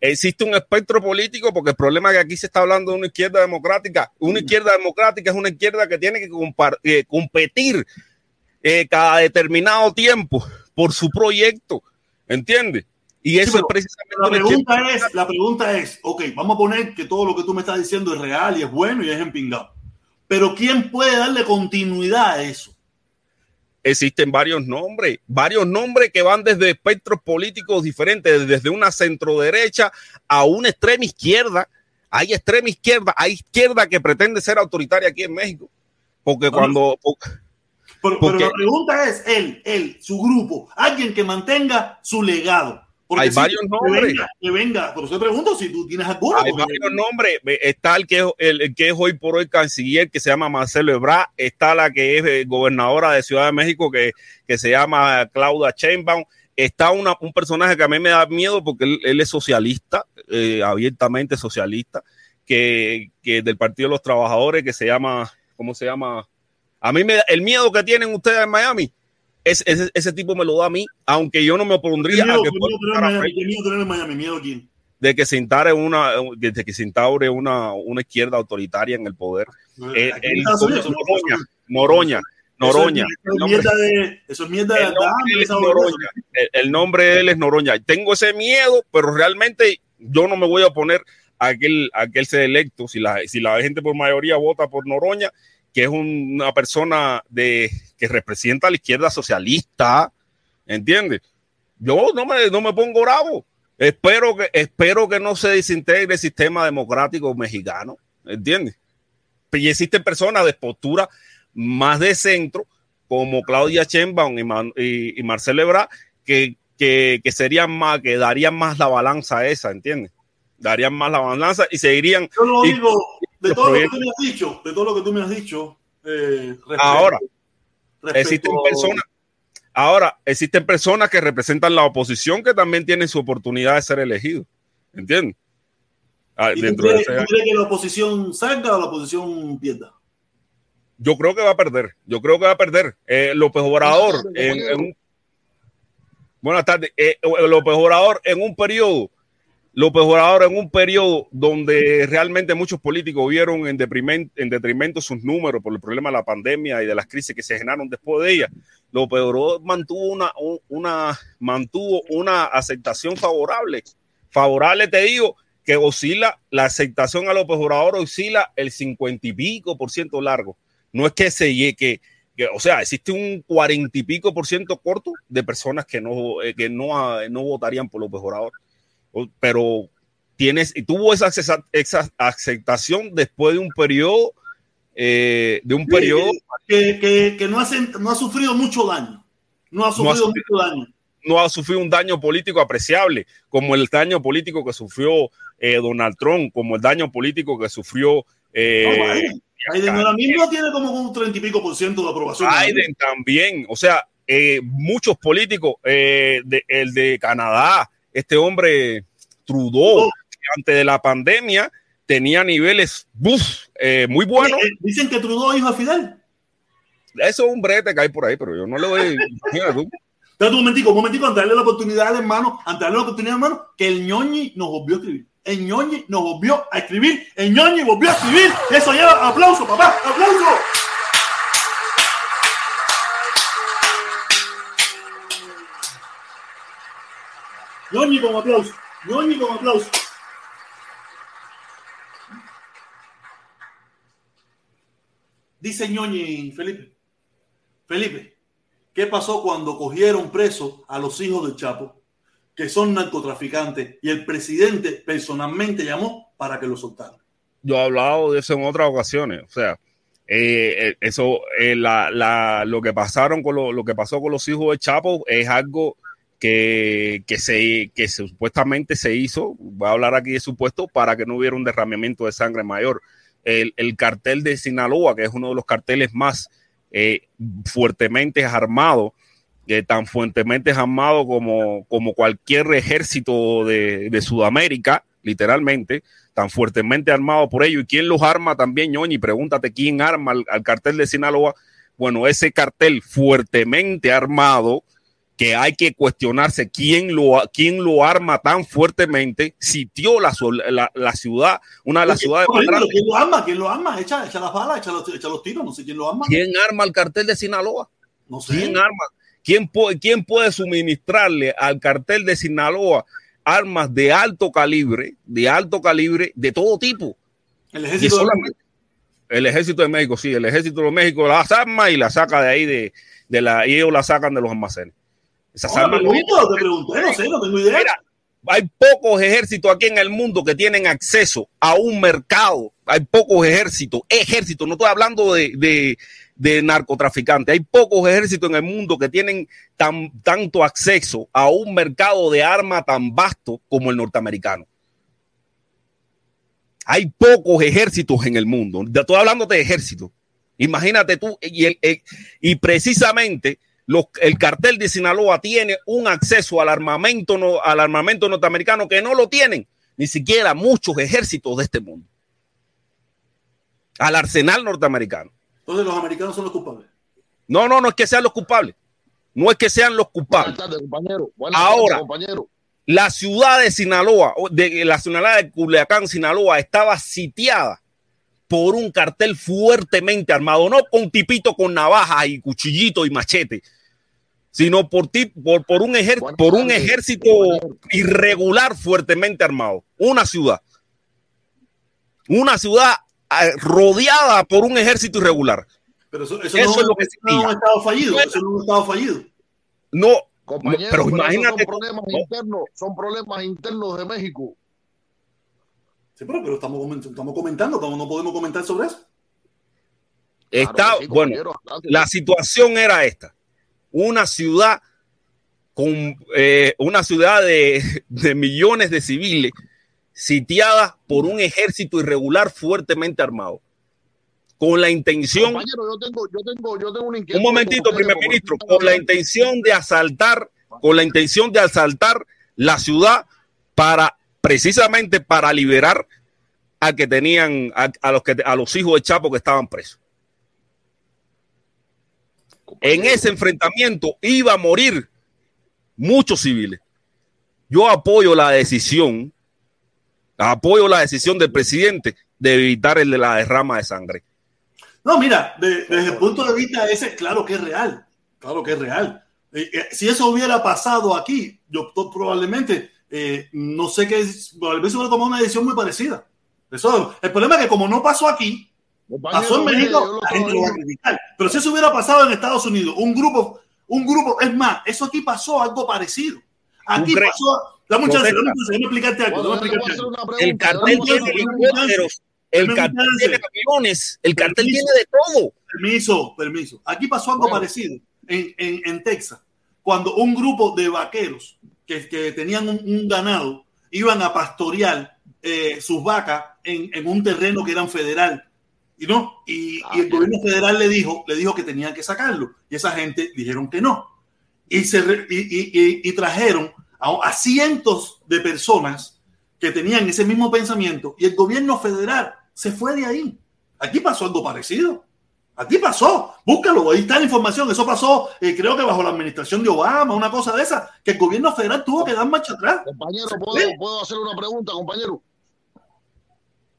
Existe un espectro político porque el problema es que aquí se está hablando de una izquierda democrática. Una izquierda democrática es una izquierda que tiene que eh, competir eh, cada determinado tiempo por su proyecto, ¿entiendes? Y eso es precisamente La pregunta es, la pregunta es, ok, vamos a poner que todo lo que tú me estás diciendo es real y es bueno y es empingado. Pero ¿quién puede darle continuidad a eso? Existen varios nombres, varios nombres que van desde espectros políticos diferentes, desde una centro derecha a una extrema izquierda. Hay extrema izquierda, hay izquierda que pretende ser autoritaria aquí en México. Porque cuando, Pero, Porque- pero la pregunta es él, él, su grupo, alguien que mantenga su legado. Porque Hay si- varios que nombres. venga, que venga, pero yo pregunto si tú tienes alguno. Hay varios nombres. Está el que, es- el, el que es hoy por hoy canciller, que se llama Marcelo Ebrard. Está la que es eh, gobernadora de Ciudad de México, que, que se llama Claudia Sheinbaum. Está una, un personaje que a mí me da miedo porque él, él es socialista, eh, abiertamente socialista, que, que del Partido de los Trabajadores, que se llama, ¿cómo se llama? A mí me da, el miedo que tienen ustedes en Miami, es, ese, ese tipo me lo da a mí, aunque yo no me ¿Qué opondría miedo, a que miedo de que se instaure una, de que se instaure una, una izquierda autoritaria en el poder. Eh, Aquí en el- Estados Unidos, Noroña. Eso El es nombre, mierda de. El nombre de él es Noroña. El- el. Tengo ese miedo, pero realmente yo no me voy a oponer a que él, a que él sea electo. Si la, si la gente por mayoría vota por Noroña, que es un- una persona de, que representa a la izquierda socialista, ¿entiendes? Yo no me, no me pongo bravo. Espero que, espero que no se desintegre el sistema democrático mexicano, ¿entiendes? Y existen personas de postura más de centro, como Claudia Sheinbaum y, Man- y, y Marcelo Ebrard, que, que, que serían más, que darían más la balanza esa, ¿entiendes? Darían más la balanza y seguirían. Yo lo Y- digo, de todo lo que tú me has dicho, de todo lo que tú me has dicho. eh, respecto- Ahora, respecto- Existen personas, ahora, existen personas que representan la oposición que también tienen su oportunidad de ser elegidos, ¿entiendes? Ah, ¿Y tú dentro de crees, ese- tú crees que la oposición salga o la oposición pierda? yo creo que va a perder. Yo creo que va a perder. Eh, López Obrador, en, en un- buenas tardes. Eh, López Obrador, en un periodo, López Obrador, en un periodo donde realmente muchos políticos vieron en, detrimento sus números por el problema de la pandemia y de las crisis que se generaron después de ella, López Obrador mantuvo una, un- una, mantuvo una aceptación favorable. Favorable, te digo, que oscila, la aceptación a López oscila el cincuenta y pico por ciento largo. No es que se que, que, o sea, existe un cuarenta y pico por ciento corto de personas que no, eh, que no, ah, no votarían por López Obrador. Pero tienes, y tuvo esa, aceptación después de un periodo, eh, de un periodo, Que, que, que no, ha, no ha sufrido mucho daño. No ha sufrido sufrido. mucho daño. no ha sufrido un daño político apreciable, como el daño político que sufrió eh, Donald Trump, como el daño político que sufrió eh, No, Biden. Biden ahora mismo tiene como un treinta y pico por ciento de aprobación. Biden también, o sea, eh, muchos políticos, eh, de, el de Canadá, este hombre Trudeau, que antes de la pandemia tenía niveles buf, eh, muy buenos. Eh, Dicen que Trudeau hijo de Fidel. Eso es un brete que hay por ahí, pero yo no le doy. Tú. Un momentico, un momentico, ante darle la oportunidad al hermano, ante darle la oportunidad al hermano, que el ñoñi nos volvió a escribir. El ñoñi nos volvió a escribir. El ñoñi volvió a escribir. Eso lleva aplauso, papá. Aplauso. ñoñi con aplauso. Ñoñi con aplauso. Dice ñoñi Felipe. Felipe, ¿qué pasó cuando cogieron presos a los hijos del Chapo, que son narcotraficantes, y el presidente personalmente llamó para que lo soltaran? Yo he hablado de eso en otras ocasiones. O sea, eh, eh, eso, eh, lo que pasaron con lo, que pasó con los hijos de Chapo es algo que, que, se, que supuestamente se hizo. Voy a hablar aquí de supuesto para que no hubiera un derramamiento de sangre mayor. El, el cartel de Sinaloa, que es uno de los carteles más eh, fuertemente armados eh, tan fuertemente armado como, como cualquier ejército de, de, Sudamérica, literalmente, tan fuertemente armado por ellos. ¿Y quién los arma también, Ñoñi? Pregúntate quién arma al cartel de Sinaloa. Bueno, ese cartel fuertemente armado, que hay que cuestionarse quién lo, quién lo arma tan fuertemente, sitió la, la, la ciudad, una de las ciudades más grandes. ¿Quién lo arma? ¿Quién lo arma? Echa, echa las balas, echa los, echa los, tiros, no sé quién lo arma. ¿Quién arma el cartel de Sinaloa? No sé. ¿Quién arma? ¿Quién puede, ¿Quién puede suministrarle al cartel de Sinaloa armas de alto calibre, de alto calibre, de todo tipo? El ejército de México. El ejército de México, sí, el ejército de México las arma y la saca de ahí de, de la, y ellos la sacan de los almacenes. Esas no, armas te pregunto, te pregunté, no sé, no tengo idea. Mira, hay pocos ejércitos aquí en el mundo que tienen acceso a un mercado. Hay pocos ejércitos, ejércitos, no estoy hablando de, de, de, narcotraficantes. Hay pocos ejércitos en el mundo que tienen tan, tanto acceso a un mercado de armas tan vasto como el norteamericano. Hay pocos ejércitos en el mundo. Estoy hablando de ejércitos. Imagínate tú, y, el, el, y precisamente los, el cartel de Sinaloa tiene un acceso al armamento, no, al armamento norteamericano que no lo tienen ni siquiera muchos ejércitos de este mundo. Al arsenal norteamericano. Entonces los americanos son los culpables. No, no, no es que sean los culpables. No es que sean los culpables. Buenas tardes, compañero. Buenas Ahora, tardes, compañero. la ciudad de Sinaloa, de la ciudad de Culiacán, Sinaloa, estaba sitiada por un cartel fuertemente armado, no con tipito con navajas y cuchillito y machete, sino por, ti, por, por, un, ejer, por un ejército irregular fuertemente armado. Una ciudad. Una ciudad eh, rodeada por un ejército irregular. Pero eso, eso, Eso no, es lo que no un decía. estado fallido. Bueno. Eso no es un estado fallido. No, Compañero, pero pero imagínate Son problemas, no. internos, son problemas internos de México. Sí, pero, pero estamos, estamos comentando, ¿cómo no podemos comentar sobre eso? está, Claro que sí, bueno, la situación era esta. Una ciudad con eh, una ciudad de, <laughs> de millones de civiles sitiada por un ejército irregular fuertemente armado. Con la intención, yo tengo, yo tengo, yo tengo una un momentito, primer ministro, con la intención de asaltar, con la intención de asaltar la ciudad para precisamente para liberar a que tenían a, a los que a los hijos de Chapo que estaban presos. En ese enfrentamiento iba a morir muchos civiles. Yo apoyo la decisión, apoyo la decisión del presidente de evitar el de la derrama de sangre. No, mira, de- desde el punto de vista ese, claro que es real. Claro que es real. Eh, eh, si eso hubiera pasado aquí, yo probablemente, eh, no sé qué, es- tal vez hubiera tomado una decisión muy parecida. Eso, el problema es que como no pasó aquí, pasó en México, yo lo la gente estaba lo va a criticar. Pero si eso hubiera pasado en Estados Unidos, un grupo, un grupo, es más, eso aquí pasó algo parecido. Aquí pasó, dame un chance, dame explicarte algo, El cartel tiene helicópteros, el cartel tiene aviones, el cartel Permiso. tiene de todo. Permiso, permiso. Aquí pasó algo Bueno. parecido en, en, en Texas, cuando un grupo de vaqueros que, que tenían un, un ganado iban a pastorear eh, sus vacas en, en un terreno que era federal. Y no, y, Ah, y el bien. gobierno federal le dijo, le dijo que tenían que sacarlo. Y esa gente dijeron que no. Y, se re- y, y- trajeron a, a cientos de personas que tenían ese mismo pensamiento y el gobierno federal se fue de ahí. Aquí pasó algo parecido. Aquí pasó. Búscalo, ahí está la información. Eso pasó, eh, creo que bajo la administración de Obama, una cosa de esa, que el gobierno federal tuvo que dar marcha atrás. Compañero. ¿puedo, puedo hacer una pregunta, compañero?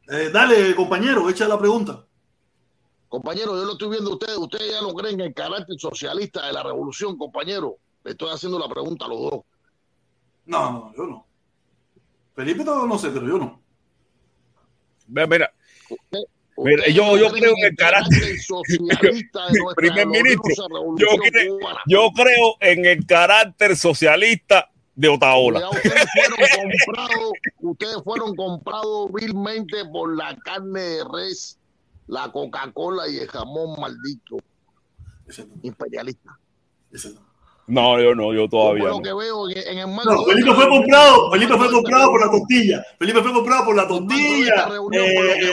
Eh, dale, compañero, echa la pregunta. Compañero, yo lo estoy viendo a ustedes. Ustedes ya no creen en el carácter socialista de la revolución, compañero. Le estoy haciendo la pregunta a los dos. No, no, yo no. Felipe todo no sé, pero yo no. Mira, Usted- Mira, yo- yo creo en el carácter- socialista de <laughs> nuestra Primer ministro, yo creo- cubana. yo creo en el carácter socialista de Otaola. Ya ustedes <laughs> fueron comprados, ustedes fueron comprados vilmente por la carne de res, la Coca-Cola y el jamón maldito Ese no, imperialista. ese no. No, yo no, yo todavía Como lo no. que veo en, en el marco No, Felipe fue comprado, Felipe fue comprado por la tortilla. Felipe fue comprado por la tortilla. lo que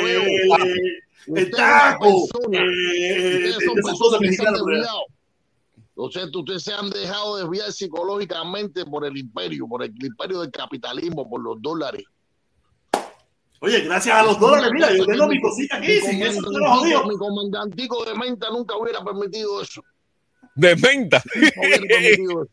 veo, eh, el taco, persona, eh, esas cosas mexicanas. ustedes se han dejado desviar psicológicamente por el imperio, por el imperio del capitalismo, por los dólares. Oye, gracias a los dólares, mira, yo tengo mi cosita aquí, sin eso te lo jodido. Mi comandantico de menta nunca hubiera permitido eso. De menta. <laughs> No.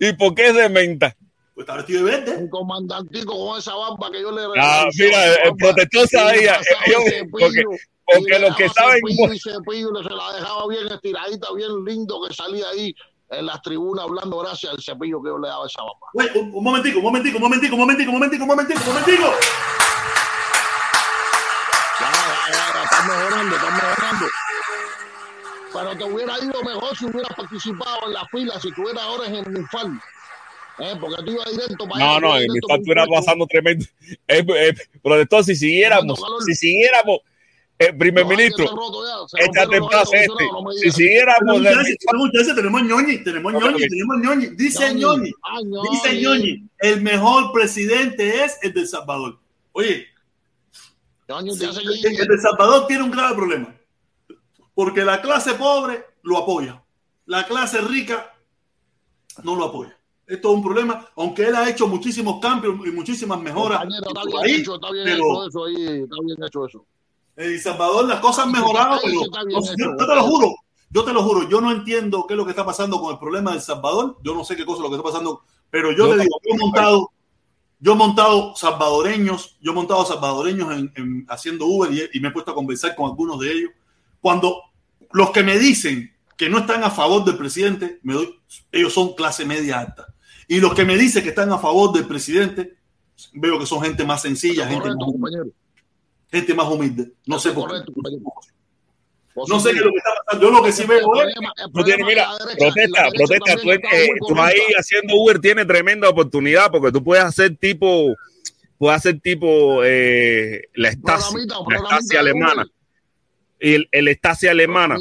¿Y por qué es de menta? Pues está vestido de verde. Mi comandantico con esa barba que yo le Ah, mira, el barba, protector le sabía. yo- el cepillo, porque porque los que saben. cepillo y cepillo, se la dejaba bien estiradita, bien lindo que salía ahí en las tribunas hablando gracias al cepillo que yo le daba a esa barba. Un, un momentico, un momentico, un momentico, un momentico, un momentico, un momentico, un momentico. Estás mejorando, estás mejorando. Pero te hubiera ido mejor si hubieras participado en la fila, si estuvieras ahora en el MIFAL. Eh, porque tú ibas directo para No, allá, no, un factura puesto. pasando tremendo. Eh, eh, protector, si siguiéramos, Tremendo calor. si siguiéramos, eh, primer No, ministro, échate en paz este. no me Si siguiéramos, Tenemos de- chance, tenemos ñoñi, tenemos ñoñi, tenemos ñoñi. Dice ñoñi, Ay, dice ñoñi, el mejor presidente es el de El Salvador. Oye, El el de El Salvador tiene un grave problema. Porque la clase pobre lo apoya. La clase rica no lo apoya. Esto es un problema, aunque él ha hecho muchísimos cambios y muchísimas mejoras Compañero, en está su bien país, hecho, está bien pero- hecho eso ahí, está bien hecho eso. En El Salvador las cosas han mejorado, pero no, yo, hecho. yo te lo juro, yo te lo juro, yo no entiendo qué es lo que está pasando con el problema del Salvador, yo no sé qué cosa es lo que está pasando, pero yo Yo te digo, he montado, yo he montado salvadoreños, yo he montado salvadoreños en, en- haciendo Uber y, y me he puesto a conversar con algunos de ellos. Cuando los que me dicen que no están a favor del presidente, me doy, ellos son clase media alta. Y los que me dicen que están a favor del presidente, veo que son gente más sencilla, gente Correcto, más, compañero. gente más humilde. No sé por qué. Correcto. No sé qué es lo que está pasando. Yo lo que sí veo es. Tú tienes, mira, protesta, protesta. Tú, eh, tú ahí haciendo Uber tienes tremenda oportunidad porque tú puedes hacer tipo, puedes hacer tipo eh, la Stasi, Programita, la programita Stasi de alemana. El, el Stasi alemana,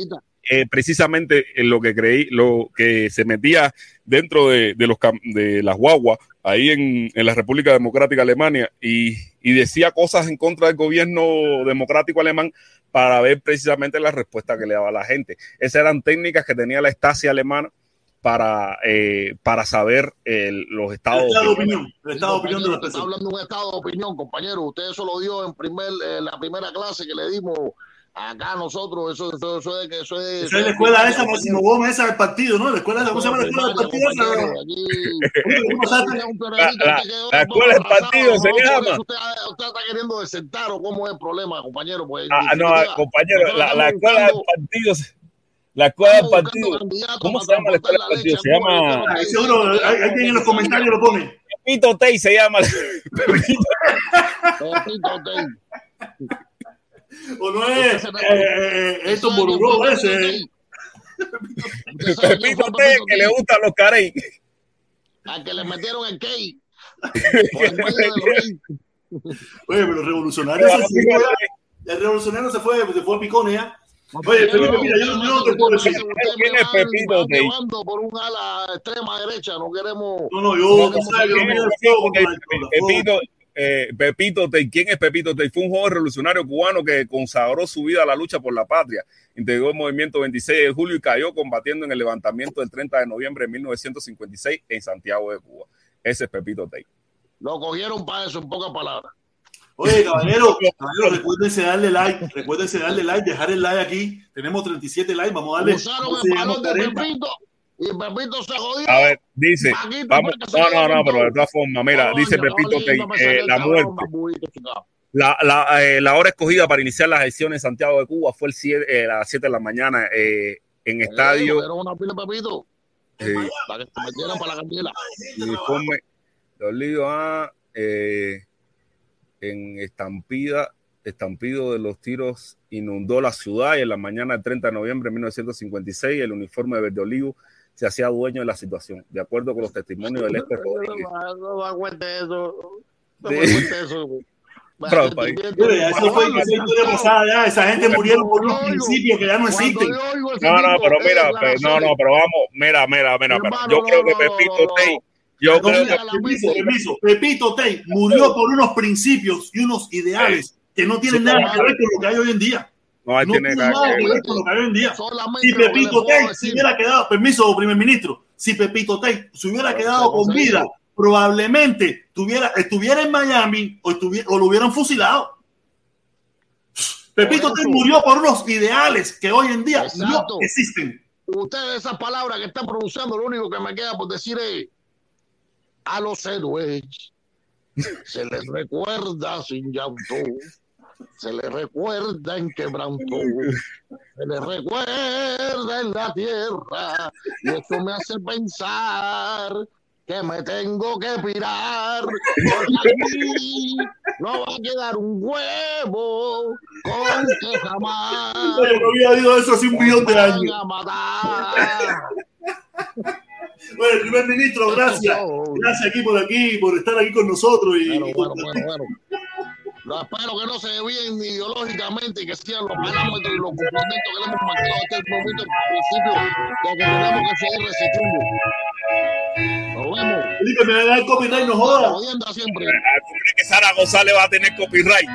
eh, precisamente en lo que creí, lo que se metía dentro de, de los de las guaguas ahí en, en la República Democrática Alemania y, y decía cosas en contra del gobierno democrático alemán para ver precisamente la respuesta que le daba la gente. Esas eran técnicas que tenía la Stasi alemana para, eh, para saber el- los El estados. estado de opinión. El estado de opinión de las Está hablando de un estado de opinión, compañero. Usted eso lo dio en primer, en la primera clase que le dimos acá nosotros. Eso, eso, eso es que eso es. La escuela esa, Máximo Gómez, esa del partido, ¿no? La escuela, ¿cómo se llama la escuela del partido? <laughs> La- la- la escuela del partido se llama. Usted, usted está queriendo desertar o cómo es el problema, compañero. Pues, Ah, no, compañero, la, escuela del partido. La escuela del partido. ¿Cómo se llama la escuela del partido? Se llama. Seguro, hay- alguien en los comentarios lo pone. Pepito Tey se llama. Pepito Pepito Tey. O no es eh, eh, estos boruró ese. Usted sabe quién Pepito que le gustan los carey. Al que le metieron el key. <laughs> Por el medio del rey. Oye, pero el revolucionario se fue. El revolucionario se fue, se fue a picones ya. Oye, Felipe, mira, yo, no te puedo decir. ¿Quién es Pepito llevando por un ala extrema derecha, no queremos. No, no, yo, No, tú sabes, yo miro el fuego con la altura, fuego. Pepito, eh, Pepito Tey, ¿quién es Pepito Tey? Fue un joven revolucionario cubano que consagró su vida a la lucha por la patria. Integró el movimiento 26 de julio y cayó combatiendo en el levantamiento del 30 de noviembre de 1956 en Santiago de Cuba. Ese es Pepito Tey. Lo cogieron para eso, en pocas palabras. Oye, caballero, caballero, recuérdense darle like, recuérdense darle like, dejar el like aquí. Tenemos 37 likes, vamos a darle. Usaron ¿cómo el balón de 40. Pepito y Pepito se jodió. A ver, dice, Paquito vamos, que no, no, no, pero de todas formas, mira, dice Pepito me eh, el la muerte. La, la, eh, la hora escogida para iniciar las elecciones en Santiago de Cuba fue el siete- eh, a las 7 de la mañana eh, en estadio Era una pila Pepito. eh, Para que se metieran para la candela. uniforme de Olivo A, eh, en estampida, estampido de los tiros inundó la ciudad y en la mañana del 30 de noviembre de 1956 el uniforme de verde olivo se hacía dueño de la situación. De acuerdo con los testimonios del ex <laughs> Rodríguez. No me aguante eso. No aguante eso. <laughs> Oye, eso fue esa historia pasada ya. Esa gente murieron por unos principios que ya no existen. No, no, pero mira, pues, no, no, pero vamos, mira, mira, mira, mira. Yo creo que Pepito Tey, yo No, creo que permiso, permiso. Pepito Tey murió por unos principios y unos ideales que no tienen nada que ver con lo que hay hoy en día. No, ahí No tiene nada que ver. con lo que hay hoy en día. Si Pepito Tay se hubiera quedado, permiso, primer ministro, si Pepito Tay se hubiera Pero quedado con vida, probablemente tuviera, estuviera en Miami o, estuviera, o lo hubieran fusilado. Pepito eso. murió por unos ideales que hoy en día no existen. Ustedes esas palabras que están pronunciando, lo único que me queda por decir es a los héroes se les recuerda sin llanto, se les recuerda en quebranto, se les recuerda en la tierra, y esto me hace pensar que me tengo que pirar, porque aquí no va a quedar un huevo con que jamás Yo no había oído eso hace un millón de años. Bueno, primer ministro, gracias. Gracias aquí por aquí, por estar aquí con nosotros. Y, Bueno, y bueno, bueno, bueno. Espero que no se desvíen ideológicamente y que sean los parámetros y los cumplimientos que le hemos marcado hasta el momento, al principio, de que tenemos que seguir resistiendo. Nos vemos. Felipe, me va a dar copyright, no jodas. Jodiendo siempre. Ah, ¿Tú crees que Sara González va a tener copyright?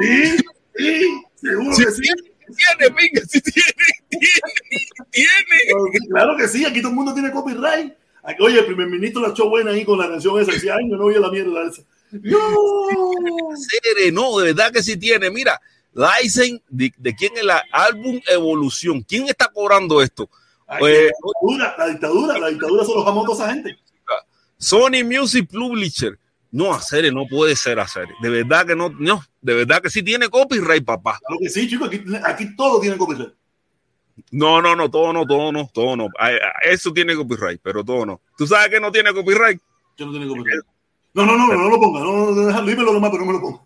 Sí, sí, seguro Sí, que sí. Tiene, pinga, sí tiene, tiene, tiene. Claro que sí, aquí todo el mundo tiene copyright. Oye, el primer ministro la echó buena ahí con la canción esa. Decía, ay, yo no oía la mierda esa. No. No, de verdad que sí tiene. Mira, License, de, de quién es el álbum Evolución? ¿Quién está cobrando esto? Ay, la dictadura, la dictadura, la dictadura se los jamó a toda esa gente. Sony Music Publisher. No, hacer, no puede ser hacer. De verdad que no, no, de verdad que sí tiene copyright, papá. Claro que sí, chicos, aquí, aquí todo tiene copyright. No, no, no, todo no, todo no, todo no. Eso tiene copyright, pero todo no. ¿Tú sabes que no tiene copyright? Yo no tiene copyright. No, no, no, no, no lo ponga. No, no, no, déjalo, dímelo nomás, pero no me lo ponga.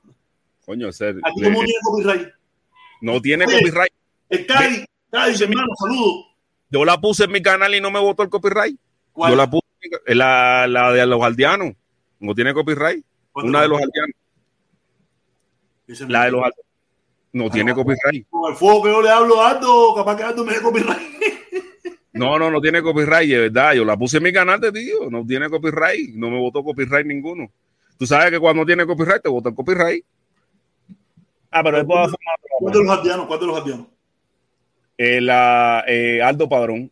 Coño, hacer, Aquí el mundo tiene copyright. no tiene Oye. copyright. El Cádiz, Cádiz, hermano, saludos. Yo la puse en mi canal y no me votó el copyright. ¿Cuál? Yo la puse, en la, la de los aldeanos. No tiene copyright. ¿Cuál Una de los aldeanos. La de los aldeanos. No tiene copyright. Con el fuego que yo le hablo a Aldo, capaz que Aldo me dé copyright. <laughs> No, no, no tiene copyright, de verdad. Yo la puse en mi canal, te digo. No tiene copyright. No me votó copyright ninguno. Tú sabes que cuando tiene copyright, te vota el copyright. Ah, pero de todas formas, ¿Cuál de los aldeanos? ¿Cuál de los aldeanos? eh, la, eh, Aldo Padrón.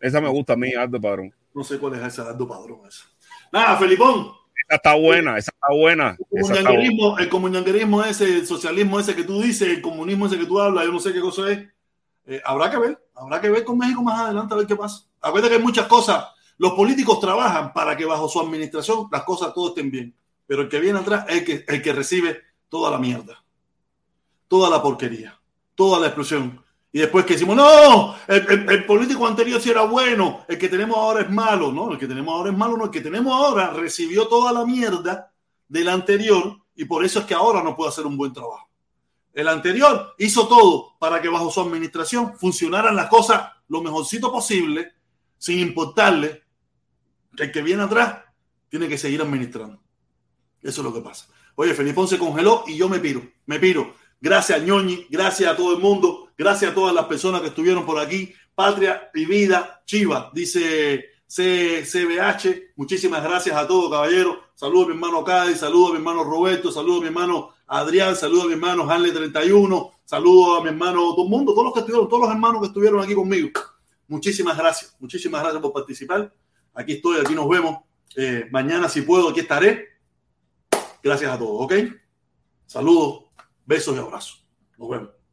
Esa me gusta a mí, Aldo Padrón. No sé cuál es esa, Aldo Padrón. Esa. Nada, Felipón. Esa está buena, esa está buena. El comunanguerismo, el comunanguerismo ese, el socialismo ese que tú dices, el comunismo ese que tú hablas, yo no sé qué cosa es. Eh, habrá que ver, habrá que ver con México más adelante a ver qué pasa. Acuérdate que hay muchas cosas. Los políticos trabajan para que bajo su administración las cosas todo estén bien. Pero el que viene atrás es el que, el que recibe toda la mierda, toda la porquería, toda la explosión. Y después que decimos, no, el, el- el político anterior sí era bueno, el que tenemos ahora es malo. No, el que tenemos ahora es malo, no, el que tenemos ahora recibió toda la mierda del anterior y por eso es que ahora no puede hacer un buen trabajo. El anterior hizo todo para que bajo su administración funcionaran las cosas lo mejorcito posible, sin importarle que el que viene atrás tiene que seguir administrando. Eso es lo que pasa. Oye, Felipón se congeló y yo me piro, me piro. Gracias, Ñoñi, gracias a todo el mundo, gracias a todas las personas que estuvieron por aquí. Patria y vida, Chiva, dice CBH. Muchísimas gracias a todos, caballeros. Saludos a mi hermano Cádiz, saludos a mi hermano Roberto, saludos a mi hermano Adrián, saludos a mi hermano Hanley 31, saludos a mi hermano todo el mundo, todos los que estuvieron, todos los hermanos que estuvieron aquí conmigo. Muchísimas gracias, muchísimas gracias por participar. Aquí estoy, aquí nos vemos. Eh, mañana, si puedo, aquí estaré. Gracias a todos, ¿ok? Saludos, besos y abrazos. Nos vemos.